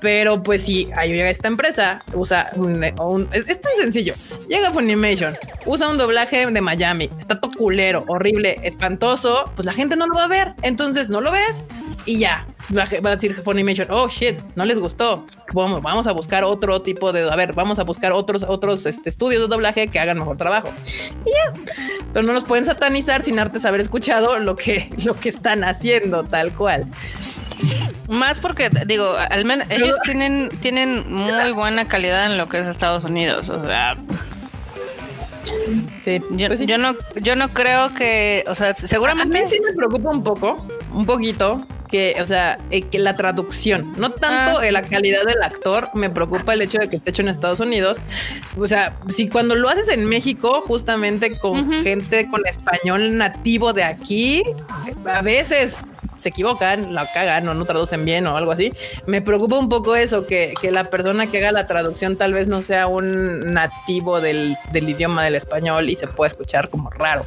Pero pues si hay esta empresa, usa un, es tan sencillo. Llega Funimation, usa un doblaje de Miami, está todo culero, horrible, espantoso, pues la gente no lo va a ver. Entonces no lo ves y ya. va a va a decir Funimation, oh shit, no les gustó. Vamos, vamos a buscar otro tipo de, a ver, vamos a buscar otros, otros este, estudios de doblaje que hagan mejor trabajo. Y ya. Pero no los pueden satanizar sin antes haber escuchado lo que, lo que están haciendo, tal cual. Más porque, digo, al menos ellos tienen, tienen muy buena calidad en lo que es Estados Unidos. O sea, Sí, yo, pues sí. yo no, yo no creo que, o sea, A mí seguramente sí me preocupa un poco, un poquito, que, o sea, eh, que la traducción, no tanto Ah, eh, la calidad del actor, me preocupa el hecho de que esté hecho en Estados Unidos. O sea, si cuando lo haces en México, justamente con Ujú. gente con español nativo de aquí, a veces se equivocan, la cagan o no traducen bien o algo así. Me preocupa un poco eso, que, que la persona que haga la traducción tal vez no sea un nativo del, del idioma del español y se pueda escuchar como raro.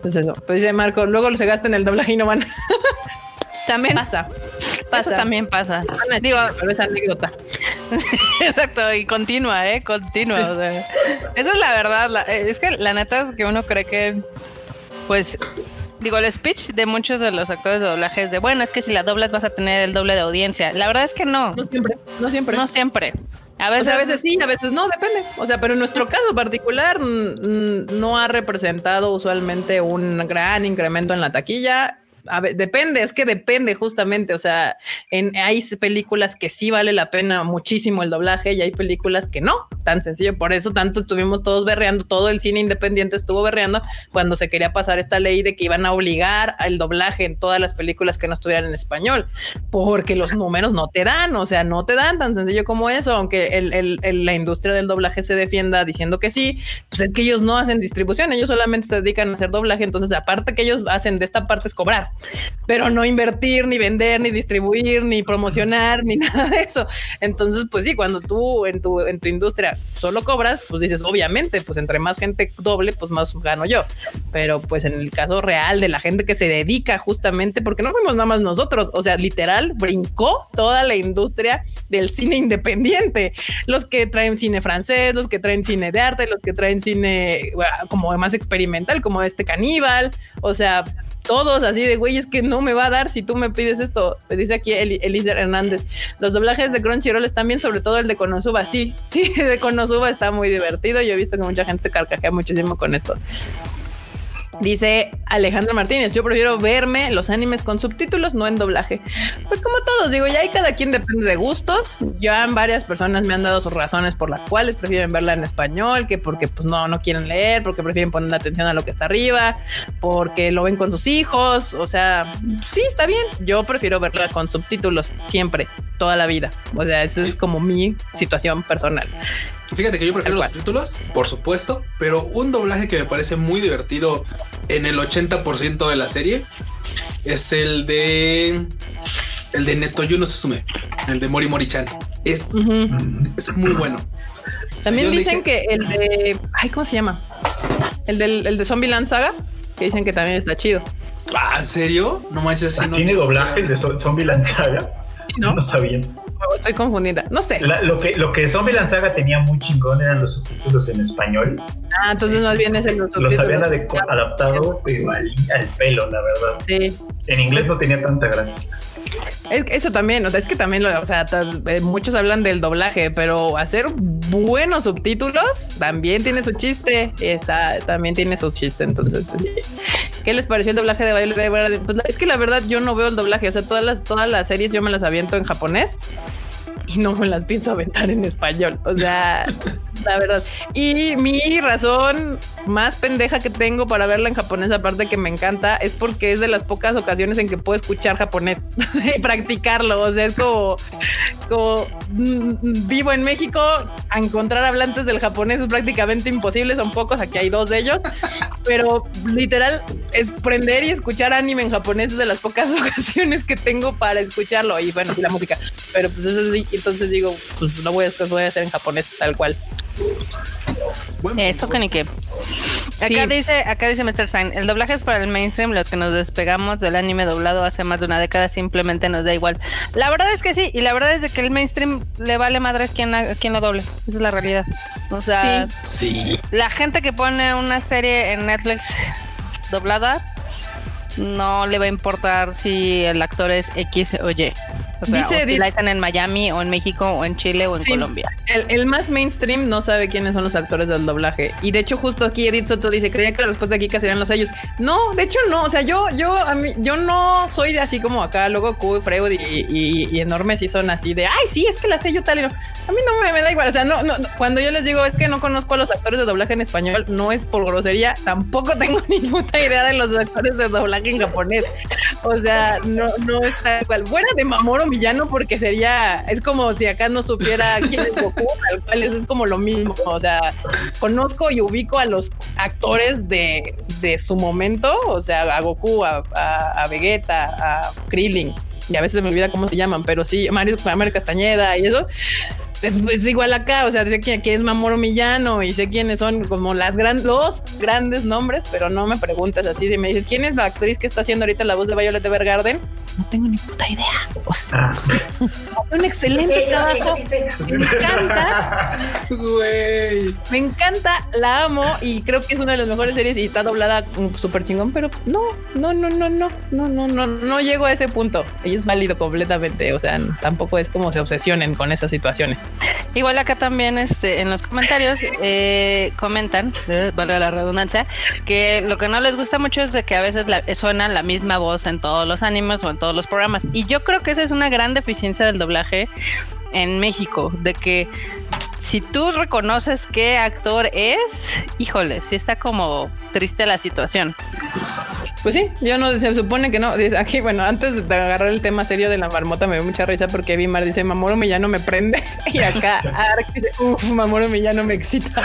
Pues eso, pues dice Marco, luego se gasta en el doblaje y no van. también pasa, Eso pasa. también pasa. Digo, pero es anécdota. exacto, y continúa, ¿eh? Continúa. o sea, esa es la verdad. la- eh, es que la neta es que uno cree que, pues, digo, el speech de muchos de los actores de doblaje es de, bueno, es que si la doblas vas a tener el doble de audiencia. La verdad es que no, No siempre, no siempre. no siempre. A O veces, sea, a veces sí, a veces no, depende. O sea, pero en nuestro caso particular no ha representado usualmente un gran incremento en la taquilla. Depende, es que depende justamente. O sea, en, hay películas que sí vale la pena muchísimo el doblaje y hay películas que no, tan sencillo. Por eso tanto estuvimos todos berreando, todo el cine independiente estuvo berreando cuando se quería pasar esta ley de que iban a obligar al doblaje en todas las películas que no estuvieran en español, porque los números no te dan, o sea, no te dan tan sencillo como eso, aunque la industria del doblaje se defienda diciendo que sí, pues es que ellos no hacen distribución, ellos solamente se dedican a hacer doblaje, entonces aparte que ellos hacen de esta parte es cobrar, pero no invertir, ni vender, ni distribuir, ni promocionar, ni nada de eso. Entonces, pues sí, cuando tú en tu, en tu industria solo cobras, pues dices, obviamente, pues entre más gente doble, pues más gano yo. Pero pues en el caso real de la gente que se dedica justamente, porque no fuimos nada más nosotros, o sea, literal, brincó toda la industria del cine independiente. Los que traen cine francés, los que traen cine de arte, los que traen cine bueno, como más experimental, como este caníbal, o sea, todos así de güey, es que no me va a dar si tú me pides esto. Me dice aquí Eli- Elisa Hernández. Los doblajes de Crunchyroll están bien, sobre todo el de Konosuba. Sí, sí, el de Konosuba está muy divertido. Yo he visto que mucha gente se carcajea muchísimo con esto. Dice Alejandro Martínez, yo prefiero verme los animes con subtítulos, no en doblaje. Pues como todos, digo, ya hay cada quien depende de gustos. Ya varias personas me han dado sus razones por las cuales prefieren verla en español, que porque pues no, no quieren leer, porque prefieren poner atención a lo que está arriba, porque lo ven con sus hijos. O sea, sí, está bien. Yo prefiero verla con subtítulos siempre, toda la vida. O sea, esa es como mi situación personal. Fíjate que yo prefiero los Tal subtítulos, por supuesto, pero un doblaje que me parece muy divertido en el 80% de la serie es el de el de Netoyuno Susume, el de Mori Mori-chan. Es, muy bueno. También dicen dije- que el de. Ay, ¿cómo se llama? El del el de Zombieland Saga, que dicen que también está chido. Ah, ¿en serio? No manches, así no ¿Tiene ni doblaje siquiera- de Zo- Zombieland Saga? ¿No? No sabía. Estoy confundida. No sé. La- lo, que, lo que Zombieland Saga tenía muy chingón eran los subtítulos en español. Ah, entonces más bien es el los Los habían subtítulos. adaptado pero al, al pelo, la verdad. Sí. En inglés no tenía tanta gracia. Es que eso también, o sea, es que también, lo, o sea, eh, muchos hablan del doblaje, pero hacer buenos subtítulos también tiene su chiste. Está, también tiene su chiste. Entonces, pues. ¿qué les pareció el doblaje de Verde? Pues es que la verdad yo no veo el doblaje. O sea, todas las, todas las series yo me las aviento en japonés y no me las pienso aventar en español. O sea, la verdad. Y mi razón más pendeja que tengo para verla en japonés, aparte que me encanta, es porque es de las pocas ocasiones en que puedo escuchar japonés y practicarlo. O sea, es como, como mm, vivo en México, encontrar hablantes del japonés es prácticamente imposible. Son pocos, aquí hay dos de ellos, pero literal es prender y escuchar anime en japonés es de las pocas ocasiones que tengo para escucharlo. Y bueno, y la música, pero pues eso sí, entonces digo, pues lo voy a, lo voy a hacer en japonés tal cual. Eso que ni qué. Sí. Acá dice, acá dice Mr. Sign, el doblaje es para el mainstream, los que nos despegamos del anime doblado hace más de una década simplemente nos da igual. La verdad es que sí, y la verdad es de que el mainstream le vale madres quien, ha- quien lo doble. Esa es la realidad. O sea, Sí. la gente que pone una serie en Netflix doblada no le va a importar si el actor es X o Y. O sea, Dice- o si la están en Miami o en México o en Chile o en Sí. Colombia. El, el más mainstream no sabe quiénes son los actores del doblaje. Y de hecho, justo aquí Edith Soto dice, creía que la respuesta aquí serían los sellos. No, de hecho no. O sea, yo, yo, a mí, yo no soy de así como acá, luego Q, Freud y, y, y enormes sí son así de, ay, sí, es que la sello tal y no. A mí no me, me da igual. O sea, no, no, cuando yo les digo es que no conozco a los actores de doblaje en español, no es por grosería. Tampoco tengo ni puta idea de los actores de doblaje en japonés. O sea, no, no es tal cual. Fuera de Mamoru Villano, porque sería, es como si acá no supiera quién es Goku, tal cual, eso es como lo mismo. O sea, conozco y ubico a los actores de, de su momento, o sea, a Goku, a, a, a Vegeta, a Krillin, y a veces me olvida cómo se llaman, pero sí, Mario, Mario Castañeda y eso. Es, es igual acá, o sea, sé quién, quién es Mamoru Millano y sé quiénes son como las gran, los grandes nombres, pero no me preguntas así. Si me dices quién es la actriz que está haciendo ahorita la voz de Violet Evergarden, no tengo ni puta idea. O sea, Ah. un excelente trabajo. Me encanta, Güey. me encanta, la amo y creo que es una de las mejores series y está doblada mm, súper chingón, pero no, no, no, no, no, no, no, no, no llego a ese punto. Y es válido completamente. O sea, tampoco es como se obsesionen con esas situaciones. Igual acá también este, en los comentarios eh, comentan, eh, valga la redundancia, que lo que no les gusta mucho es de que a veces suena la misma voz en todos los animes o en todos los programas. Y yo creo que esa es una gran deficiencia del doblaje en México, de que si tú reconoces qué actor es, híjole, sí está como triste la situación. Pues sí, yo no, se supone que no. Aquí, bueno, antes de agarrar el tema serio de la marmota, me dio mucha risa porque Vimar dice, Mamoru Millano me prende. Y acá Ark dice, uff, Mamoru Millano me excita.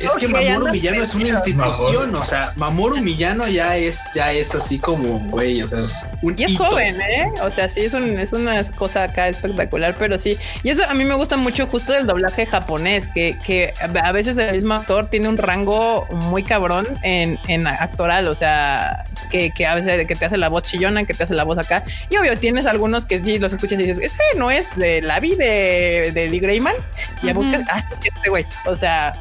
Es que Mamoru Millano es una institución, o sea, Mamoru Millano ya es, ya es así como, güey, o sea, es un Y es hito. joven, ¿eh? O sea, sí, es, un, es una cosa acá espectacular, pero sí. Y eso a mí me gusta mucho justo del doblaje japonés, que, que a veces el mismo actor tiene un rango muy cabrón en, en actoral, o sea, que, que a veces que te hace la voz chillona, que te hace la voz acá. Y obvio, tienes algunos que sí los escuchas y dices, este no es de la de, de Lee Grayman. Y ya buscas, ah, este es este güey. O sea,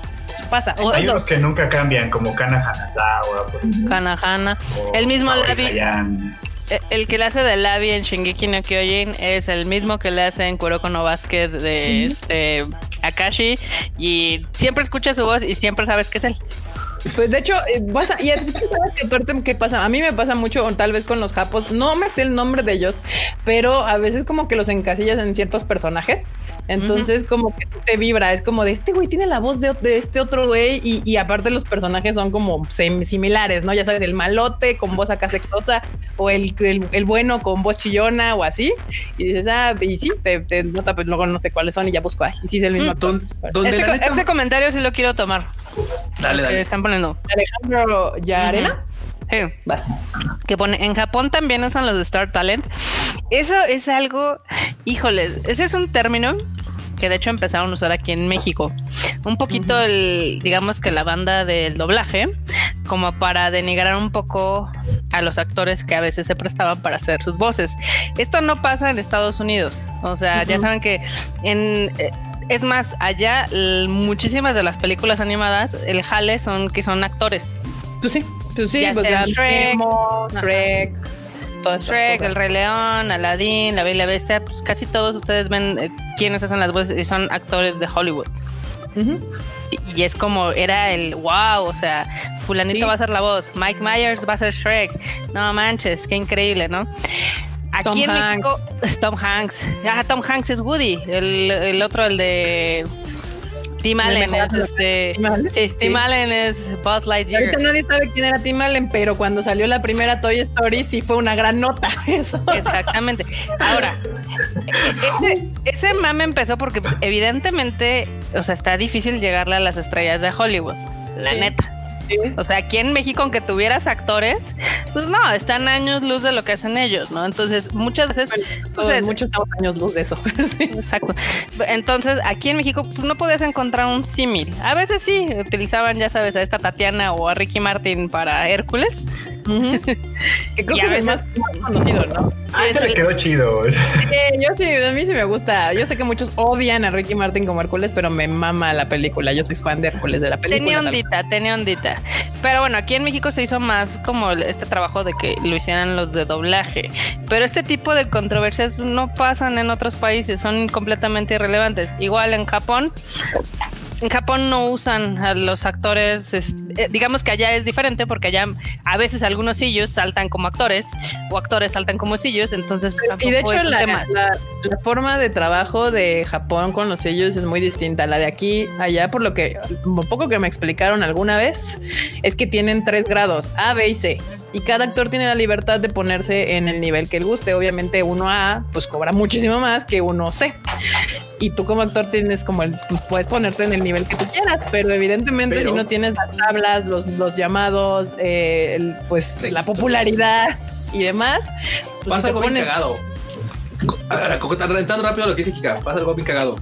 pasa. O- Hay Entonces, unos que nunca cambian, como Kana Hanazawa, por ejemplo, Kanahana. o El mismo. Hayan. Eh, El que le hace de Labi en Shingeki no Kyojin es el mismo que le hace en Kuroko no Basket de este Akashi y siempre escuchas su voz y siempre sabes que es él. Pues de hecho, eh, pasa, y es que sabes que aparte qué pasa, a mí me pasa mucho, tal vez con los japos, no me sé el nombre de ellos, pero a veces como que los encasillas en ciertos personajes, entonces como que te vibra, es como de este güey tiene la voz de, de este otro güey y, y aparte los personajes son como similares, ¿no? Ya sabes, el malote con voz acá sexosa o el, el, el bueno con voz chillona o así, y dices, ah, y sí, te, te nota, pues luego no sé cuáles son y ya busco, así, sí es el mismo. actor. Don- neta- ese comentario sí lo quiero tomar. Dale, dale. están poniendo. Alejandro Yarena, Sí. vas. que pone en Japón también usan los de Star Talent. Eso es algo, híjole, ese es un término que de hecho empezaron a usar aquí en México. Un poquito el, digamos que la banda del doblaje, como para denigrar un poco a los actores que a veces se prestaban para hacer sus voces. Esto no pasa en Estados Unidos. O sea, ya saben que en eh, es más, allá muchísimas de las películas animadas, el jale son que son actores. Pues sí, pues sí, Ya pues sea Shrek, Nemo. Shrek, todas Shrek. El Rey León, Aladdin, La Bella y la Bestia, pues casi todos ustedes ven eh, quiénes hacen las voces y son actores de Hollywood. Ujú. Y, y es como era el wow, o sea, fulanito Sí. va a ser la voz, Mike Myers va a ser Shrek. No manches, qué increíble, ¿no? Aquí Tom en Hanks. México, Tom Hanks. Ah, Tom Hanks es Woody. El, el otro, el de Tim Allen, es este. Tim Allen, Sí, Tim sí. Allen es Buzz Lightyear. Ahorita nadie sabe quién era Tim Allen, pero cuando salió la primera Toy Story sí fue una gran nota. Eso. Exactamente. Ahora, ese, ese mame empezó porque pues, evidentemente, o sea, está difícil llegarle a las estrellas de Hollywood, la Sí. neta. O sea, aquí en México, aunque tuvieras actores, pues no, están años luz de lo que hacen ellos, ¿no? Entonces, muchas veces, pues, Todos, es- muchos estamos años luz de eso. Sí. Exacto. Entonces, aquí en México pues, no podías encontrar un símil. A veces sí, utilizaban, ya sabes, a esta Tatiana o a Ricky Martin para Hércules. Que creo Y que es el más, conocido, ¿no? Ah, Sí, ese le quedó chido. Eh, yo sí, a mí sí me gusta. Yo sé que muchos odian a Ricky Martin como Hércules, pero me mama la película. Yo soy fan de Hércules de la película. Tenía ondita, tenía ondita. Pero bueno, aquí en México se hizo más como este trabajo de que lo hicieran los de doblaje. Pero este tipo de controversias no pasan en otros países, son completamente irrelevantes. Igual en Japón. En Japón no usan a los actores, es- eh, digamos que allá es diferente porque allá a veces algunos sillos saltan como actores o actores saltan como sillos, entonces pues, Y de hecho un la, tema. la- la forma de trabajo de Japón con los sellos es muy distinta. La de aquí, allá, por lo que como poco que me explicaron alguna vez, es que tienen tres grados, A, B y C. Y cada actor tiene la libertad de ponerse en el nivel que él guste. Obviamente uno A, pues cobra muchísimo más que uno C. Y tú como actor tienes como el, pues, puedes ponerte en el nivel que tú quieras, pero evidentemente Pero- si no tienes las tablas, los, los llamados, eh, el, pues la popularidad y demás, pues, pasa si algo bien cagado. A ver, co- Rentando rápido lo que dice Kika, pasa algo bien cagado.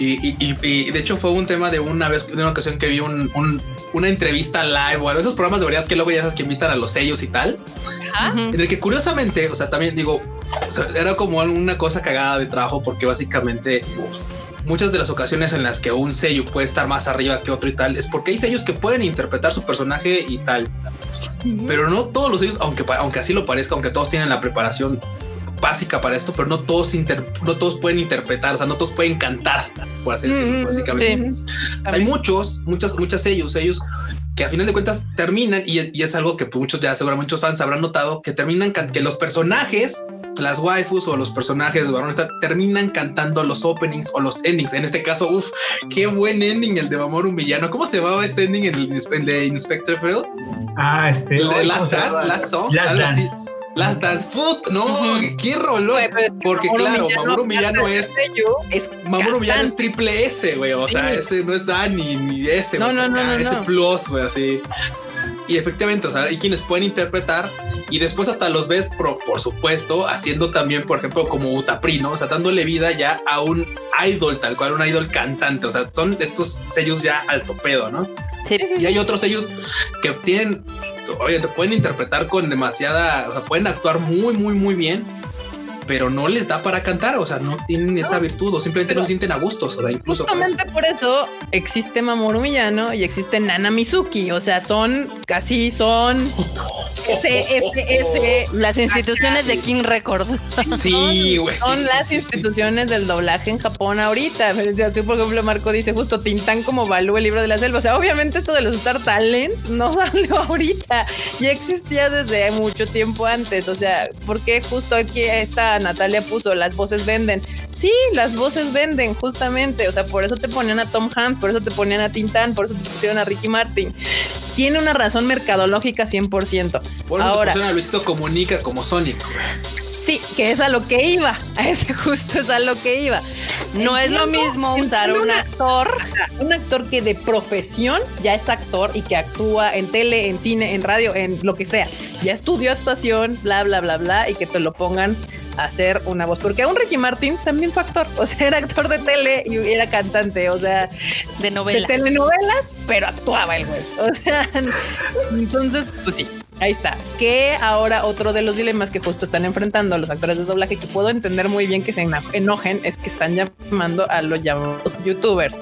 Y, y- y- y de hecho fue un tema de una vez, de una ocasión que vi un, un- una entrevista live o algo, esos programas de verdad que luego ya sabes que invitan a los sellos y tal, Ujú. en el que curiosamente, o sea, también digo, o sea, era como una cosa cagada de trabajo porque básicamente muchas de las ocasiones en las que un sello puede estar más arriba que otro y tal, es porque hay sellos que pueden interpretar su personaje y tal. Pero no todos los sellos, aunque, aunque así lo parezca, aunque todos tienen la preparación básica para esto, pero no todos, inter- no todos pueden interpretar, o sea, no todos pueden cantar, por así decirlo, Mm, básicamente. Sí. O sea, hay muchos, muchas, muchas sellos, sellos que a final de cuentas terminan, y, y es algo que pues, muchos ya seguramente muchos fans habrán notado, que terminan, que los personajes, las waifus o los personajes de varones terminan cantando los openings o los endings. En este caso, uff, qué buen ending el de Mamoru Villano. ¿Cómo se llamaba este ending en el, el de Inspector Freud? Ah, este. El de Last ¿cómo se Dance? Last Song, Last algo así. Last Dance Foot, no, Ujú. qué rolón. Güey, pero es que Porque claro, Millano, de es es Mamoru Villano es triple S, güey. O sea, Sí. ese no es Dani ni ese. No, no, no, no, Ese plus, güey, así. Y efectivamente, o sea, hay quienes pueden interpretar y después hasta los ves, por, por supuesto, haciendo también, por ejemplo, como Utaprino, o sea, dándole vida ya a un idol, tal cual, un idol cantante. O sea, son estos sellos ya alto pedo, ¿no? Sí. Y hay otros sellos que tienen, oye, te pueden interpretar con demasiada, o sea, pueden actuar muy, muy, muy bien, pero no les da para cantar, o sea, no tienen esa virtud o simplemente no se sienten a gustos, o sea, incluso por eso. Justamente por eso existe Mamoru Miyano y existe Nana Mizuki. O sea, son casi son ese, ese, ese. Las instituciones de King Record. Sí, güey. Son sí, las sí, sí. instituciones del doblaje en Japón ahorita. Por ejemplo, Marco dice justo Tintán como Balú, el libro de la selva. O sea, obviamente esto de los Star Talents no salió ahorita. Ya existía desde mucho tiempo antes. O sea, ¿por qué justo aquí Natalia puso las voces venden? Sí, las voces venden, justamente. O sea, por eso te ponían a Tom Hanks, por eso te ponían a Tintán, por eso te pusieron a Ricky Martin. Tiene una razón mercadológica 100%. Por eso Ahora. te pusieron a Luisito Comunica como Sonic. Sí, que es a lo que iba. A ese justo es a lo que iba. No es lo mismo usar un actor. Un actor que de profesión ya es actor y que actúa en tele, en cine, en radio, en lo que sea. Ya estudió actuación, bla, bla, bla, bla, y que te lo pongan hacer una voz. Porque aún Ricky Martin también fue actor. O sea, era actor de tele y era cantante. O sea, de de novela. telenovelas, pero actuaba el güey. O sea, entonces, pues sí, ahí está. Que ahora otro de los dilemas que justo están enfrentando los actores de doblaje, que puedo entender muy bien que se enojen, es que están llamando a los llamados youtubers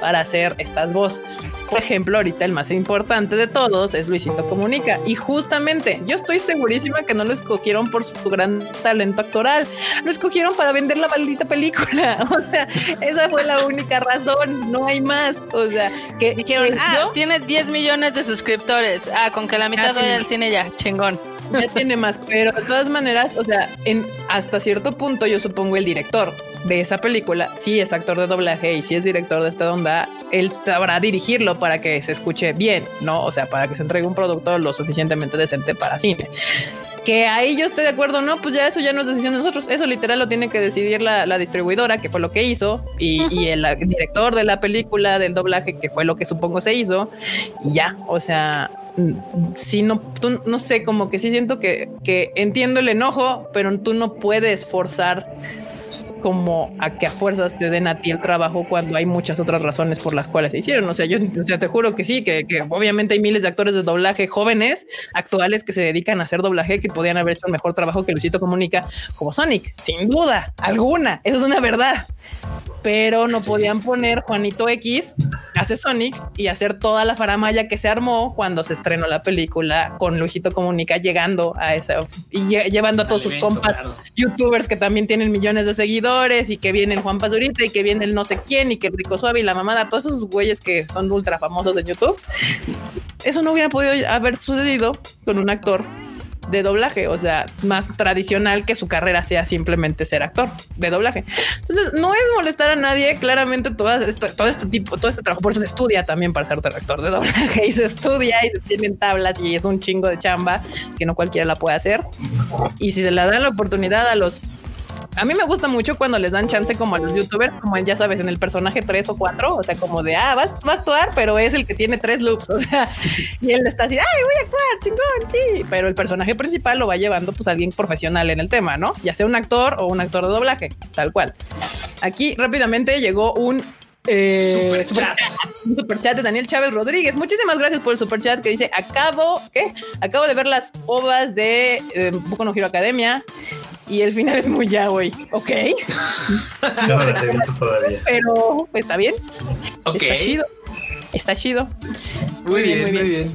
para hacer estas voces. Por ejemplo, ahorita el más importante de todos es Luisito Comunica. Y justamente, yo estoy segurísima que no lo escogieron por su gran talento actoral, lo escogieron para vender la maldita película. O sea, esa fue la única razón, no hay más. O sea, que Dijeron, ah, tiene 10 millones de suscriptores. Ah, con que la mitad Ah, vaya tiene- al cine ya, chingón. ya tiene más, pero de todas maneras, o sea, en hasta cierto punto yo supongo el director de esa película, sí es actor de doblaje y sí es director de esta onda, él sabrá dirigirlo para que se escuche bien, ¿no? O sea, para que se entregue un producto lo suficientemente decente para cine. Que ahí yo estoy de acuerdo, no, pues ya eso ya no es decisión de nosotros. Eso literal lo tiene que decidir la, la distribuidora, que fue lo que hizo, y, y el director de la película, del doblaje, que fue lo que supongo se hizo. Y ya, o sea, sí, no, no sé, como que sí siento que, que entiendo el enojo, pero tú no puedes forzar como a que a fuerzas te den a ti el trabajo cuando hay muchas otras razones por las cuales se hicieron. O sea, yo o sea, te juro que sí, que, que obviamente hay miles de actores de doblaje jóvenes, actuales, que se dedican a hacer doblaje que podían haber hecho un mejor trabajo que Luisito Comunica como Sonic, sin duda alguna. Eso es una verdad pero no podían poner Juanito X hace Sonic y hacer toda la faramaya que se armó cuando se estrenó la película con Luisito Comunica llegando a esa y lle- llevando a todos sus evento, compas claro. youtubers que también tienen millones de seguidores y que viene el Juan Pazurita y que viene el no sé quién y que el Rico Suave y la mamada, todos esos güeyes que son ultra famosos en YouTube. Eso no hubiera podido haber sucedido con un actor de doblaje, o sea, más tradicional que su carrera sea simplemente ser actor de doblaje. Entonces, no es molestar a nadie, claramente todo todo este tipo, todo este trabajo, por eso se estudia también para ser actor de doblaje y se estudia y se tienen tablas y es un chingo de chamba que no cualquiera la puede hacer. Y si se le da la oportunidad a los a mí me gusta mucho cuando les dan chance como a los youtubers, como en, ya sabes, en el personaje 3 o 4, o sea, como de, ah, vas, va a actuar, pero es el que tiene tres loops, o sea, y él está así, ay, voy a actuar, chingón, sí, pero el personaje principal lo va llevando pues alguien profesional en el tema, ¿no? Ya sea un actor o un actor de doblaje, tal cual. Aquí rápidamente llegó un... Eh, Super chat. super chat de Daniel Chávez Rodríguez. Muchísimas gracias por el super chat que dice: Acabo, ¿qué? Acabo de ver las ovas de eh, Boku no Hero Academia y el final es muy ya, güey. Ok, no las he visto todavía. pero está bien. Ok. Está chido. Está chido. Muy bien, muy bien.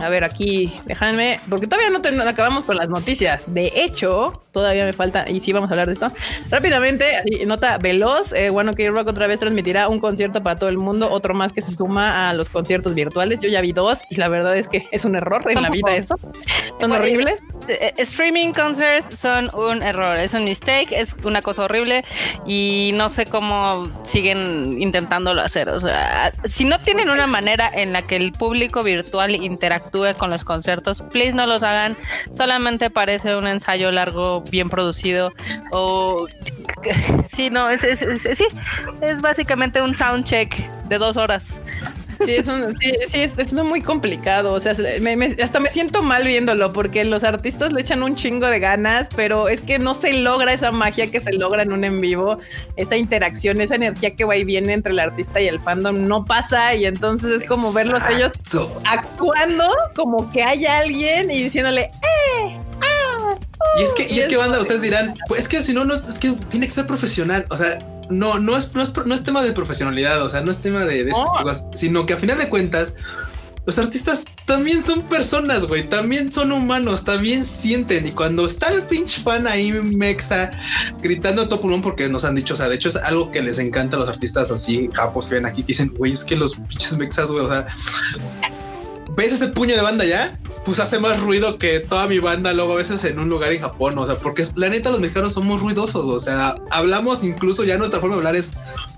A ver, aquí, déjame, porque todavía no, ten- acabamos con las noticias. De hecho, todavía me falta, y sí vamos a hablar de esto. Rápidamente, así, nota veloz, eh, One Ok Rock otra vez transmitirá un concierto para todo el mundo, otro más que se suma a los conciertos virtuales. Yo ya vi dos y la verdad es que es un error en la vida esto. Son Bueno, horribles. Eh, eh, Streaming concerts son un error, es un mistake, es una cosa horrible y no sé cómo siguen intentándolo hacer. O sea, si no tienen una manera en la que el público virtual interactúe con los conciertos, please no los hagan. Solamente parece un ensayo largo, bien producido o sí, no, es, es- es- sí, es básicamente un soundcheck de dos horas. Sí, es, un- sí, sí, es, es muy complicado. O sea, se- me- me- hasta me siento mal viéndolo porque los artistas le echan un chingo de ganas, pero es que no se logra esa magia que se logra en un en vivo, esa interacción, esa energía que va y viene entre el artista y el fandom no pasa y entonces es como verlos a ellos Exacto. actuando como que hay alguien y diciéndole, ¡eh! ¡ah! Y es que, y es que eso, banda, ustedes dirán, pues es que si no, no, es que tiene que ser profesional. O sea, no, no es, no es, no es tema de profesionalidad, o sea, no es tema de, de esas No. cosas, sino que a final de cuentas, los artistas también son personas, güey, también son humanos, también sienten. Y cuando está el pinche fan ahí, mexa, gritando a todo pulmón, porque nos han dicho, o sea, de hecho es algo que les encanta a los artistas así, japos que ven aquí, que dicen, güey, es que los pinches mexas, güey, o sea, ¿ves ese puño de banda ya? Pues hace más ruido que toda mi banda luego a veces en un lugar en Japón, o sea, porque la neta los mexicanos somos ruidosos, o sea, hablamos incluso ya nuestra forma de hablar es,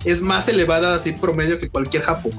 es más elevada así promedio que cualquier japo.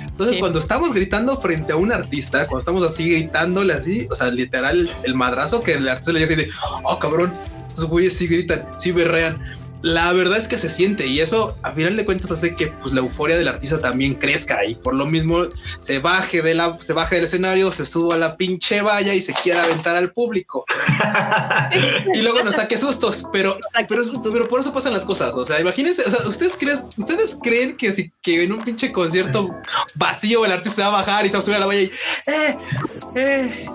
Entonces Sí. cuando estamos gritando frente a un artista, cuando estamos así gritándole así, o sea, literal el madrazo que el artista le dice de, oh cabrón, esos güeyes sí gritan, sí berrean. La verdad es que se siente y eso a final de cuentas hace que pues la euforia del artista también crezca y por lo mismo se baje de la se baje del escenario, se suba a la pinche valla y se quiera aventar al público y luego nos saque sustos, pero pero, es- pero por eso pasan las cosas, o sea, imagínense, o sea, ustedes creen ustedes creen que si que en un pinche concierto vacío el artista va a bajar y se va a subir a la valla y eh eh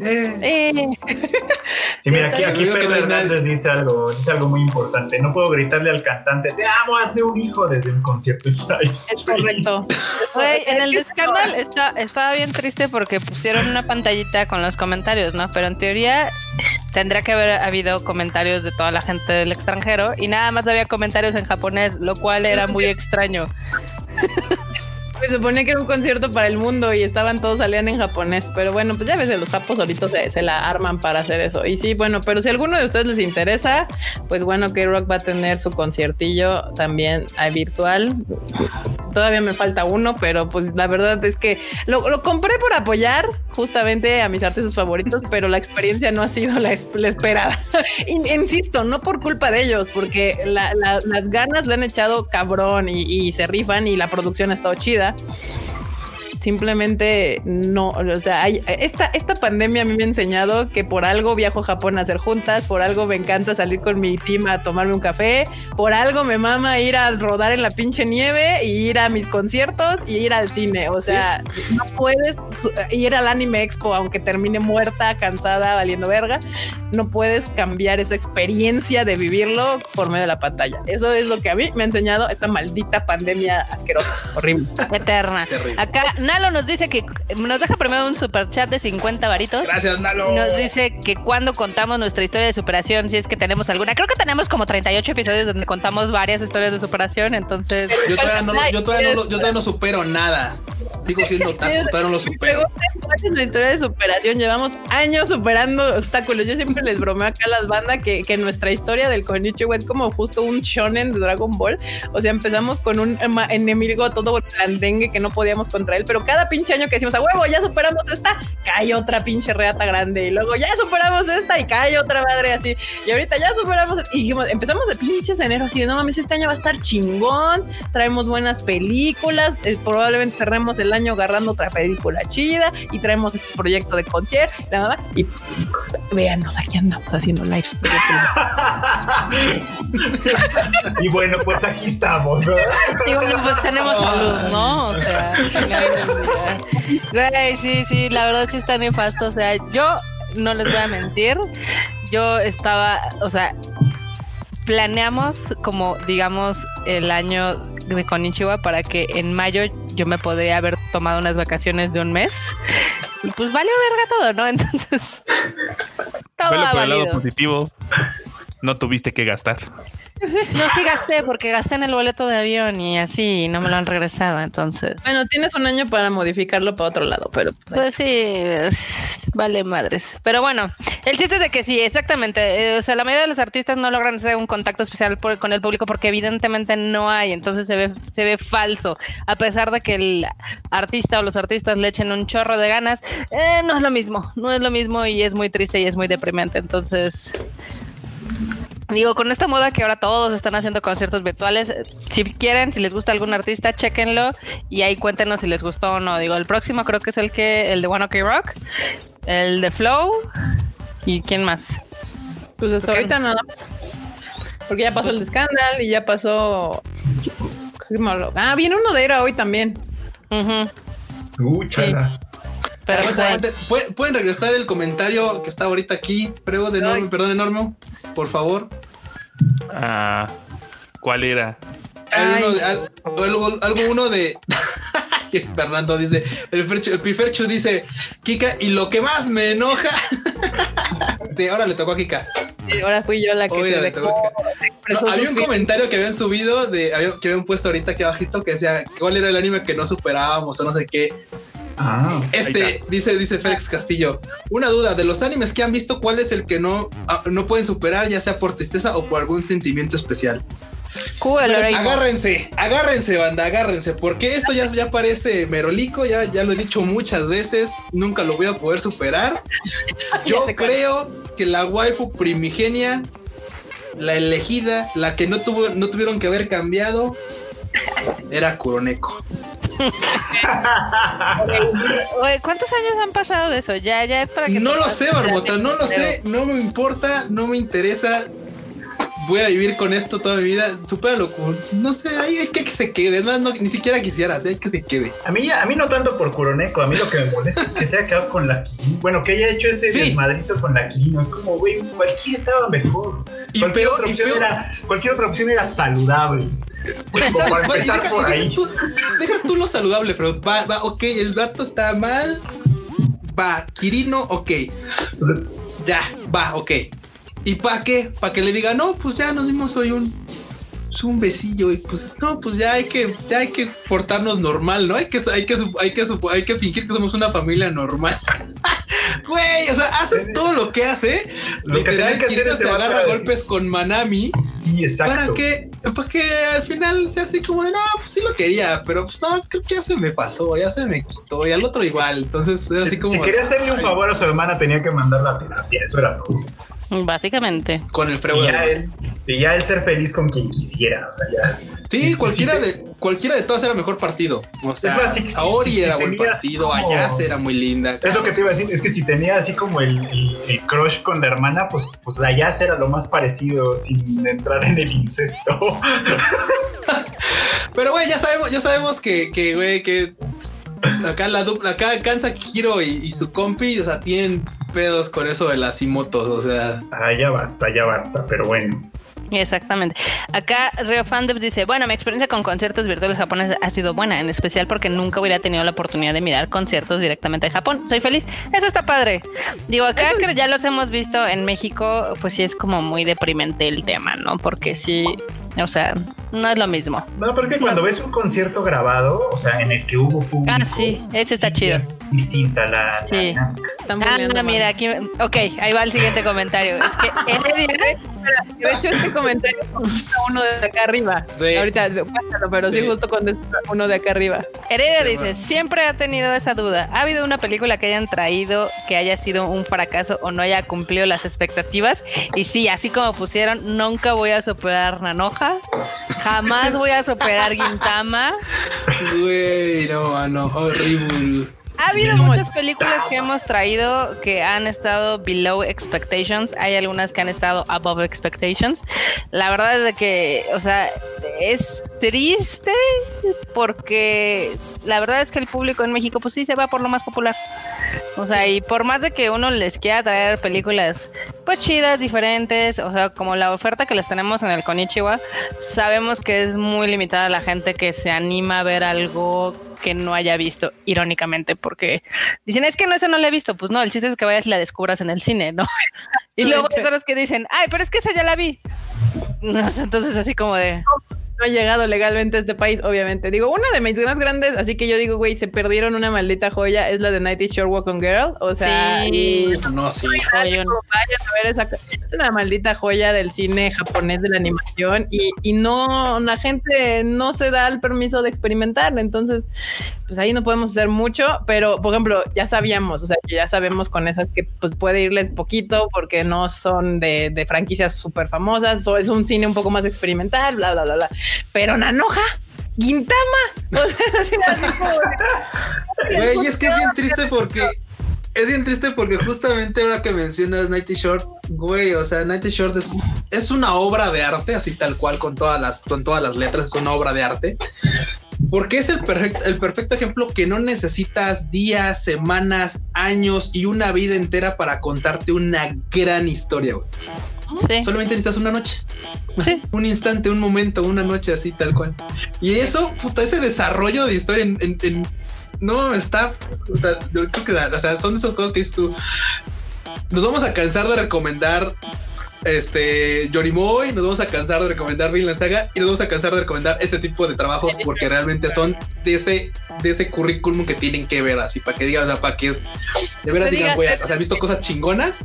eh Eh, Sí, mira, aquí, aquí. Pedro Hernández dice algo, dice algo muy importante. No puedo gritarle al cantante, te amo, hazme un hijo desde un concierto live es stream". correcto. Güey, en el de Scandal está, estaba bien triste porque pusieron una pantallita con los comentarios, ¿no? Pero en teoría tendría que haber habido comentarios de toda la gente del extranjero y nada más había comentarios en japonés, lo cual era muy extraño. Pues se supone que era un concierto para el mundo y estaban todos salían en japonés, pero bueno, pues ya ves, los japos solitos se, se la arman para hacer eso. Y sí, bueno, pero si alguno de ustedes les interesa, pues bueno, K-Rock va a tener su conciertillo también eh, virtual. Todavía me falta uno, pero pues la verdad es que lo, lo compré por apoyar justamente a mis artistas favoritos, pero la experiencia no ha sido la, es- la esperada. In- Insisto, no por culpa de ellos, porque la- las ganas le han echado cabrón y, y se rifan y la producción ha estado chida. Yeah. Simplemente no, o sea, hay, esta, esta pandemia a mí me ha enseñado que por algo viajo a Japón a hacer juntas, por algo me encanta salir con mi team a tomarme un café, por algo me mama ir a rodar en la pinche nieve y ir a mis conciertos y ir al cine. O sea, no puedes ir al anime expo aunque termine muerta, cansada, valiendo verga. No puedes cambiar esa experiencia de vivirlo por medio de la pantalla. Eso es lo que a mí me ha enseñado esta maldita pandemia asquerosa, horrible. Eterna. Terrible. Acá Nalo nos dice que nos deja primero un super chat de 50 varitos. Gracias, Nalo. Nos dice que cuando contamos nuestra historia de superación, si es que tenemos alguna. Creo que tenemos como 38 episodios donde contamos varias historias de superación, entonces Yo todavía no, lo- yo todavía no, lo- yo todavía no supero nada. Sigo siendo taco, todavía no lo supero. Cuál es la historia de superación. Llevamos años superando obstáculos. Yo siempre les bromeo acá a las bandas que, que nuestra historia del Konichiwa es como justo un shonen de Dragon Ball. O sea, empezamos con un enemigo todo blandengue que no podíamos contra él, pero cada pinche año que decimos a huevo, ya superamos esta, cae otra pinche reata grande. Y luego ya superamos esta y cae otra madre así. Y ahorita ya superamos. Y dijimos, empezamos de pinches enero así de no mames, este año va a estar chingón. Traemos buenas películas. eh, probablemente cerremos el año agarrando otra película chida y traemos este proyecto de concierto. La mamá. Y véanos, aquí andamos haciendo lives. Y bueno, pues aquí estamos. ¿verdad? Y bueno, pues tenemos salud, ¿no? O sea, güey, sí, sí, la verdad sí está nefasto. O sea, yo no les voy a mentir. Yo estaba, o sea, planeamos como, digamos, el año de Konichiwa para que en mayo yo me podría haber tomado unas vacaciones de un mes. Y pues valió verga todo, ¿no? Entonces, todo Velo ha por el lado positivo. No tuviste que gastar. No, sí gasté porque gasté en el boleto de avión y así y no me lo han regresado. Entonces, Bueno, tienes un año para modificarlo para otro lado, pero Pues sí, es- vale madres. Pero bueno, el chiste es de que sí, exactamente. eh, o sea, la mayoría de los artistas no logran hacer un contacto especial por- con el público porque evidentemente no hay. Entonces se ve, se ve falso. A pesar de que el artista o los artistas le echen un chorro de ganas, eh, no es lo mismo. No es lo mismo y es muy triste y es muy deprimente. Entonces. Digo, con esta moda que ahora todos están haciendo conciertos virtuales, si quieren, si les gusta algún artista, chéquenlo y ahí cuéntenos si les gustó o no. Digo, el próximo creo que es el que el de One Ok Rock, el de Flow y quién más. pues hasta ¿Por qué ahorita no. Porque ya pasó el de Scandal y ya pasó. Ah, viene uno de Era hoy también. Uh, chala. Pero pues. ¿Pueden- Pueden regresar el comentario que está ahorita aquí. De perdón, Enormo, por favor. Ah, ¿Cuál era? Hay uno Ay. de- al- algo, algo uno de. Fernando dice, el, Ferchu- el Piferchu dice, Kika, y lo que más me enoja. Sí, ahora le tocó a Kika. Ahora fui yo la que Oye, se le dejó. tocó a Kika. expresó No, había un comentario que habían subido, de, que habían puesto ahorita aquí abajito que decía cuál era el anime que no superábamos o no sé qué. Ah, Este, dice, dice Félix Castillo, una duda, de los animes que han visto, ¿cuál es el que no, ah, no pueden superar, ya sea por tristeza o por algún sentimiento especial? Oreimo. Agárrense, agárrense, banda, agárrense, porque esto ya, ya parece merolico, ya, ya lo he dicho muchas veces, nunca lo voy a poder superar. Yo cuál. creo que la waifu primigenia, la elegida, la que no tuvo, no tuvieron que haber cambiado, era Kuroneko. Oye, ¿Cuántos años han pasado de eso? Ya, ya es para que. No lo sé, Barbota, no lo sé, no me importa, no me interesa. Voy a vivir con esto toda mi vida. Supéralo, Kun. no sé, hay, hay que que se quede. Es más, no, ni siquiera quisieras, hay que se quede. A mí, a mí no tanto por Kuroneko, a mí lo que me molesta es que se haya quedado con la Kirino. Bueno, que haya hecho ese Sí. desmadrito con la Kirino. Es como, güey, cualquiera estaba mejor. Y cualquier, peor, otra y opción peor. era, cualquier otra opción era saludable. Pues, deja tú lo saludable, pero va, va, ok, el vato está mal. Va, Kirino, ok. Ya, va, ok. ¿Y para qué? Para que le diga, no, pues ya nos dimos hoy un, pues, un besillo y pues no, pues ya hay que, ya hay que portarnos normal, ¿no? Hay que, hay que, hay que, hay que fingir que somos una familia normal. Güey, o sea, hace todo lo que hace. Lo Literal, que ese se agarra golpes con Manami. Sí, exacto. Para que, para que al final sea así como de, no, pues sí lo quería, pero pues no, creo que ya se me pasó, ya se me quitó, y al otro igual. Entonces era así como. si quería hacerle un favor a su hermana, tenía que mandarla a terapia. Eso era todo. Básicamente. Con el Y frego ya, él, y ya él ser feliz con quien quisiera. o sea, ya. Sí, cualquiera de cualquiera de todas era mejor partido. O sea, más, Aori sí, era buen tenía partido, como- Ayase era muy linda. Es lo que te iba a decir, es que si tenía así como el, el- el crush con la hermana, pues, pues la Yas era lo más parecido sin entrar en el incesto. Pero güey, ya sabemos, ya sabemos que, que güey, que acá la dupla, acá Kansa Kiro y, y su compi, o sea, tienen pedos con eso de las imotos, o sea. Ah, ya basta, ya basta, pero bueno. Exactamente. Acá Rio Fandom dice, bueno, mi experiencia con conciertos virtuales japoneses ha sido buena, en especial porque nunca hubiera tenido la oportunidad de mirar conciertos directamente de Japón. Soy feliz. Eso está padre. Digo, acá que ya los hemos visto en México, pues sí es como muy deprimente el tema, ¿no? Porque sí, o sea, no es lo mismo. No, pero es que cuando ves un concierto grabado, o sea, en el que hubo público. Ah, sí, ese está sí chido. Es distinta la, la Sí. Están Ah, no, mira, aquí, ok, ahí va el siguiente comentario. Es que Heredia, De hecho, este comentario contesta uno de acá arriba. Sí. Ahorita, cuéntalo, pero sí, Sí. justo contesta uno de acá arriba. Heredia dice, siempre ha tenido esa duda. ¿Ha habido una película que hayan traído que haya sido un fracaso o no haya cumplido las expectativas? Y sí, así como pusieron, nunca voy a superar Nanoja, jamás voy a superar Gintama. Güey, no, mano, horrible. Ha habido muchas películas que hemos traído que han estado below expectations. Hay algunas que han estado above expectations. La verdad es de que, o sea, es triste porque la verdad es que el público en México, pues sí se va por lo más popular. O sea, y por más de que uno les quiera traer películas, pues chidas, diferentes, o sea, como la oferta que les tenemos en el Konichiwa, sabemos que es muy limitada la gente que se anima a ver algo que no haya visto, irónicamente, porque dicen, es que no, eso no lo he visto. Pues no, el chiste es que vayas y la descubras en el cine, ¿no? y luego hay otros que dicen, ay, pero es que esa ya la vi. Entonces así como de... No ha llegado legalmente a este país, obviamente. Digo, una de mis más grandes, así que yo digo, güey, se perdieron una maldita joya, es la de Nighty Shore Walk on Girl. O sea, Sí. y- No, sí. Vayan a ver esa. Es una maldita joya del cine japonés de la animación y, y no, la gente no se da el permiso de experimentar. Entonces, pues ahí no podemos hacer mucho, pero por ejemplo, ya sabíamos, o sea, que ya sabemos con esas que pues puede irles poquito porque no son de, de franquicias súper famosas o es un cine un poco más experimental, bla, bla, bla, bla. Pero Nanoja, Gintama, o sea, así, Güey, es que es bien triste porque. Es bien triste porque justamente ahora que mencionas Nighty Short, güey, o sea, Nighty Short es, es una obra de arte, así tal cual, con todas las, con todas las letras, es una obra de arte. Porque es el perfecto, el perfecto ejemplo que no necesitas días, semanas, años y una vida entera para contarte una gran historia, güey. Sí. Solamente necesitas una noche. Así, Un instante, un momento, una noche así, tal cual. Y eso, puta, ese desarrollo de historia en. en- en- no, está. puta, yo creo que, o sea, son esas cosas que dices tú. Nos vamos a cansar de recomendar este Yorimoy, nos vamos a cansar de recomendar Vinland Saga y nos vamos a cansar de recomendar este tipo de trabajos porque realmente son de ese de ese currículum que tienen que ver así para que digan, para que es de veras digan, diga, güey, o sea, he visto cosas chingonas.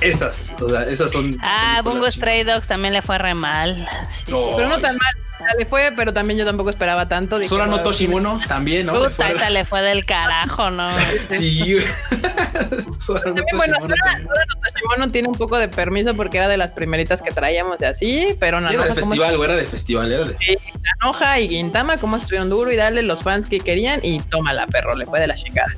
Esas, o sea, esas son Ah, películas Bungo chingonas. Stray Dogs también le fue re mal. Sí. No, pero no tan mal. Le fue, pero también yo tampoco esperaba tanto. Dije, Sora no "Wow, Toshimono también, ¿no? Le Puta, fue- le fue del carajo, ¿no? Sí. Sora no También, bueno, Toshimono Sora, también. Sora no Toshimono tiene un poco de permiso porque era de las primeritas que traíamos y así, pero Era de Nanoja, como festival, güey, era de festival, era de Nanoja y Gintama, como estuvieron duro y darle los fans que querían y tómala, perro, le fue de la chingada.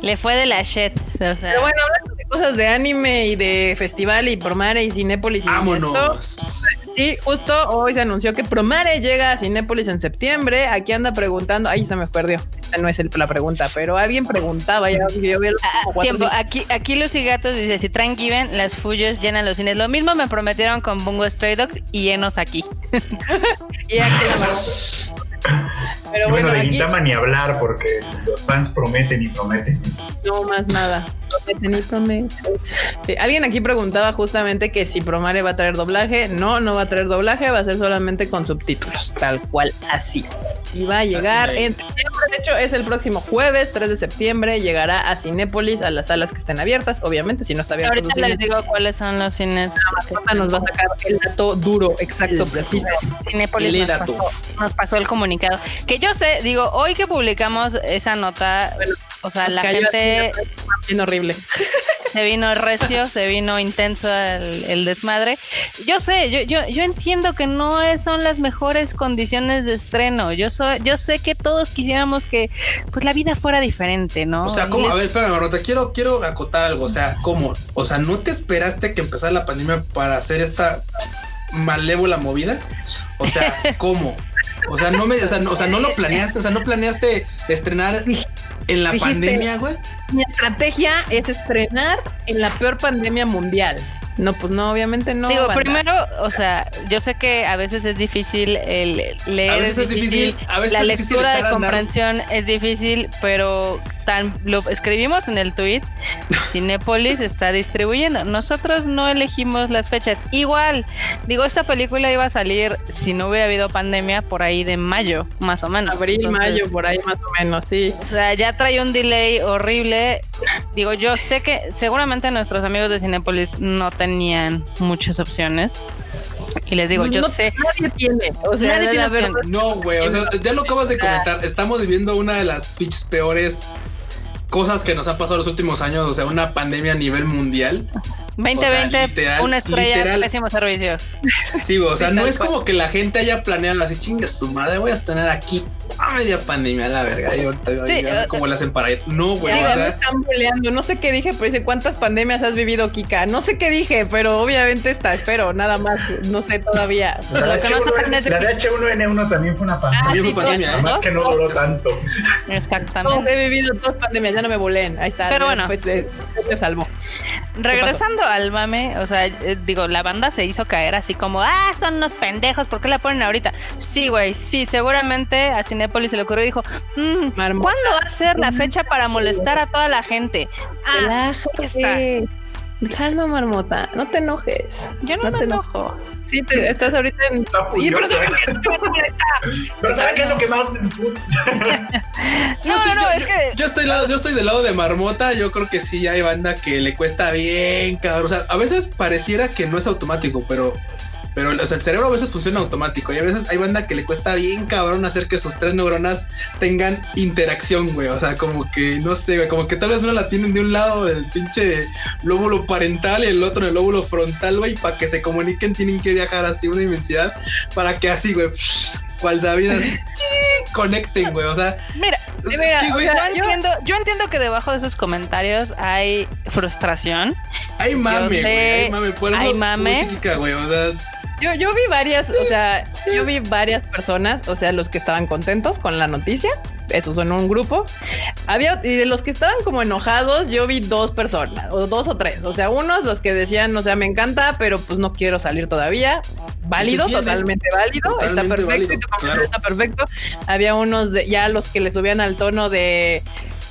Le fue de la shit. O sea, Pero bueno, hablando de cosas de anime y de festival y Promare y Cinépolis y esto, Vámonos. Sí, justo hoy se anunció que Promare llega a Cinépolis en septiembre. Aquí anda preguntando, ay, se me perdió. Esta no es el- la pregunta, pero alguien preguntaba ya. Yo vi Ah, cuatro, tiempo, aquí, aquí Lucy Gatos dice, si traen Given, las Fuyos llenan los cines. Lo mismo me prometieron con Bungo Stray Dogs y llenos aquí. y aquí la Pero bueno, bueno, de aquí Gintama ni hablar porque los fans prometen y prometen. no más nada. Prometen y prometen. Sí, alguien aquí preguntaba justamente que si Promare va a traer doblaje. No, no va a traer doblaje, va a ser solamente con subtítulos, tal cual así. Y va a llegar Así en septiembre, de hecho es el próximo jueves, 3 de septiembre, llegará a Cinépolis, a las salas que estén abiertas, obviamente, si no está abierto. Ahorita les digo cuáles son los cines. Mascota nos va a sacar el dato duro, exacto, preciso. Cinépolis nos pasó, nos pasó el comunicado. Que yo sé, digo, hoy que publicamos esa nota, Bueno, o sea, la gente... bien horrible. Se vino recio, se vino intenso el, el desmadre. Yo sé, yo, yo, yo entiendo que no son las mejores condiciones de estreno. Yo soy, yo sé que todos quisiéramos que pues la vida fuera diferente, ¿no? O sea, ¿cómo? A ver, espérame, Marmota, quiero, quiero acotar algo. O sea, ¿cómo? O sea, ¿no te esperaste que empezara la pandemia para hacer esta malévola movida? O sea, ¿cómo? O sea, no me, o sea, no, o sea, no lo planeaste, o sea, no planeaste estrenar en la Dijiste- pandemia, güey. Mi estrategia es estrenar en la peor pandemia mundial. No, pues no, obviamente no. Digo, banda. primero, o sea, yo sé que a veces es difícil el leer, A veces es difícil, a veces la es difícil lectura de echar a andar. comprensión es difícil, pero tan lo escribimos en el tweet, Cinépolis está distribuyendo. Nosotros no elegimos las fechas. Igual, digo, esta película iba a salir si no hubiera habido pandemia por ahí de mayo, más o menos. Abril, Entonces, mayo, por ahí más o menos, sí. O sea, ya trae un delay horrible. Digo, yo sé que seguramente nuestros amigos de Cinépolis no tenían muchas opciones. Y les digo, yo No- sé. Nadie tiene. O sea, Nadie la tiene verdad. No, güey, o sea, ya lo acabas de comentar. Estamos viviendo una de las pinches peores cosas que nos han pasado los últimos años, o sea, una pandemia a nivel mundial. 2020, O sea, literal, una estrella, literal. pésimo servicio. Sí, o sea, Sí, no es cual. como que la gente haya planeado así, chinga su madre, voy a estrenar aquí a media pandemia, la verga. Y ahorita, Sí, eh, cómo le hacen para ir. No, güey, Digo, o me sea, están boleando. No sé qué dije, pero dice, ¿cuántas pandemias has vivido, Kika? No sé qué dije, pero obviamente está, espero, nada más. No sé todavía. La no la que- de H1N1 también fue una pandemia. también sí, fue pandemia, todos, ¿eh? Más que no duró tanto. Exactamente. he vivido dos pandemias, ya no me boleen. Ahí está. Pero bueno. Pues, eh, me salvó. Regresando al mame, o sea, eh, digo, la banda se hizo caer así como, ah, son unos pendejos, ¿por qué la ponen ahorita? Sí, güey, sí, seguramente a Cinépolis se le ocurrió y dijo, mm. ¿cuándo va a ser la fecha para molestar a toda la gente? Ah, Relájate. Calma, marmota. No te enojes. yo no, me te enojo. Sí, te, estás ahorita en. ¿eh? Pero ¿saben qué es lo que más me? No, sí, no, no, yo, es que yo estoy lado, yo estoy del lado de Marmota, yo creo que sí hay banda que le cuesta bien, cabrón. O sea, a veces pareciera que no es automático, pero pero o sea, el cerebro a veces funciona automático y a veces hay banda que le cuesta bien cabrón hacer que sus tres neuronas tengan interacción, güey. O sea, como que no sé, güey, como que tal vez uno la tienen de un lado del pinche lóbulo parental y el otro en el lóbulo frontal, güey, para que se comuniquen tienen que viajar así una inmensidad para que así, güey, cual David conecten, güey. O sea, Mira, mira, que, güey, o sea, yo entiendo, yo entiendo que debajo de esos comentarios hay frustración. Hay mame, sé, güey. Hay mame. Por eso hay mame. psíquica, güey. O sea, Yo, yo vi varias, o sea, yo vi varias personas, o sea, los que estaban contentos con la noticia, esos son un grupo. Había, y de los que estaban como enojados, yo vi dos personas, o dos o tres. O sea, unos los que decían, o sea, me encanta, pero pues no quiero salir todavía. Válido, totalmente válido, Totalmente está perfecto, válido, claro. está perfecto. Había unos de ya los que le subían al tono de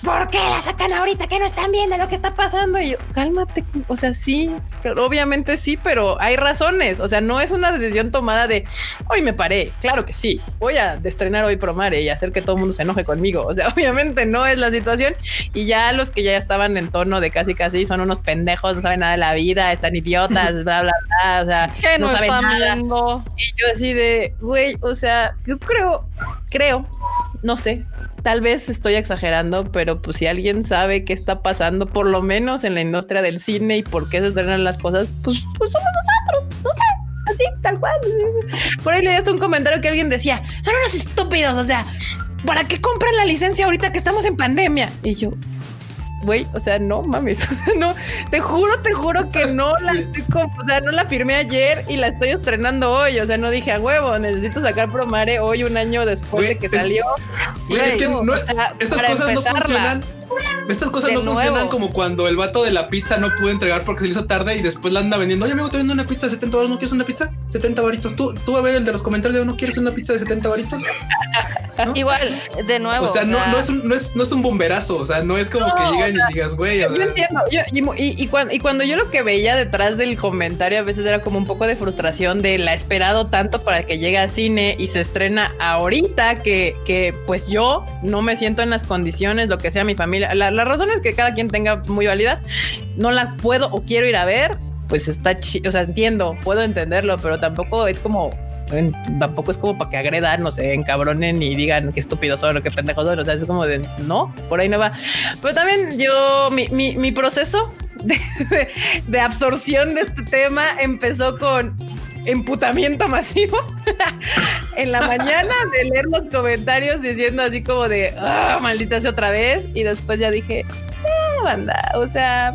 ¿Por qué la sacan ahorita que no están viendo lo que está pasando? Y yo, cálmate. O sea, sí, pero obviamente sí, pero hay razones. O sea, no es una decisión tomada de hoy me paré. Claro que sí. Voy a estrenar hoy Promare y hacer que todo el mundo se enoje conmigo. O sea, obviamente no es la situación. Y ya los que ya estaban en tono de casi casi son unos pendejos, no saben nada de la vida, están idiotas, bla, bla, bla. O sea, no no, saben nada. viendo. Y yo así de, güey, o sea, yo creo, creo, no sé, tal vez estoy exagerando, pero pues si alguien sabe qué está pasando, por lo menos en la industria del cine y por qué se estrenan las cosas, pues, pues somos nosotros, no sé, así, tal cual. Por ahí leí hasta un comentario que alguien decía, son unos estúpidos, o sea, ¿para qué compran la licencia ahorita que estamos en pandemia? Y yo... Güey, o sea, no mames, no, te juro, te juro que no la, Sí. o sea, no la firmé ayer y la estoy estrenando hoy, o sea, no dije a huevo, necesito sacar Promare hoy un año después de que es- salió. güey, es que no- o sea, estas funcionan. Estas cosas De no funcionan como cuando el vato de la pizza no pudo entregar porque se le hizo tarde y después la anda vendiendo. Oye, amigo, te vendo una pizza de 70 baros. ¿No quieres una pizza? 70 varitos. Tú, tú a ver el de los comentarios. ¿No quieres una pizza de 70 varitos? ¿No? Igual, de nuevo. O sea, no, sea, no, es un, no, es, no es un bomberazo. O sea, no es como No, que o llegan sea, y digas, güey, Yo sea, entiendo, yo- y, mu- y- y cuan- y cuando yo lo que veía detrás del comentario a veces era como un poco de frustración de la esperado tanto para que llegue a cine y se estrena ahorita que, que pues yo no me siento en las condiciones, lo que sea mi familia. La- las razones que cada quien tenga muy válidas, no la puedo o quiero ir a ver, pues está chido, o sea, entiendo, puedo entenderlo, pero tampoco es como... tampoco es como para que agredan, no sé, encabronen y digan qué estúpidos son o qué pendejos son. O sea, es como de no, por ahí no va. Pero también yo, mi, mi, mi proceso de, de- de absorción de este tema empezó con emputamiento masivo en la mañana de leer los comentarios diciendo así como de ah, maldita sea otra vez y después ya dije "Sí, banda o sea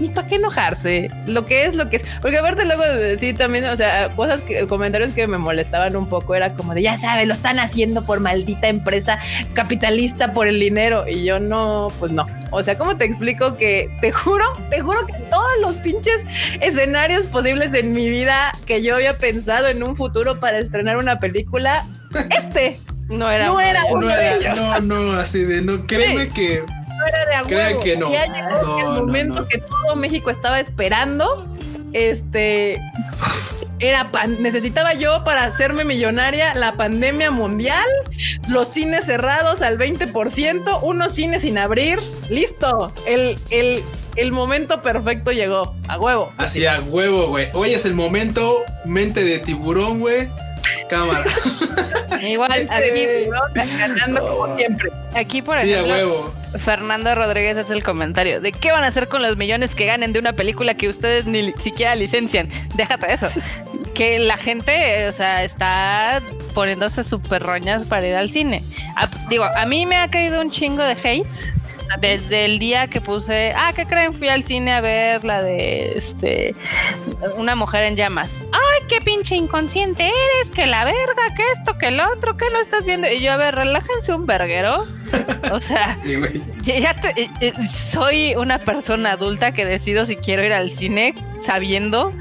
ni para qué enojarse lo que es lo que es porque aparte luego de decir también o sea cosas que comentarios que me molestaban un poco era como de ya sabe lo están haciendo por maldita empresa capitalista por el dinero y yo no pues no o sea cómo te explico que te juro te juro que todos los pinches escenarios posibles en mi vida que yo había pensado en un futuro para estrenar una película este No era. No era No, ellos. no, no, así de no. Créeme que era de a Crean huevo. que no. Ya llegó No, el momento no. que todo México estaba esperando. Este era pan- necesitaba yo para hacerme millonaria la pandemia mundial, los cines cerrados al 20%, unos cines sin abrir. Listo. El, el, el momento perfecto llegó. A huevo. hacía huevo, güey. Hoy es el momento, mente de tiburón, güey. Cámara. Igual, Este, aquí, ¿no? ganando como siempre. aquí, por Sí, a ejemplo, huevo. Fernando Rodríguez hace el comentario de qué van a hacer con los millones que ganen de una película que ustedes ni siquiera licencian. Déjate de eso. Que la gente, o sea, está poniéndose súper roñas para ir al cine. A- digo, a mí me ha caído un chingo de hate desde el día que puse, ah, ¿qué creen? Fui al cine a ver la de este una mujer en llamas. Ay, qué pinche inconsciente eres, que la verga, que esto, que lo otro, que no estás viendo. Y yo, a ver, relájense un verguero. O sea, Sí, güey. ya- ya te- eh, eh, soy una persona adulta que decido si quiero ir al cine sabiendo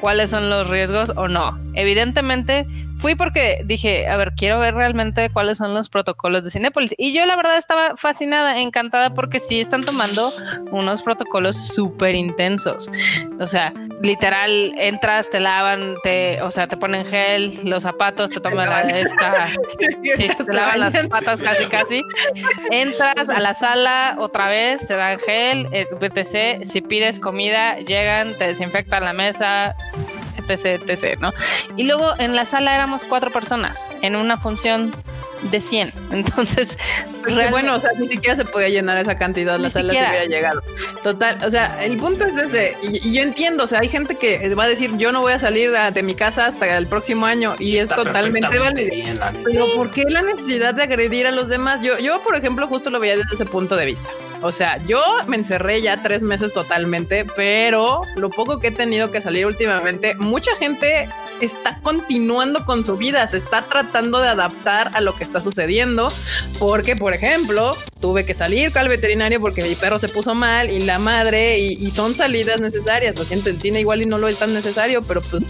cuáles son los riesgos o no. Evidentemente fui porque dije, a ver, quiero ver realmente cuáles son los protocolos de Cinépolis. Y yo la verdad estaba fascinada, encantada porque sí están tomando unos protocolos súper intensos. O sea, literal, entras, te lavan, te, o sea, te ponen gel, los zapatos, te toman la, esta, Sí, te lavan las patas casi casi. Entras a la sala otra vez, te dan gel, eh, etc. Si pides comida, llegan, te desinfectan la mesa, etc, etc, ¿no? Y luego en la sala éramos cuatro personas en una función de 100. Entonces, realmente- bueno, o sea, ni siquiera se podía llenar esa cantidad, Ni la sala se hubiera llegado. Total, o sea, el punto es ese, y, y yo entiendo, o sea, hay gente que va a decir, yo no voy a salir de, de mi casa hasta el próximo año, y, es Está totalmente válido. Pero ¿por qué la necesidad de agredir a los demás? Yo, yo, por ejemplo, justo lo veía desde ese punto de vista. O sea, yo me encerré ya tres meses totalmente, pero lo poco que he tenido que salir últimamente, mucha gente está continuando con su vida, se está tratando de adaptar a lo que está sucediendo, porque, por ejemplo, tuve que salir al veterinario porque mi perro se puso mal y la madre, y, y son salidas necesarias. Lo siento, el cine igual y no lo es tan necesario, pero pues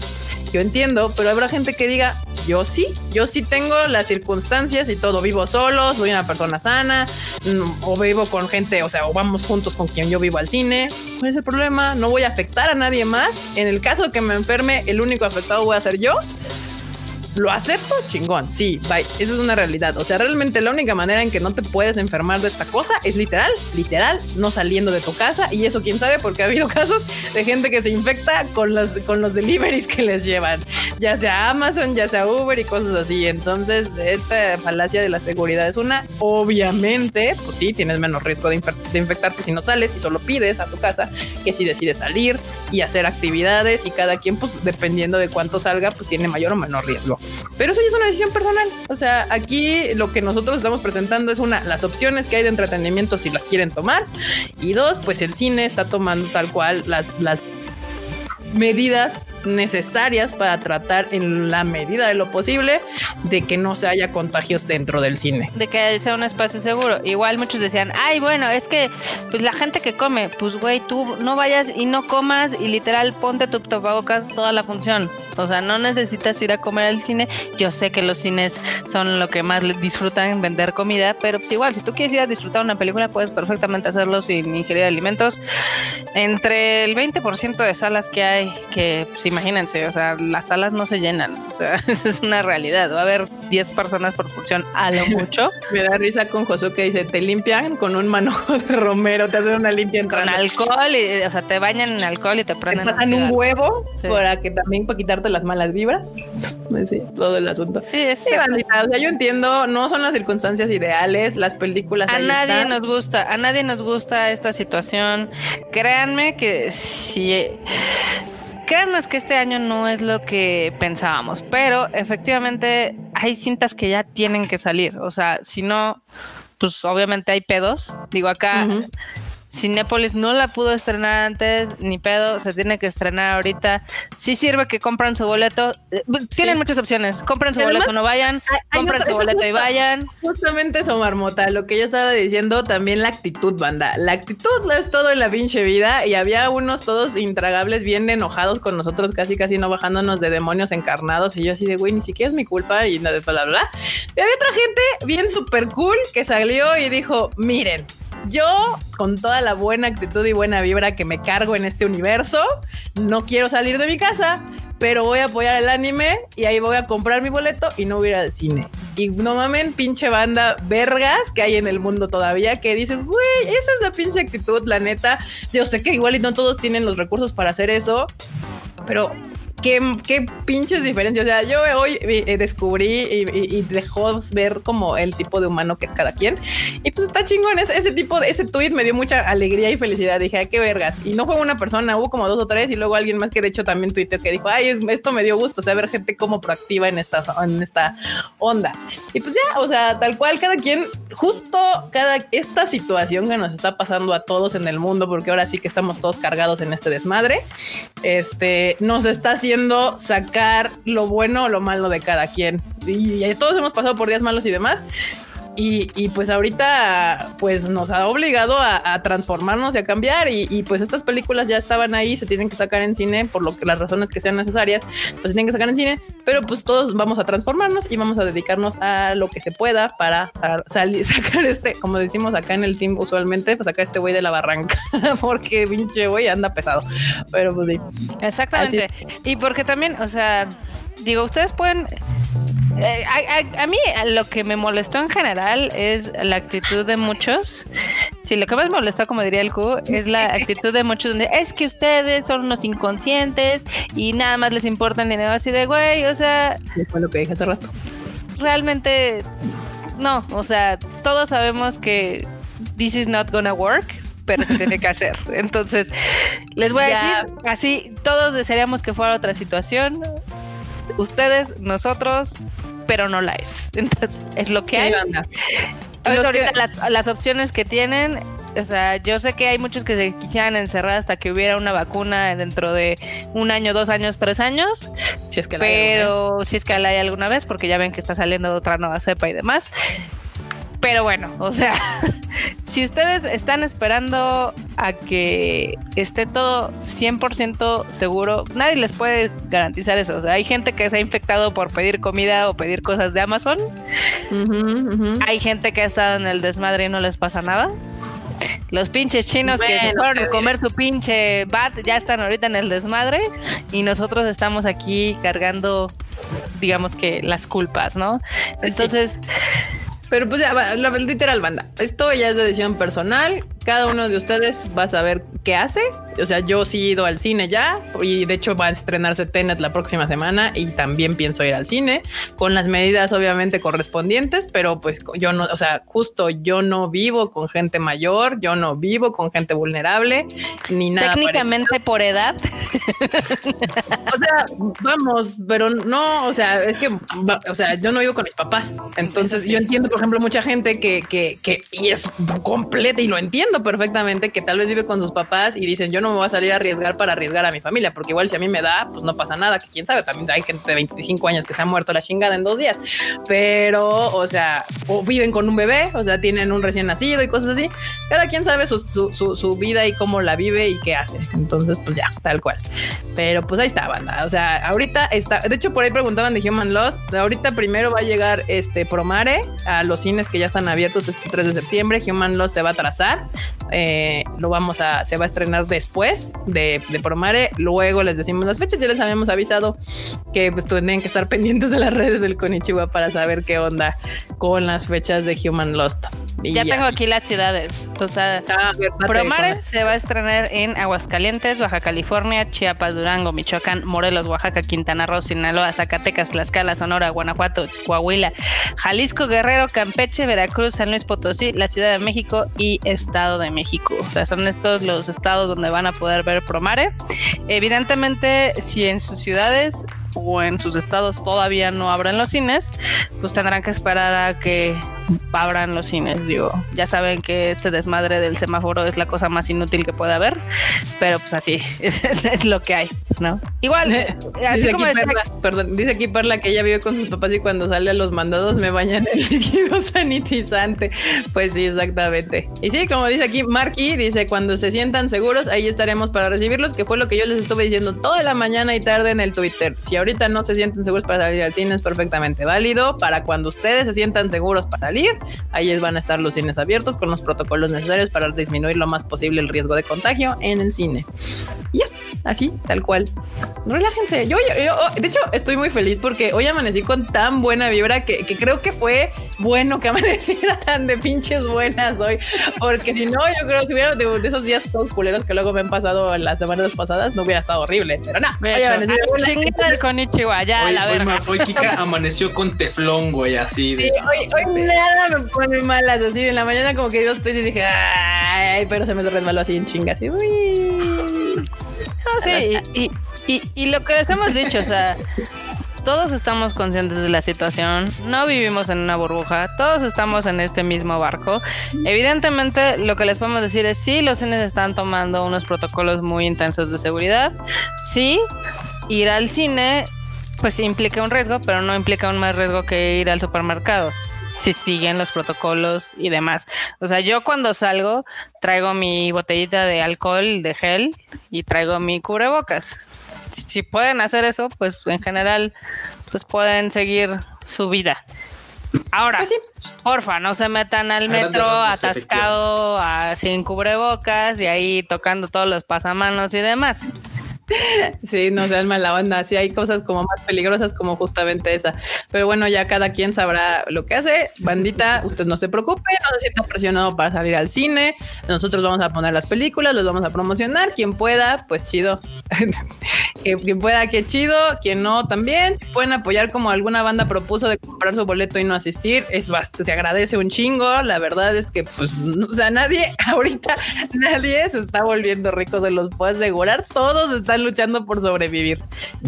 yo entiendo, pero habrá gente que diga, yo sí, yo sí tengo las circunstancias y todo, vivo solo, soy una persona sana, mm, o vivo con gente, o sea, o vamos juntos con quien yo vivo al cine. ¿Cuál es el problema? No voy a afectar a nadie más. En el caso de que me enferme, el único afectado voy a ser yo. ¿Lo acepto? Chingón, sí, bye. Esa es una realidad. O sea, realmente la única manera en que no te puedes enfermar de esta cosa es literal, literal, no saliendo de tu casa. Y eso quién sabe, porque ha habido casos de gente que se infecta con los, con los deliveries que les llevan, ya sea Amazon, ya sea Uber y cosas así. Entonces, esta falacia de la seguridad es una, obviamente, pues sí, tienes menos riesgo de, de infectarte si no sales y solo pides a tu casa que si decides salir y hacer actividades y cada quien, pues dependiendo de cuánto salga, pues tiene mayor o menor riesgo. Pero eso ya es una decisión personal. O sea, aquí lo que nosotros estamos presentando es una, las opciones que hay de entretenimiento si las quieren tomar. Y dos, pues el cine está tomando tal cual las, las medidas necesarias para tratar en la medida de lo posible de que no se haya contagios dentro del cine. de que sea un espacio seguro. Igual muchos decían, ay, bueno, es que pues la gente que come, pues güey, tú no vayas y no comas y literal ponte tu tapabocas toda la función. O sea, no necesitas ir a comer al cine. Yo sé que los cines son lo que más disfrutan vender comida, pero pues igual, si tú quieres ir a disfrutar una película, puedes perfectamente hacerlo sin ingerir alimentos. Entre el 20% de salas que hay que pues, imagínense, o sea, las salas no se llenan, o sea, es una realidad. Va a haber 10 personas por función a lo mucho. Me da risa con Josué que dice, te limpian con un manojo de romero, te hacen una limpia en con alcohol, y, o sea, te bañan en alcohol y te prenden. Te pasan un huevo para que también para quitarte las malas vibras. Sí, todo el asunto. Sí, es bandita, o sea, yo entiendo, no son las circunstancias ideales, las películas. A nadie nos gusta, a nadie nos gusta esta situación. Créanme que si créanos que este año no es lo que pensábamos, pero efectivamente hay cintas que ya tienen que salir. O sea, si no, pues obviamente hay pedos. Digo, acá Cinépolis no la pudo estrenar antes, ni pedo, se tiene que estrenar ahorita. Sí sirve que compran su boleto. Tienen muchas opciones. Compren su boleto, no vayan. compren su boleto y vayan. Justamente eso, Marmota, lo que yo estaba diciendo, también la actitud, banda. La actitud lo es todo en la pinche vida y había unos todos intragables bien enojados con nosotros, casi casi no bajándonos de demonios encarnados y yo así de, güey, ni siquiera es mi culpa y nada de bla. Y había otra gente bien súper cool que salió y dijo, miren, yo, con toda la buena actitud y buena vibra que me cargo en este universo, no quiero salir de mi casa, pero voy a apoyar el anime y ahí voy a comprar mi boleto y no voy a ir al cine. Y no mamen, pinche banda vergas que hay en el mundo todavía que dices, güey, esa es la pinche actitud, la neta. Yo sé que igual y no todos tienen los recursos para hacer eso, pero qué, pinches diferencias. O sea, yo hoy eh, descubrí y, dejó ver como el tipo de humano que es cada quien. Y pues está chingón. Ese, ese tipo de ese tweet me dio mucha alegría y felicidad. Dije, ¿a qué vergas? Y no fue una persona, hubo como dos o tres. Y luego alguien más que de hecho también tuiteó que dijo, ay, esto me dio gusto. O sea, ver gente como proactiva en esta, en esta onda. Y pues ya, o sea, tal cual, cada quien, justo cada esta situación que nos está pasando a todos en el mundo, porque ahora sí que estamos todos cargados en este desmadre, este nos está haciendo sacar lo bueno o lo malo de cada quien. Y, todos hemos pasado por días malos y demás. Y, pues ahorita pues nos ha obligado a, transformarnos y a cambiar y, pues estas películas ya estaban ahí, se tienen que sacar en cine por lo que las razones que sean necesarias, pues se tienen que sacar en cine, pero pues todos vamos a transformarnos y vamos a dedicarnos a lo que se pueda para salir, sacar este, como decimos acá en el team usualmente, pues sacar este güey de la barranca, porque pinche güey anda pesado, pero pues sí. Exactamente. Y porque también, o sea, digo, ustedes pueden eh, a, mí lo que me molestó en general es la actitud de muchos. Sí, lo que más me molestó, como diría el Q, es la actitud de muchos donde es que ustedes son unos inconscientes y nada más les importa el dinero así de güey, o sea... Fue lo que dije hace rato. Realmente, no, o sea, todos sabemos que this is not gonna work, pero se tiene que hacer. Entonces, les voy a decir, así, todos desearíamos que fuera otra situación ustedes, nosotros, pero no la es. Entonces, es lo que hay. ahorita las, opciones que tienen, o sea, yo sé que hay muchos que se quisieran encerrar hasta que hubiera una vacuna dentro de un año, dos años, tres años. Si es que la pero si es que la hay alguna vez, porque ya ven que está saliendo otra nueva cepa y demás. Pero bueno, o sea, si ustedes están esperando a que esté todo 100% seguro, nadie les puede garantizar eso. O sea, hay gente que se ha infectado por pedir comida o pedir cosas de Amazon. Hay gente que ha estado en el desmadre y no les pasa nada. Los pinches chinos que se fueron a comer su pinche bat ya están ahorita en el desmadre y nosotros estamos aquí cargando, digamos que las culpas, ¿no? Entonces... Pero pues ya, la literal banda. Esto ya es decisión personal. Cada uno de ustedes va a saber qué hace. O sea, yo sí he ido al cine ya y de hecho va a estrenarse Tenet la próxima semana y también pienso ir al cine con las medidas obviamente correspondientes, pero pues yo no, o sea, justo yo no vivo con gente mayor, yo no vivo con gente vulnerable ni nada. Técnicamente por edad. o sea, vamos, pero no, o sea, es que, o sea, yo no vivo con mis papás. Entonces yo entiendo, por ejemplo, mucha gente que, que, que y es completa y lo entiendo perfectamente que tal vez vive con sus papás y dicen yo no me voy a salir a arriesgar para arriesgar a mi familia, porque igual si a mí me da, pues no pasa nada, que quién sabe, también hay gente de 25 años que se ha muerto la chingada en dos días, pero, o sea, o viven con un bebé, o sea, tienen un recién nacido y cosas así, cada quien sabe su, su, su, vida y cómo la vive y qué hace, entonces, pues ya, tal cual. Pero pues ahí está, banda, o sea, ahorita está, de hecho por ahí preguntaban de Human Lost, ahorita primero va a llegar este Promare a los cines que ya están abiertos este 3 de septiembre, Human Lost se va a trazar, eh, lo vamos a, se va a estrenar después de, de Promare. Luego les decimos las fechas. Ya les habíamos avisado que pues tenían que estar pendientes de las redes del Konichiwa para saber qué onda con las fechas de Human Lost. Y Ya tengo aquí las ciudades. O sea, Ah, verdad, Promare se va a estrenar en Aguascalientes, Baja California, Chiapas, Durango, Michoacán, Morelos, Oaxaca, Quintana Roo, Sinaloa, Zacatecas, Tlaxcala, Sonora, Guanajuato, Coahuila, Jalisco, Guerrero, Campeche, Veracruz, San Luis Potosí, la Ciudad de México y Estado de México. O sea, son estos los estados donde van a poder ver Promare. Evidentemente, si en sus ciudades o en sus estados todavía no abren los cines, pues tendrán que esperar a que abran los cines. Digo, ya saben que este desmadre del semáforo es la cosa más inútil que puede haber, pero pues así es, es lo que hay, ¿no? Igual, así Dice aquí, como decía- Perla, perdón, dice aquí Perla que ella vive con sus papás y cuando sale a los mandados me bañan en líquido sanitizante. Pues sí, exactamente. Y sí, como dice aquí Marky, dice cuando se sientan seguros, ahí estaremos para recibirlos, que fue lo que yo les estuve diciendo toda la mañana y tarde en el Twitter. Si ahorita no se sienten seguros para salir al cine, es perfectamente válido. Para cuando ustedes se sientan seguros para salir, ahí van a estar los cines abiertos con los protocolos necesarios para disminuir lo más posible el riesgo de contagio en el cine. Ya, así, tal cual. Relájense. Yo, yo- yo- de hecho, estoy muy feliz porque hoy amanecí con tan buena vibra que, que creo que fue bueno que amaneciera tan de pinches buenas hoy. Porque si no, yo creo que si hubiera de, de esos días todos culeros que luego me han pasado en las semanas pasadas, no hubiera estado horrible. Pero no, De hoy amanecí el Konichiwa, ya, Hoy, la hoy, verga. ma- hoy Kika amaneció con teflón, güey, así Sí, de. hoy, hoy nada me pone malas así en la mañana como que yo estoy y dije ay pero se me resbaló así en chinga así uy. Sí, y, y, y lo que les hemos dicho, o sea, todos estamos conscientes de la situación, no vivimos en una burbuja, todos estamos en este mismo barco. Evidentemente, lo que les podemos decir es sí, los cines están tomando unos protocolos muy intensos de seguridad, sí, ir al cine pues implica un riesgo, pero no implica un más riesgo que ir al supermercado. Si siguen los protocolos y demás. O sea, yo cuando salgo traigo mi botellita de alcohol, de gel y traigo mi cubrebocas. Si, pueden hacer eso, pues en general, pues pueden seguir su vida. Ahora, Pues sí. porfa, no se metan al metro atascado, a- sin cubrebocas y ahí tocando todos los pasamanos y demás. Sí, no sean mala onda. Sí, hay cosas como más peligrosas como justamente esa. Pero bueno, ya cada quien sabrá lo que hace. Bandita, usted no se preocupe, no se sienta presionado para salir al cine. Nosotros vamos a poner las películas, los vamos a promocionar. Quien pueda, pues chido. quien pueda, que chido. Quien no, también. Pueden apoyar como alguna banda propuso de comprar su boleto y no asistir. Es bastante, se agradece un chingo. La verdad es que, pues, o sea, nadie, ahorita, nadie se está volviendo rico, se los puedo asegurar. Todos están luchando por sobrevivir.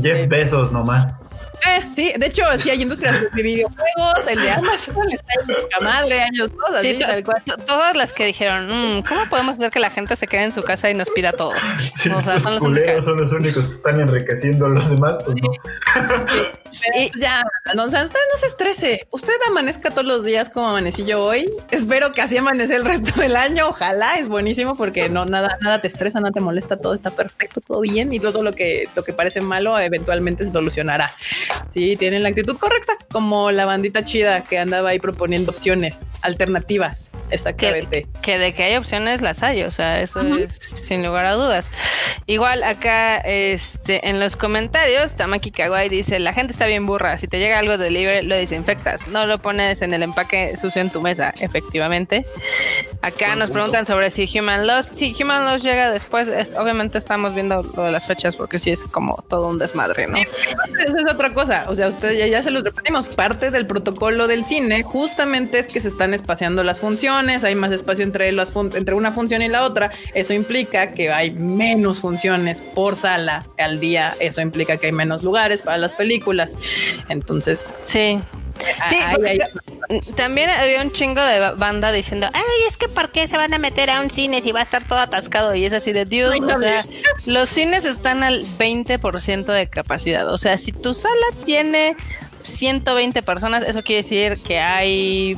Jeff Bezos nomás. Eh, sí, de hecho, sí hay industrias de videojuegos, el de Amazon está en poca madre, años todos, Sí, así, to- tal cual. to- todas las que dijeron, "Mm, ¿cómo podemos hacer que la gente se quede en su casa y nos pida todo? Sí, O sea, esos son las culeros son los únicos que están enriqueciendo a los demás, pues no. Pues, ya, no, o sea, usted no se estrese. Usted amanezca todos los días como amanecí yo hoy. Espero que así amanece el resto del año. Ojalá es buenísimo porque no nada, nada te estresa, nada te molesta, todo está perfecto, todo bien y todo lo que lo que parece malo eventualmente se solucionará. Sí, tienen la actitud correcta, como la bandita chida que andaba ahí proponiendo opciones alternativas. Exactamente. que de que hay opciones las hay, o sea, eso Ujú. es sin lugar a dudas. Igual acá este en los comentarios, Tamaki Kawaii dice, la gente está bien burra, si te llega algo de delivery lo desinfectas, no lo pones en el empaque sucio en tu mesa, efectivamente. Acá Buen nos punto. preguntan sobre si Human Lost, si Human Lost llega después, es- obviamente estamos viendo lo de las fechas porque sí es como todo un desmadre, ¿no? Sí, Eso es otra cosa. O sea, ustedes ya, ya se los repetimos. Parte del protocolo del cine justamente es que se están espaciando las funciones, hay más espacio entre, las fun- entre una función y la otra. Eso implica que hay menos funciones por sala al día. Eso implica que hay menos lugares para las películas. Entonces, Sí. Sí, ahí- ta- también había un chingo de ba- banda diciendo, ay, es que ¿por qué se van a meter a un cine si va a estar todo atascado? Y es así de, no, o sea, los cines están al 20% de capacidad. O sea, si tu sala tiene 120 personas, eso quiere decir que hay,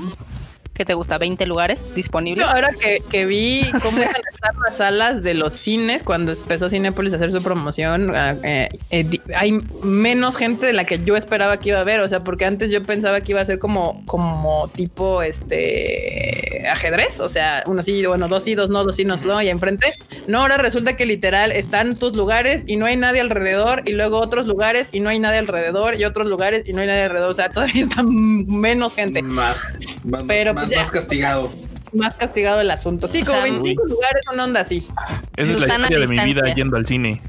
¿qué te gusta? ¿20 lugares disponibles? Yo ahora que, que vi cómo iban a revisar las salas de los cines cuando empezó Cinépolis a hacer su promoción. ah, eh, eh, hay menos gente de la que yo esperaba que iba a haber. O sea, porque antes yo pensaba que iba a ser como, como tipo este ajedrez. O sea, uno sí, bueno, dos sí, dos no, dos sí, no, no, y enfrente. No, ahora resulta que literal están tus lugares y no hay nadie alrededor, y luego otros lugares y no hay nadie alrededor, y otros lugares y no hay nadie alrededor. O sea, todavía está menos gente. Más, más, Pero, más, ya. más castigado. Más castigado el asunto. Sí, O como sea, 25 lugares, una onda así. Esa es la historia de mi vida yendo al cine.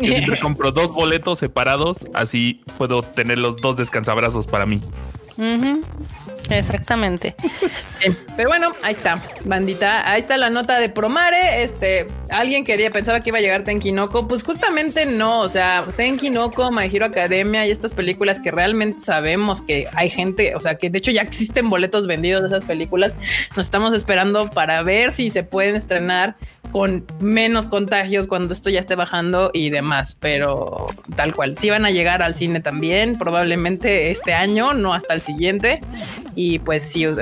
Yo siempre compro dos boletos separados, así puedo tener los dos descansabrazos para mí. Ujú. Exactamente. Sí, pero bueno, ahí está, bandita. Ahí está la nota de Promare. Este, alguien quería, pensaba que iba a llegar Tenkinoko. Pues justamente no. O sea, Tenkinoko, My Hero Academia y estas películas que realmente sabemos que hay gente, o sea, que de hecho ya existen boletos vendidos de esas películas. Nos estamos esperando para ver si se pueden estrenar con menos contagios cuando esto ya esté bajando y demás. Pero tal cual, sí van a llegar al cine también, probablemente este año, no hasta el siguiente. Y pues si eh,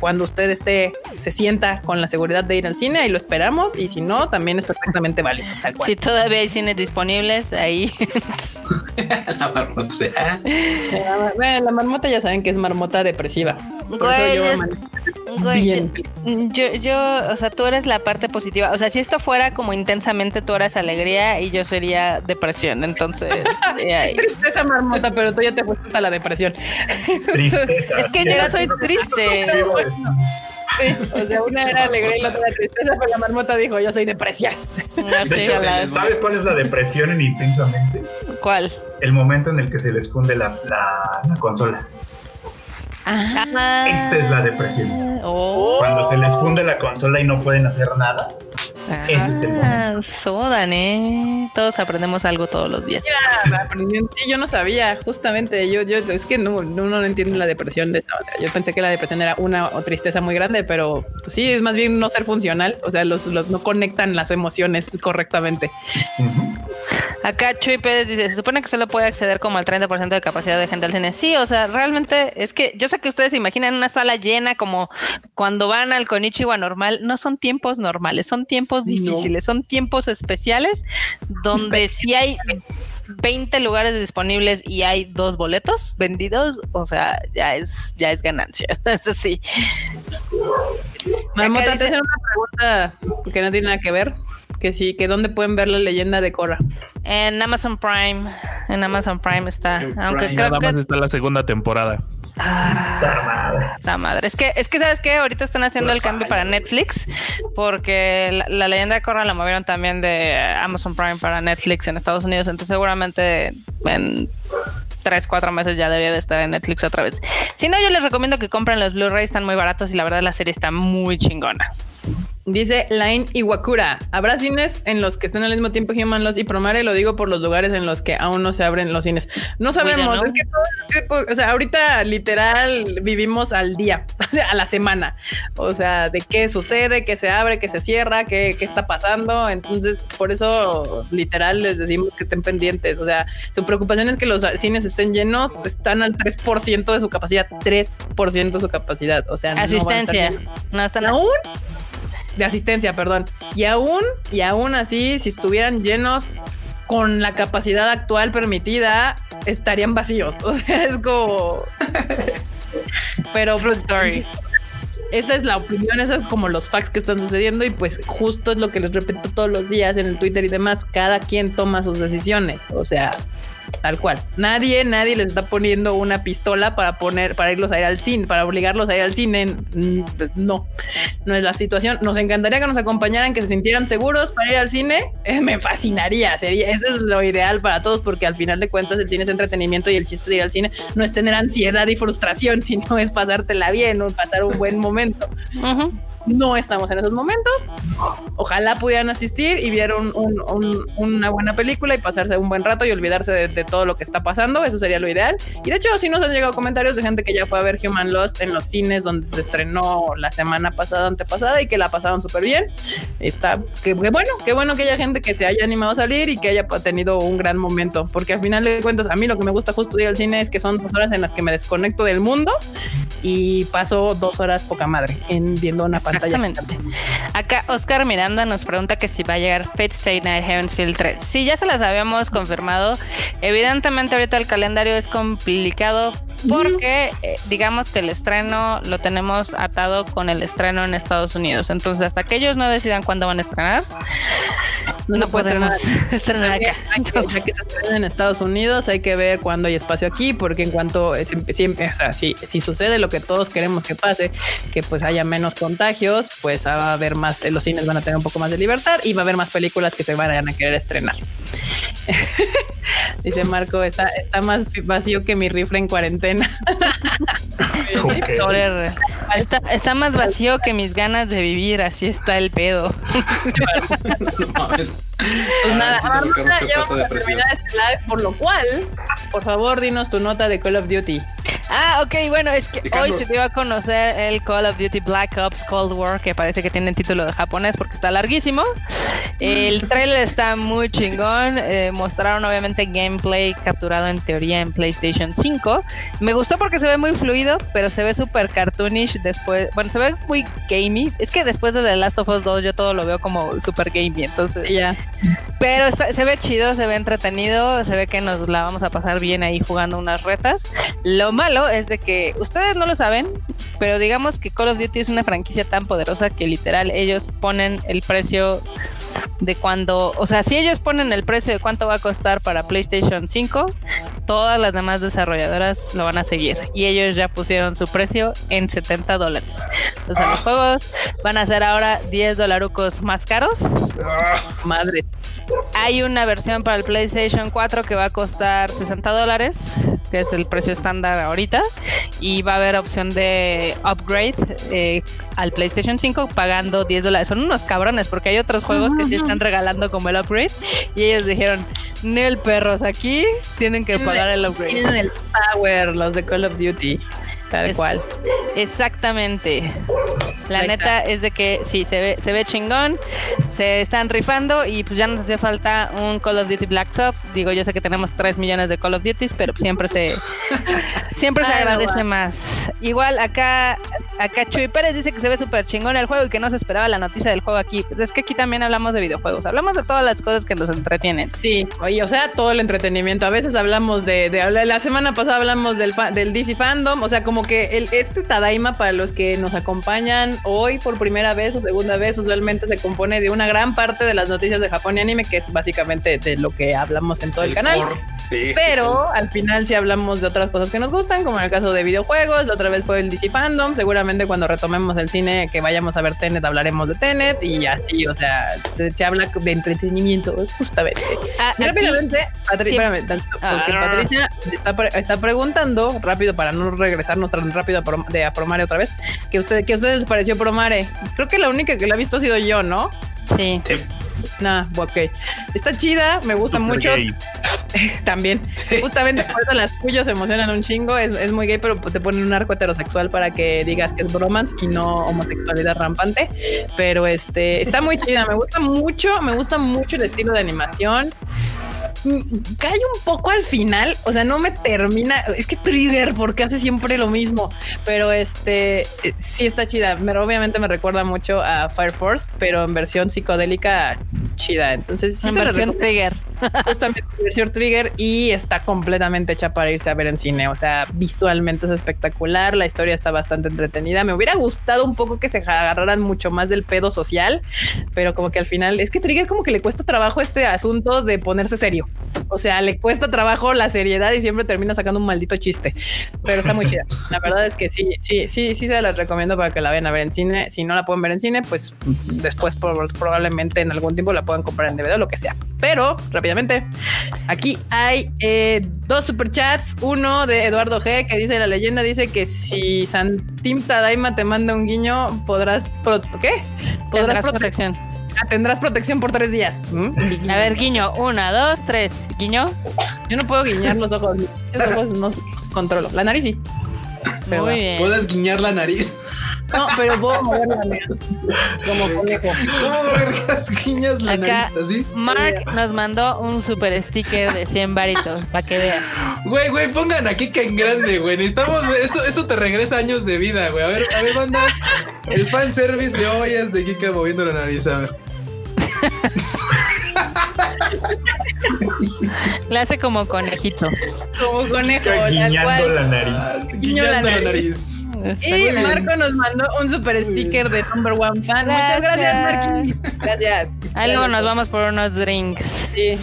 cuando usted esté, se sienta con la seguridad de ir al cine, ahí lo esperamos. Y si no, también es perfectamente válido. Tal cual. Si todavía hay cines disponibles, ahí La barbosea. La, bueno, la marmota ya saben que es marmota depresiva. Por Güey, eso yo es- man- Güey, bien. Yo, yo, o sea, tú eres la parte positiva. O sea, si esto fuera como intensamente, tú eres alegría y yo sería depresión. Entonces, eh. Tristeza marmota, pero tú ya te fuiste hasta la depresión. Tristeza. es que yo no soy triste. Sí, o sea, una era alegría y la otra era tristeza, pero la marmota dijo, yo soy depresión. No De sé, hecho, la- ¿sabes cuál es la depresión en intensamente? ¿Cuál? El momento en el que se les funde la, la, la consola. Ah, Esta es la depresión. oh. Cuando se les funde la consola y no pueden hacer nada. Ese es el Ah, Sodan, ¿eh? Todos aprendemos algo todos los días. Sí, yo no sabía, justamente. Yo, yo, es que no, uno no entiende la depresión de esa manera. Yo pensé que la depresión era una o tristeza muy grande, pero pues sí, es más bien no ser funcional. O sea, los, los no conectan las emociones correctamente. Acá Chuy Pérez dice, se supone que solo puede acceder como al 30% de capacidad de gente al cine. Sí, o sea, realmente es que yo sé que ustedes se imaginan una sala llena como cuando van al Konichiwa normal. No son tiempos normales, son tiempos difíciles, son tiempos especiales donde si hay 20 lugares disponibles y hay dos boletos vendidos, o sea, ya es, ya es ganancia. Eso sí. Te dice- hacen una pregunta que no tiene nada que ver. Que sí, que dónde pueden ver la leyenda de Korra. En Amazon Prime, en Amazon Prime está. En Aunque Prime. creo Nada que más está la segunda temporada. Madre. La madre. Es que, es que sabes que ahorita están haciendo el cambio para Netflix porque la, la leyenda de Korra la movieron también de Amazon Prime para Netflix en Estados Unidos. Entonces seguramente en tres, cuatro meses ya debería de estar en Netflix otra vez. Si no, yo les recomiendo que compren los Blu-rays, están muy baratos y la verdad la serie está muy chingona. Dice Line Iwakura. ¿Habrá cines en los que estén al mismo tiempo Human Loss y Promare? Lo digo por los lugares en los que aún no se abren los cines. No sabemos. Cuida, ¿no? Es que todo tiempo- o sea, ahorita literal vivimos al día, o sea, a la semana. O sea, de qué sucede, qué se abre, qué se cierra, qué, qué está pasando. Entonces, por eso literal les decimos que estén pendientes. O sea, su preocupación es que los cines estén llenos, están al 3% de su capacidad, 3% de su capacidad. O sea, no Asistencia. llenos No están aún de asistencia, perdón. Y aún, y aún así, si estuvieran llenos con la capacidad actual permitida, estarían vacíos. O sea, es como. Pero pues, story. esa es la opinión, esas es como los facts que están sucediendo y pues justo es lo que les repito todos los días en el Twitter y demás, cada quien toma sus decisiones, o sea, tal cual. Nadie, nadie les está poniendo una pistola para poner, para irlos a ir al cine, para obligarlos a ir al cine. Mm, No, no es la situación. Nos encantaría que nos acompañaran, que se sintieran seguros para ir al cine. Eh, me fascinaría, sería, eso es lo ideal para todos, porque al final de cuentas el cine es entretenimiento y el chiste de ir al cine no es tener ansiedad y frustración, sino es pasártela bien o pasar un buen momento. No estamos en esos momentos. Ojalá pudieran asistir y vieran un- un- una buena película y pasarse un buen rato y olvidarse de, todo lo que está pasando. Eso sería lo ideal. Y de hecho, sí nos han llegado comentarios de gente que ya fue a ver Human Lost en los cines donde se estrenó la semana pasada, antepasada y que la pasaron súper bien. Está, que, bueno, qué bueno que haya gente que se haya animado a salir y que haya tenido un gran momento. Porque al final de cuentas, a mí lo que me gusta justo ir al cine es que son dos horas en las que me desconecto del mundo y paso dos horas poca madre en viendo una pantalla. Exactamente. Acá Oscar Miranda nos pregunta que si va a llegar Fate Stay Night Heaven's Field 3. Sí, ya se las habíamos confirmado. Evidentemente ahorita el calendario es complicado porque eh, digamos que el estreno lo tenemos atado con el estreno en Estados Unidos. Entonces, hasta que ellos no decidan cuándo van a estrenar, no, No podemos estrenar acá. hay que- hay que se en Estados Unidos, hay que ver cuándo hay espacio aquí, porque en cuanto eh, siempre, siempre- o sea, si, si sucede lo que todos queremos que pase, que pues haya menos contagios, pues va a haber más, eh, los cines van a tener un poco más de libertad y va a haber más películas que se vayan a querer estrenar. Dice Marco, está, está más vacío que mi rifle en cuarentena. Está, está más vacío que mis ganas de vivir, así está el pedo. No. Pues nada, Ah, ya fue vamos a terminar este live, por lo cual, por favor, dinos tu nota de Call of Duty. Ah, ok, bueno, es que hoy se dio a conocer el Call of Duty Black Ops Cold War, que parece que tiene título de japonés porque está larguísimo. El trailer está muy chingón. eh, mostraron obviamente gameplay capturado en teoría en PlayStation 5. Me gustó porque se ve muy fluido, pero se ve súper cartoonish después. Bueno, se ve muy gamey. Es que después de The Last of Us 2 yo todo lo veo como súper gamey. Entonces, ya. Pero está- se ve chido, se ve entretenido, se ve que nos la vamos a pasar bien ahí jugando unas retas. Lo malo es de que ustedes no lo saben, pero digamos que Call of Duty es una franquicia tan poderosa que literal ellos ponen el precio de cuando, o sea, si ellos ponen el precio de cuánto va a costar para PlayStation 5, todas las demás desarrolladoras lo van a seguir y ellos ya pusieron su precio en 70 dólares. O sea, los juegos van a ser ahora 10 dolarucos más caros Ah, Madre. Hay una versión para el PlayStation 4 que va a costar 60 dólares, que es el precio estándar ahorita, y va a haber opción de upgrade eh, al PlayStation 5 pagando 10 dólares. Son unos cabrones porque hay otros juegos que sí están regalando como el upgrade y ellos dijeron, Nel perros, aquí tienen que pagar el upgrade. Tienen el power los de Call of Duty. Tal Es- cual. Exactamente. La Ahí neta es de que sí, se ve, se ve chingón, se están rifando y pues ya nos hace falta un Call of Duty Black Ops. Digo, yo sé que tenemos 3 millones de Call of Duties, pero siempre se siempre se no agradece más. Igual acá acá Chuy Pérez dice que se ve súper chingón el juego y que no se esperaba la noticia del juego aquí. Pues es que aquí también hablamos de videojuegos, hablamos de todas las cosas que nos entretienen. Sí, oye, o sea, todo el entretenimiento. A veces hablamos de, de la semana pasada hablamos del, fa- del DC Fandom, o sea, como que el, este Tadaima para los que nos acompañan hoy por primera vez o segunda vez, usualmente se compone de una gran parte de las noticias de Japón y anime, que es básicamente de lo que hablamos en todo el, canal. Pero al final sí hablamos de otras cosas que nos gustan, como en el caso de videojuegos. La otra vez fue el DC Fandom. Seguramente cuando retomemos el cine, que vayamos a ver Tenet, hablaremos de Tenet y así, o sea, se, se habla de entretenimiento, justamente. Ah, rápidamente, Patri- Sí. espérame, tanto, porque Ah. Patricia está, pre- está preguntando, rápido para no regresarnos tan rápido a, Pro- de a Promare otra vez, que usted, que a ustedes les pareció Promare. Creo que la única que la ha visto ha sido yo, ¿no? sí. Sí. Nah, ok. Está chida, me gusta Super mucho. gay. También. Justamente por eso las cuyas se emocionan un chingo. Es, es muy gay, pero te ponen un arco heterosexual para que digas que es bromance y no homosexualidad rampante. Pero este está muy chida. Me gusta mucho, me gusta mucho el estilo de animación. Cae un poco al final, o sea, no me termina. Es que Trigger, porque hace siempre lo mismo. Pero este eh, sí está chida. Me, obviamente me recuerda mucho a Fire Force, pero en versión psicodélica chida. Entonces, sí en se versión Trigger. justamente versión Trigger y está completamente hecha para irse a ver en cine. O sea, visualmente es espectacular, la historia está bastante entretenida. Me hubiera gustado un poco que se agarraran mucho más del pedo social, pero como que al final es que Trigger como que le cuesta trabajo este asunto de ponerse serio. O sea, le cuesta trabajo la seriedad y siempre termina sacando un maldito chiste, pero está muy chida. La verdad es que sí, sí, sí, sí se las recomiendo para que la vayan a ver en cine. Si no la pueden ver en cine, pues después por- probablemente en algún tiempo la puedan comprar en DVD o lo que sea. Pero rápidamente, aquí hay eh, dos superchats. Uno de Eduardo G que dice la leyenda dice que si Santim Tadaima te manda un guiño, podrás ¿qué? Prote- protección. Tendrás protección por tres días. ¿Mm? A ver, guiño. Una, dos, tres. Guiño. Yo no puedo guiñar los ojos. Esos ojos no los controlo. La nariz sí. Pero Muy bien. Puedes guiñar la nariz. No, pero puedo mover la nariz. Como conejo. ¿Cómo vergas guiñas la Acá- nariz así? Mark nos mandó un super sticker de 100 varitos para que vean. Güey, güey, pongan a Kika en grande, güey. Necesitamos, eso, eso te regresa años de vida, güey. A ver, a ver, banda. El fanservice de ollas de Kika moviendo la nariz, a ver. Le hace como conejito. Como conejo, tal Guiñando cual. la nariz. Guiñando la nariz. nariz. Y. Marco nos mandó un super sticker de Number One Fan. Muchas gracias. Marquín. Gracias. Ahí luego nos vamos por unos drinks. Sí.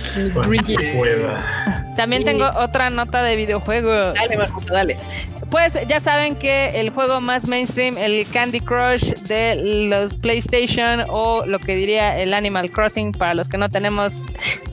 También Sí. tengo otra nota de videojuegos. Dale, Marco, dale. Pues ya saben que el juego más mainstream, el Candy Crush de los PlayStation o lo que diría el Animal Crossing para los que no tenemos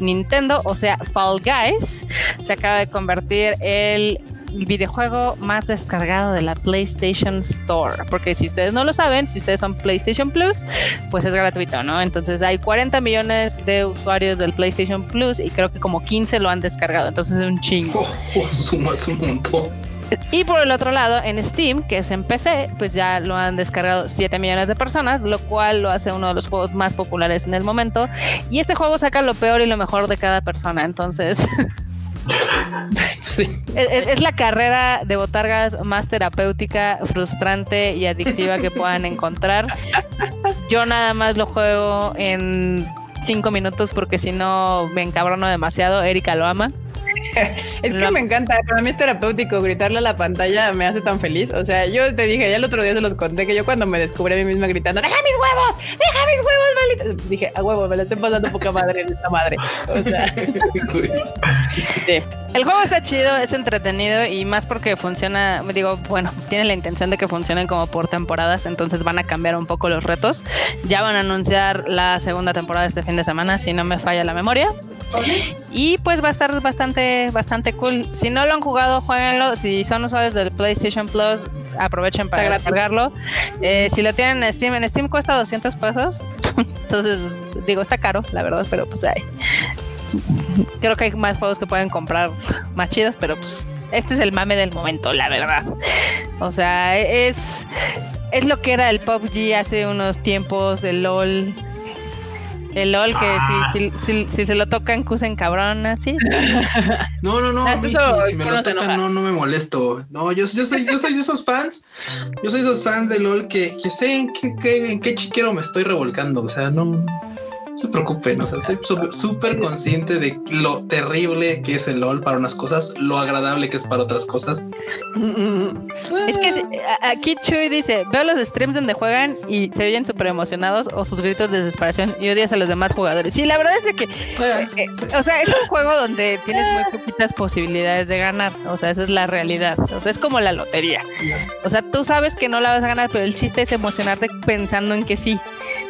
Nintendo, o sea, Fall Guys, se acaba de convertir el videojuego más descargado de la PlayStation Store. Porque si ustedes no lo saben, si ustedes son PlayStation Plus, pues es gratuito, ¿no? Entonces hay 40 millones de usuarios del PlayStation Plus y creo que como 15 lo han descargado. Entonces es un chingo. Oh, oh, sumas un montón. Y por el otro lado, en Steam, que es en PC, pues ya lo han descargado 7 millones de personas, lo cual lo hace uno de los juegos más populares en el momento. Y este juego saca lo peor y lo mejor de cada persona. Entonces, Sí. es, es- es la carrera de botargas más terapéutica, frustrante y adictiva que puedan encontrar. Yo nada más lo juego en 5 minutos porque si no me encabrono demasiado. Erika lo ama. Es que me encanta, para mí es terapéutico gritarle a la pantalla, me hace tan feliz. O sea, yo te dije, ya el otro día se los conté que yo cuando me descubrí a mí misma gritando, ¡Deja mis huevos! ¡Deja mis huevos, maldita! Pues dije, a huevo, me la estoy pasando poca madre en esta madre. O sea, sí. El juego está chido, es entretenido y más porque funciona, digo, bueno, tiene la intención de que funcionen como por temporadas, entonces van a cambiar un poco los retos. Ya van a anunciar la segunda temporada este fin de semana, si no me falla la memoria. Y pues va a estar bastante, bastante cool. Si no lo han jugado, jueguenlo. Si son usuarios del PlayStation Plus, aprovechen para descargarlo. Eh, si lo tienen en Steam, en Steam cuesta 200 pesos. Entonces, digo, está caro, la verdad, pero pues hay. Creo que hay más juegos que pueden comprar más chidos, pero pues este es el mame del momento, la verdad. O sea, es, es lo que era el PUBG hace unos tiempos, el LOL. El LOL que si, si, si- si se lo tocan, cusen cabrón, así. No, no, no. Ah, a mí eso si, si me lo tocan, no, no me molesto. No, yo, yo soy, yo soy de esos fans. Yo soy de esos fans de LOL que, que sé en qué, qué- en qué chiquero me estoy revolcando. O sea, no, no se preocupen. O sea, soy súper consciente de lo terrible que es el LOL para unas cosas, lo agradable que es para otras cosas. Es que si- a- aquí Chuy dice, veo los streams donde juegan y se oyen súper emocionados o sus gritos de desesperación y odias a los demás jugadores. Sí, la verdad es de que Eh, Eh, o sea, es un juego donde tienes muy poquitas posibilidades de ganar. O sea, esa es la realidad. O sea, es como la lotería. O sea, tú sabes que no la vas a ganar, pero el chiste es emocionarte pensando en que sí.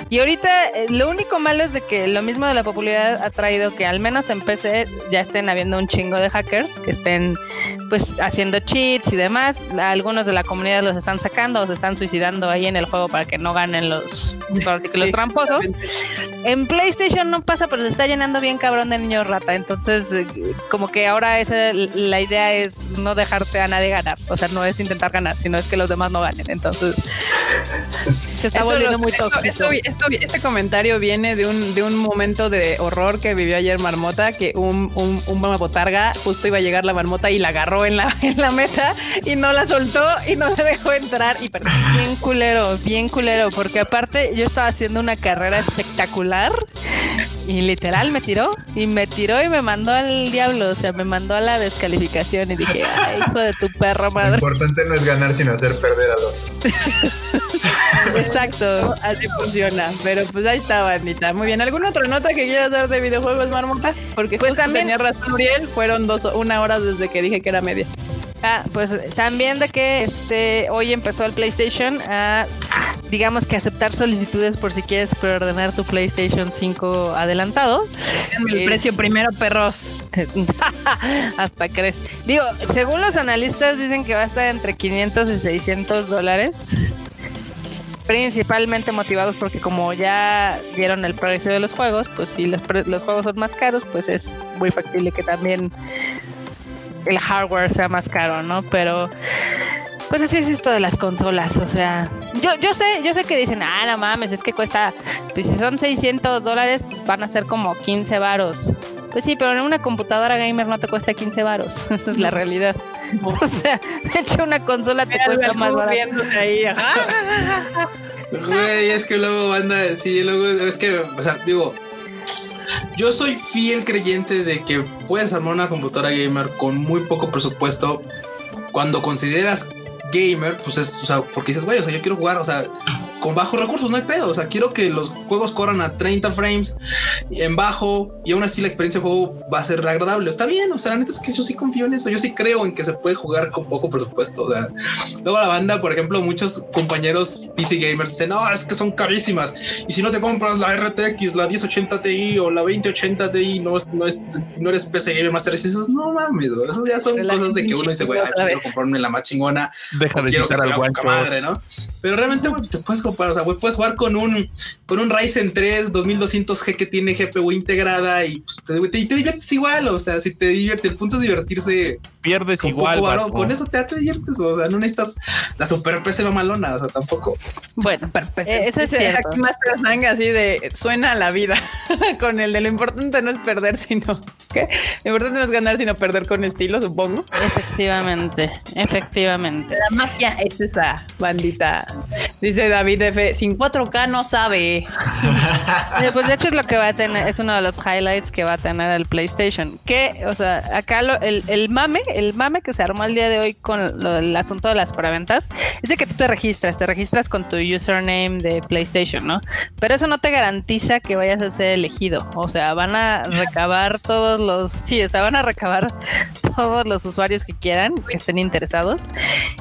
Y ahorita eh, lo único malo es de que lo mismo de la popularidad ha traído que al menos en PC ya estén habiendo un chingo de hackers que estén pues haciendo cheats y demás. Algunos de la comunidad los están sacando o se están suicidando ahí en el juego para que no ganen los, para que los Sí, tramposos. En PlayStation no pasa, pero se está llenando bien cabrón de niños rata. Entonces, eh, como que ahora esa, la idea es no dejarte a nadie ganar. O sea, no es intentar ganar, sino es que los demás no ganen. Entonces, se está Eso volviendo lo- muy tóxico. esto- esto- este comentario viene de un, de un momento de horror que vivió ayer Marmota, que un, un, un botarga justo iba a llegar la marmota y la agarró en la, en la meta y no la soltó y no la dejó entrar y perdió. Bien culero, bien culero, porque aparte yo estaba haciendo una carrera espectacular y literal me tiró y me tiró y me mandó al diablo, o sea, me mandó a la descalificación y dije, ay, hijo de tu perra Lo madre. importante no es ganar, sino hacer perder al otro. Exacto. Así funciona. Pero pues ahí está, bandita. Muy bien. ¿Alguna otra nota que quieras dar de videojuegos, Marmota? Porque Pues también- tenía razón Uriel. Fueron dos, una hora desde que dije que era media. Ah, pues también de que este hoy empezó el PlayStation a digamos que aceptar solicitudes por si quieres preordenar tu PlayStation 5 adelantado. El Es- precio primero, perros. Hasta crees. Digo, según los analistas dicen que va a estar entre 500 y 600 dólares. Principalmente motivados porque como ya dieron el precio de los juegos, pues si los juegos son más caros, pues es muy factible que también el hardware sea más caro, ¿no? Pero pues así es esto de las consolas, o sea, yo, yo sé, yo sé que dicen, ah, no mames, es que cuesta, pues si son 600 dólares, van a ser como 15 varos. Pues sí, pero en una computadora gamer no te cuesta 15 varos. Esa es la realidad. O sea, de hecho una consola te Mira, cuesta Alberto más barato. ahí. ajá. Güey, es que luego banda, sí, luego es que, o sea, digo, yo soy fiel creyente de que puedes armar una computadora gamer con muy poco presupuesto cuando consideras gamer, pues es, o sea, porque dices, güey, o sea, yo quiero jugar, o sea, con bajos recursos, no hay pedo, o sea, quiero que los juegos corran a 30 frames en bajo y aún así la experiencia de juego va a ser agradable. Está bien, o sea, la neta es que yo sí confío en eso, yo sí creo en que se puede jugar con poco presupuesto, o sea, luego la banda, por ejemplo, muchos compañeros PC gamers dicen, no, es que son carísimas y si no te compras la RTX, la 1080 Ti o la 2080 Ti, no, es, no, es, no eres PC gamer master, y dices, no mames, güey, eso ya son Pero cosas de que uno dice, güey, quiero comprarme la más chingona Deja de quiero que al poca guancho. madre, ¿no? Pero realmente, güey, te puedes comparar, o sea, puedes jugar con un, con un Ryzen 3 2200G que tiene GPU integrada y pues, te, te- te diviertes igual, o sea, si te diviertes, el punto es divertirse Pierdes con igual. poco varón, con eso te, te diviertes, o sea, no necesitas la super PC mamalona, o sea, tampoco. Bueno, eh, eso es cierto. aquí Master Sang así de suena a la vida con el de lo importante no es perder sino ¿qué? lo importante no es ganar sino perder con estilo supongo Efectivamente, efectivamente. la magia es esa bandita dice David F sin 4K no sabe Pues de hecho es lo que va a tener, es uno de los highlights que va a tener el PlayStation. Que, o sea, acá lo- el, el mame, el mame que se armó el día de hoy con lo del asunto de las preventas, es de que tú te registras, te registras con tu username de PlayStation, ¿no? Pero eso no te garantiza que vayas a ser elegido. O sea, van a recabar todos los, sí, o sea, van a recabar todos los usuarios que quieran, que estén interesados.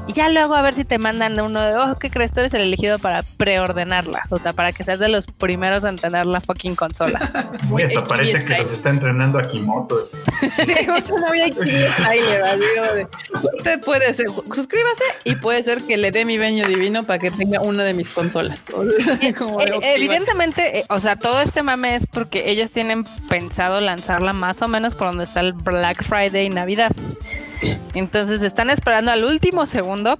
Y ya luego a ver si te mandan uno de, oh, ¿qué crees? Tú eres el elegido para preordenarla. O sea, para que seas de los primeros en tener la fucking consola. Muy hasta parece que los está entrenando a Kimoto. sí, de, usted puede ser suscríbase y puede ser que le dé mi veño divino para que tenga una de mis consolas. Como de, Eh, Evidentemente, eh, o sea, todo este mame es porque ellos tienen pensado lanzarla más o menos por donde está el Black Friday y Navidad. Entonces están esperando al último segundo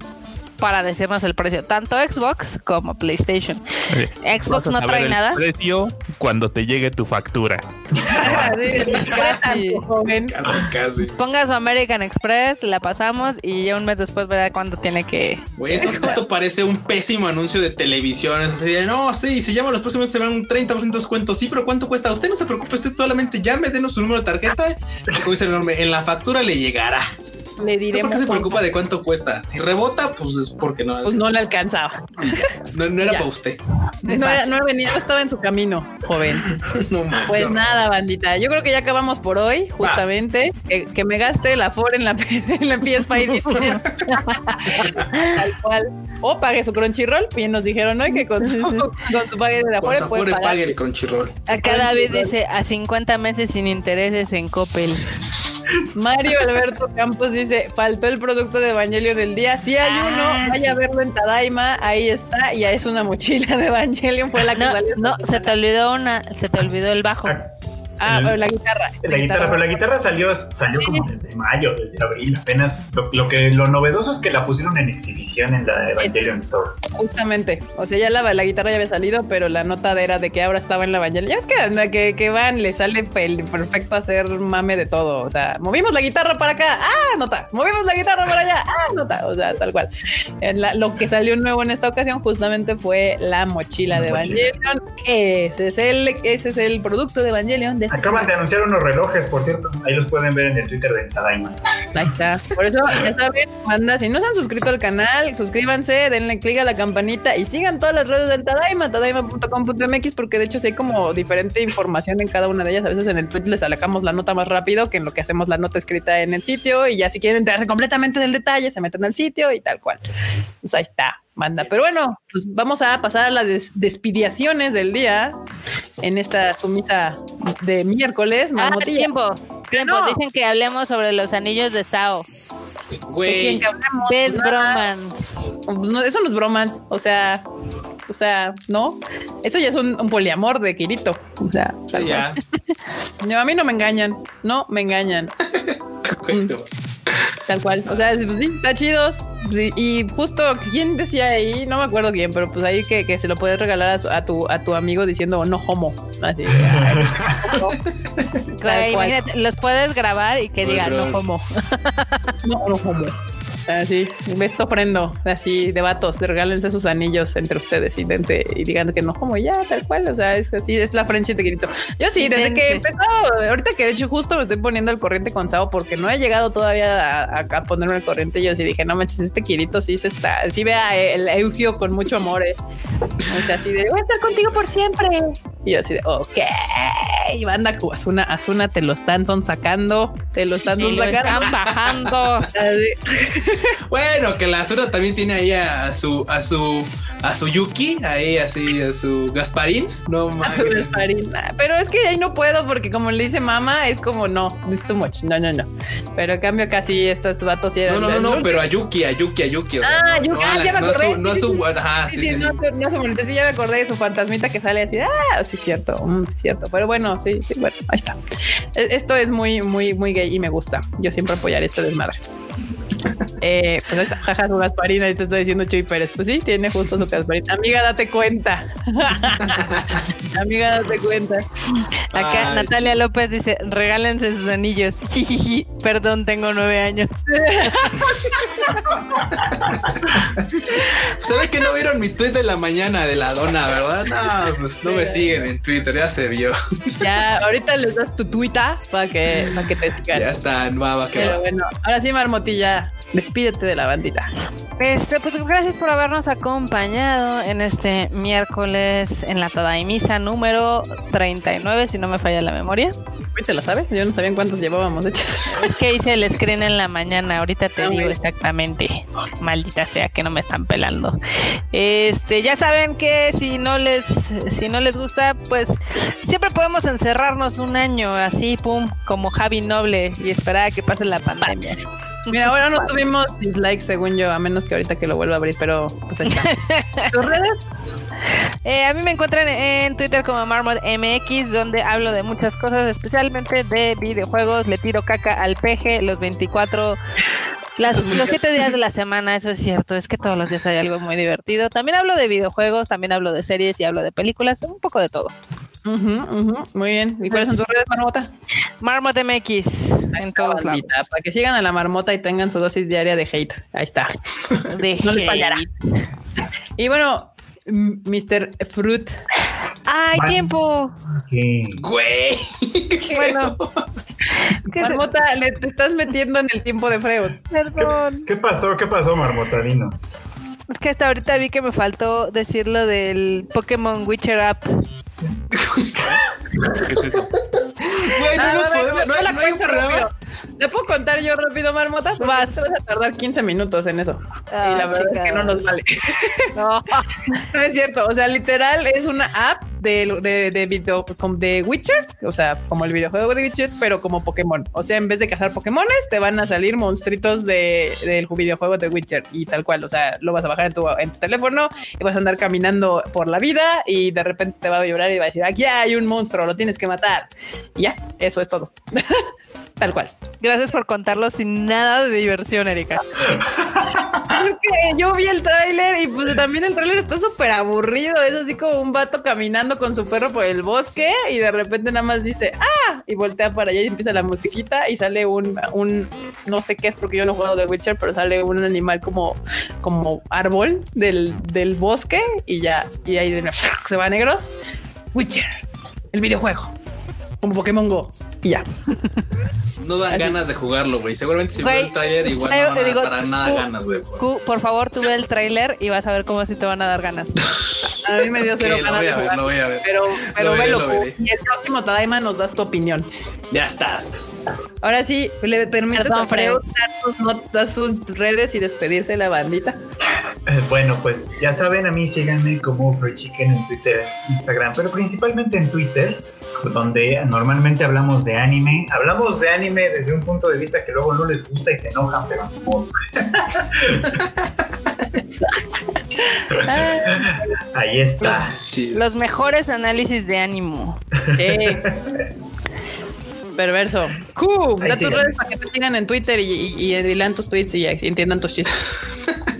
para decirnos el precio, tanto Xbox como PlayStation. Xbox vas a no saber trae el nada. precio cuando te llegue tu factura. Casi. Casi, casi. Ponga su American Express, la pasamos y ya un mes después verá cuándo tiene que. Güey, esto, esto parece un pésimo anuncio de televisión. Es así de, no, sí, si llama los próximos se van un 30% de descuento. Sí, pero ¿cuánto cuesta? Usted no se preocupe, usted solamente llame, denos su número de tarjeta. Y como dice el enorme, en la factura le llegará. Le ¿Usted diremos ¿Por qué se cuánto. preocupa de cuánto cuesta? Si rebota, pues porque no, Pues no le alcanzaba. no, no era ya. para usted. No, era- no venía, no estaba en su camino, joven. No, man, Pues no. nada, bandita. Yo creo que ya acabamos por hoy, justamente. Que, que me gaste el Afore en la, en la PS5 Edition. Tal cual. O pague su Crunchyroll. Bien nos dijeron hoy que con su, con su pague de Con Afore su puede pagar. pague el Crunchyroll. Acá David dice a 50 meses sin intereses en Coppel. Mario Alberto Campos dice, faltó el producto de Evangelio del día. Sí hay Ah, uno, vaya a verlo en Tadaima, ahí está, y es una mochila de Evangelion, fue la que No, se te olvidó una, se te olvidó el bajo. Ah, El- pero la guitarra. La guitarra, pero la guitarra salió, salió como desde mayo, desde abril, apenas. Lo, lo que lo novedoso es que la pusieron en exhibición en la Evangelion Store. Justamente, o sea, ya la, la guitarra ya había salido, pero la nota era de que ahora estaba en la Evangelion. Ya es que, que, que van, le sale perfecto hacer mame de todo. O sea, movimos la guitarra para acá, ah, nota. Movimos la guitarra para allá, ah, nota. O sea, tal cual. Eh, la- lo que salió nuevo en esta ocasión justamente fue la mochila La de mochila. Evangelion. Ese es el, ese es el producto de Evangelion. De esta Acaban de anunciar unos relojes, por cierto. Ahí los pueden ver en el Twitter de Tadaima. Ahí está. Por eso, ya saben, manda, si no se han suscrito al canal, suscríbanse, denle clic a la campanita y sigan todas las redes del Tadaima, tadaima.com.mx, porque de hecho sí hay como diferente información en cada una de ellas. A veces en el tweet les sacamos la nota más rápido que en lo que hacemos la nota escrita en el sitio y ya si quieren enterarse completamente del detalle, se meten al sitio y tal cual. Pues ahí está, manda. Pero bueno, pues vamos a pasar a las des- despidiaciones del día en esta sumisa de miércoles. Ah, tiempo, tiempo. No. Dicen que hablemos sobre los anillos de Sao. ¿De quién Güey, que hablemos? Best Nada. Bromance. No, eso no es bromance, o sea, o sea, no. Eso ya es un, un poliamor de Kirito. O sea, ya. No, a mí no me engañan, no me engañan. tal cual. O sea, pues sí, está chidos. sí, y justo, ¿quién decía ahí? No me acuerdo quién, pero pues ahí que, que se lo puedes regalar a, su- a tu, a tu amigo diciendo no homo. Así, ay, no, Güey, Tal cual. imagínate, los puedes grabar y que Puedes diga no como. no, no homo. Así, esto ofrendo, así de vatos, regálense sus anillos entre ustedes y dense y digan que no homo, y ya, tal cual. O sea, es así, es la de Quirito. Yo sí, desde que empezó, ahorita que de hecho justo me estoy poniendo al corriente con Sao porque no he llegado todavía a, ponerme al corriente. Yo sí dije, no manches, este Quirito sí se está, sí vea el Eugio con mucho amor. eh. O sea, así de voy a estar contigo por siempre. Y yo así de, ok. Y banda, Asuna, Asuna, te lo están son sacando, te lo están Y son lo sacando. están bajando. Así. Bueno, que la Azura también tiene ahí a su, a su, a su Yuki, ahí así, a su Gasparín. No A su Gasparina. Pero es que ahí no puedo porque como le dice mamá, es como no, it's too much. No, no, no. Pero en cambio casi estos vatos eran No, no, no, de- no, pero a Yuki, a Yuki, a Yuki. Ah, no, Yuki, no ah, ya me no su- acordé. No su, ajá, Sí, sí, sí, no, no sí, ya me acordé de su fantasmita que sale así. Ah, sí, cierto, mm, sí, cierto. Pero bueno, sí, sí, bueno, ahí está. E- Esto es muy, muy, muy gay y me gusta. Yo siempre apoyaré este desmadre. Eh, pues ahí está, jaja, su Gasparina, y te estoy diciendo Chuy Pérez. Pues sí, tiene justo su Gasparina. Amiga, date cuenta. Amiga, date cuenta. Acá Ay, Natalia López dice, regálense sus anillos. Jijiji, Perdón, tengo nueve años. Se ve que no vieron mi tweet de la mañana de la dona, ¿verdad? No, pues no me siguen en Twitter, ya se vio. Ya, ahorita les das tu Twitter para que, para que te sigan. Ya está, va, va, que Pero va. bueno, ahora sí, Marmotilla, despídete de la bandita. Este, pues gracias por habernos acompañado en este miércoles en la Tadaimisa número 39, si no me falla la memoria. ¿Te la sabes? Yo no sabía en cuántos llevábamos hechos. Es que hice el screen en la mañana, ahorita te Ah, digo exactamente. Maldita sea que no me están pelando. Este, ya saben que si no les si no les gusta, pues siempre podemos encerrarnos un año así, pum, como Javi Noble y esperar a que pase la pandemia. Mira, ahora no tuvimos dislikes según yo, a menos que ahorita que lo vuelva a abrir, pero pues ahí está. ¿Tus redes? Eh, a mí me encuentran en Twitter como Marmot MX, donde hablo de muchas cosas, especialmente de videojuegos. Le tiro caca al peje los 24, las, los 7 días de la semana, eso es cierto. Es que todos los días hay algo muy divertido. También hablo de videojuegos, también hablo de series y hablo de películas, un poco de todo. Ujú, ujú, Muy bien. ¿Y cuáles son tus redes, Marmota? Marmot MX en todos lados. Para que sigan a la Marmota y tengan su dosis diaria de hate. Ahí está. De No les fallará. Y bueno, Mr. Fruit. ¡Ay, tiempo! ¿Qué? Güey. Bueno, ¿qué se- Marmota, le te estás metiendo en el tiempo de Freud. perdón. ¿Qué pasó? ¿Qué pasó, Marmotadinos? Es que hasta ahorita vi que me faltó decir lo del Pokémon Witcher App. ¿Qué es eso? Güey, no Ah, nos podemos, no, yo la hay- no hay un programa. ¿Le puedo contar yo rápido, Marmota? Porque Vas. te vas a tardar 15 minutos en eso. Ah, y la verdad chica. es que no nos vale. No. No es cierto. O sea, literal es una app de, de, de video como de Witcher. O sea, como el videojuego de Witcher, pero como Pokémon. O sea, en vez de cazar Pokémones, te van a salir monstruitos de, del videojuego de Witcher y tal cual. O sea, lo vas a bajar en tu, en tu teléfono y vas a andar caminando por la vida y de repente te va a vibrar y va a decir, aquí hay un monstruo, lo tienes que matar. Y ya, eso es todo. tal cual. Gracias por contarlo sin nada de diversión, Erika. Es que yo vi el tráiler y pues también el tráiler está súper aburrido. Es así como un vato caminando con su perro por el bosque y de repente nada más dice ¡Ah! Y voltea para allá y empieza la musiquita y sale un, un no sé qué es porque yo no he jugado de Witcher, pero sale un animal como, como árbol del, del bosque y ya, y ahí se va a negros. Witcher, el videojuego, como Pokémon Go y ya. No dan Así. ganas de jugarlo, güey. Seguramente si veo el trailer igual no van a digo, dar para nada tú- ganas de jugar. Q, por favor, tú ve el tráiler y vas a ver cómo si te van a dar ganas. A mí me dio cero Ok, lo ganas voy de a ver, jugar. lo voy a ver. Pero, pero Lo veré, velo, lo Q, veré. y el próximo Tadaima nos das tu opinión. Ya estás. Ahora sí, le permites Perdón, a Freud dar sus, not- dar sus redes y despedirse de la bandita. Eh, Bueno, pues ya saben, a mí síganme como Free Chicken en Twitter, Instagram, pero principalmente en Twitter, donde normalmente hablamos de anime. Hablamos de anime desde un punto de vista que luego no les gusta y se enojan, pero modo. ahí está. Los mejores análisis de ánimo. Sí. Perverso. Da tus redes para que te sigan en Twitter y, y, y lean tus tweets y, y entiendan tus chistes.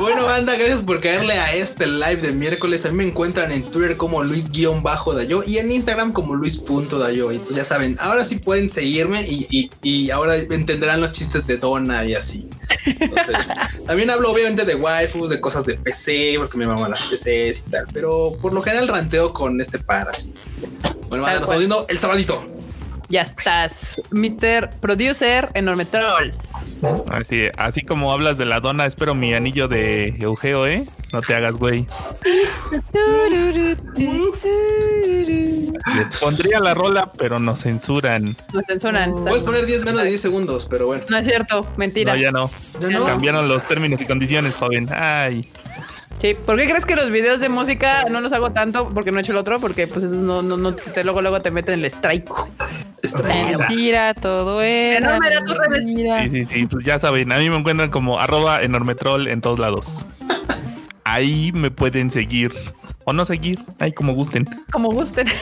Bueno, banda, gracias por caerle a este live de miércoles. A mí me encuentran en Twitter como Luis-Dayo y en Instagram como Luis.dayo. Entonces ya saben, ahora sí pueden seguirme y, y, y ahora entenderán los chistes de Donna y así. Entonces, también hablo obviamente de waifus, de cosas de PC, porque me maman las PCs y tal. Pero por lo general ranteo con este par así. Bueno, banda, nos estamos viendo el sabadito. Ya estás, Mr. Producer Enorme Troll. Así, así como hablas de la dona, espero mi anillo de Eugeo, ¿eh? No te hagas, güey. Le pondría la rola, pero nos censuran. Nos censuran. Puedes poner 10 menos de 10 segundos, pero bueno. No es cierto, mentira. No, ya no. ¿Ya no? Cambiaron los términos y condiciones, joven. Ay. Sí, ¿por qué crees que los videos de música no los hago tanto? Porque no he hecho el otro, porque pues esos no, no, no, te, luego, luego te meten el strike. Mentira, todo es. no me da tus redes. Sí, sí, sí, pues ya saben, a mí me encuentran como arroba enormetrol en todos lados. Ahí me pueden seguir o no seguir, ahí como gusten. Como gusten.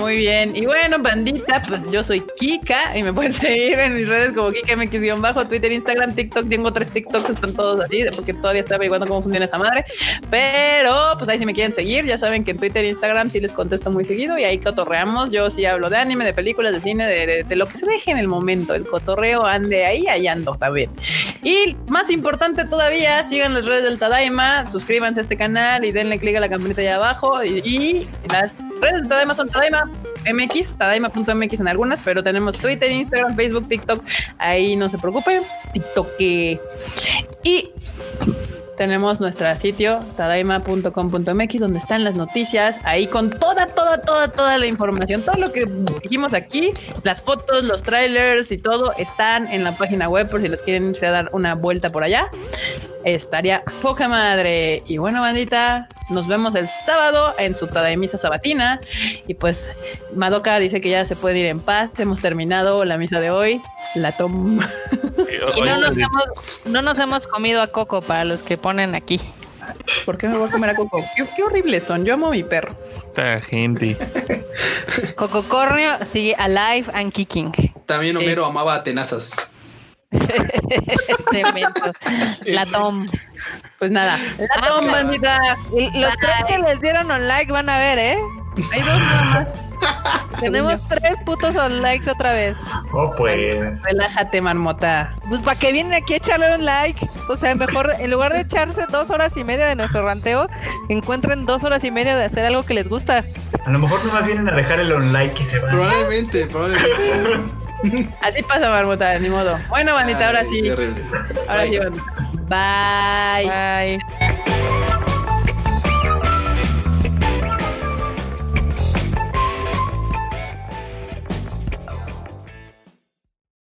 Muy bien. Y bueno, bandita, pues yo soy Kika y me pueden seguir en mis redes como Kika MX bajo, Twitter, Instagram, TikTok. Tengo tres TikToks, están todos así, porque todavía estoy averiguando cómo funciona esa madre. Pero pues ahí si me quieren seguir, ya saben que en Twitter e Instagram sí les contesto muy seguido y ahí cotorreamos. Yo sí hablo de anime, de películas, de cine, de, de- de lo que se deje en el momento. El cotorreo ande ahí, ahí ando también. Y más importante todavía, sigan las redes del Tadaima, suscríbanse a este canal y denle click a la campanita allá abajo. Y, y las redes del Tadaima son Tadaima MX, Tadaima.mx en algunas, pero tenemos Twitter, Instagram, Facebook, TikTok. Ahí no se preocupen. TikTok. Y tenemos nuestro sitio tadaima.com.mx donde están las noticias, ahí con toda, toda, toda, toda la información, todo lo que dijimos aquí, las fotos, los trailers y todo están en la página web por si les quieren irse a dar una vuelta por allá. Estaría poca madre. Y bueno, bandita, nos vemos el sábado en su Tadaimisa Sabatina. Y pues Madoka dice que ya se puede ir en paz. Hemos terminado la misa de hoy. La tom. Y no nos, hemos, no nos hemos comido a Coco para los que ponen aquí. ¿Por qué me voy a comer a Coco? Qué, qué horribles son. Yo amo a mi perro. Esta gente. Coco Cornio sigue alive and kicking. También Sí. Homero amaba a tenazas. Tremendo. La Tom. Pues nada, la tom, bandita. Y Los tres que les dieron on like van a ver, ¿eh? Hay dos más. Tenemos tres putos on likes otra vez. Oh, pues. Relájate, marmota. Pues para que vienen aquí a echarle un like. O sea, mejor en lugar de echarse dos horas y media de nuestro ranteo, encuentren dos horas y media de hacer algo que les gusta. A lo mejor nomás vienen a dejar el on-like y se van. Probablemente, probablemente. Así pasa, marmota, ni modo. Bueno, bandita, ahora Ay, sí. qué horrible. Ahora sí, bandita. Bye. Bye.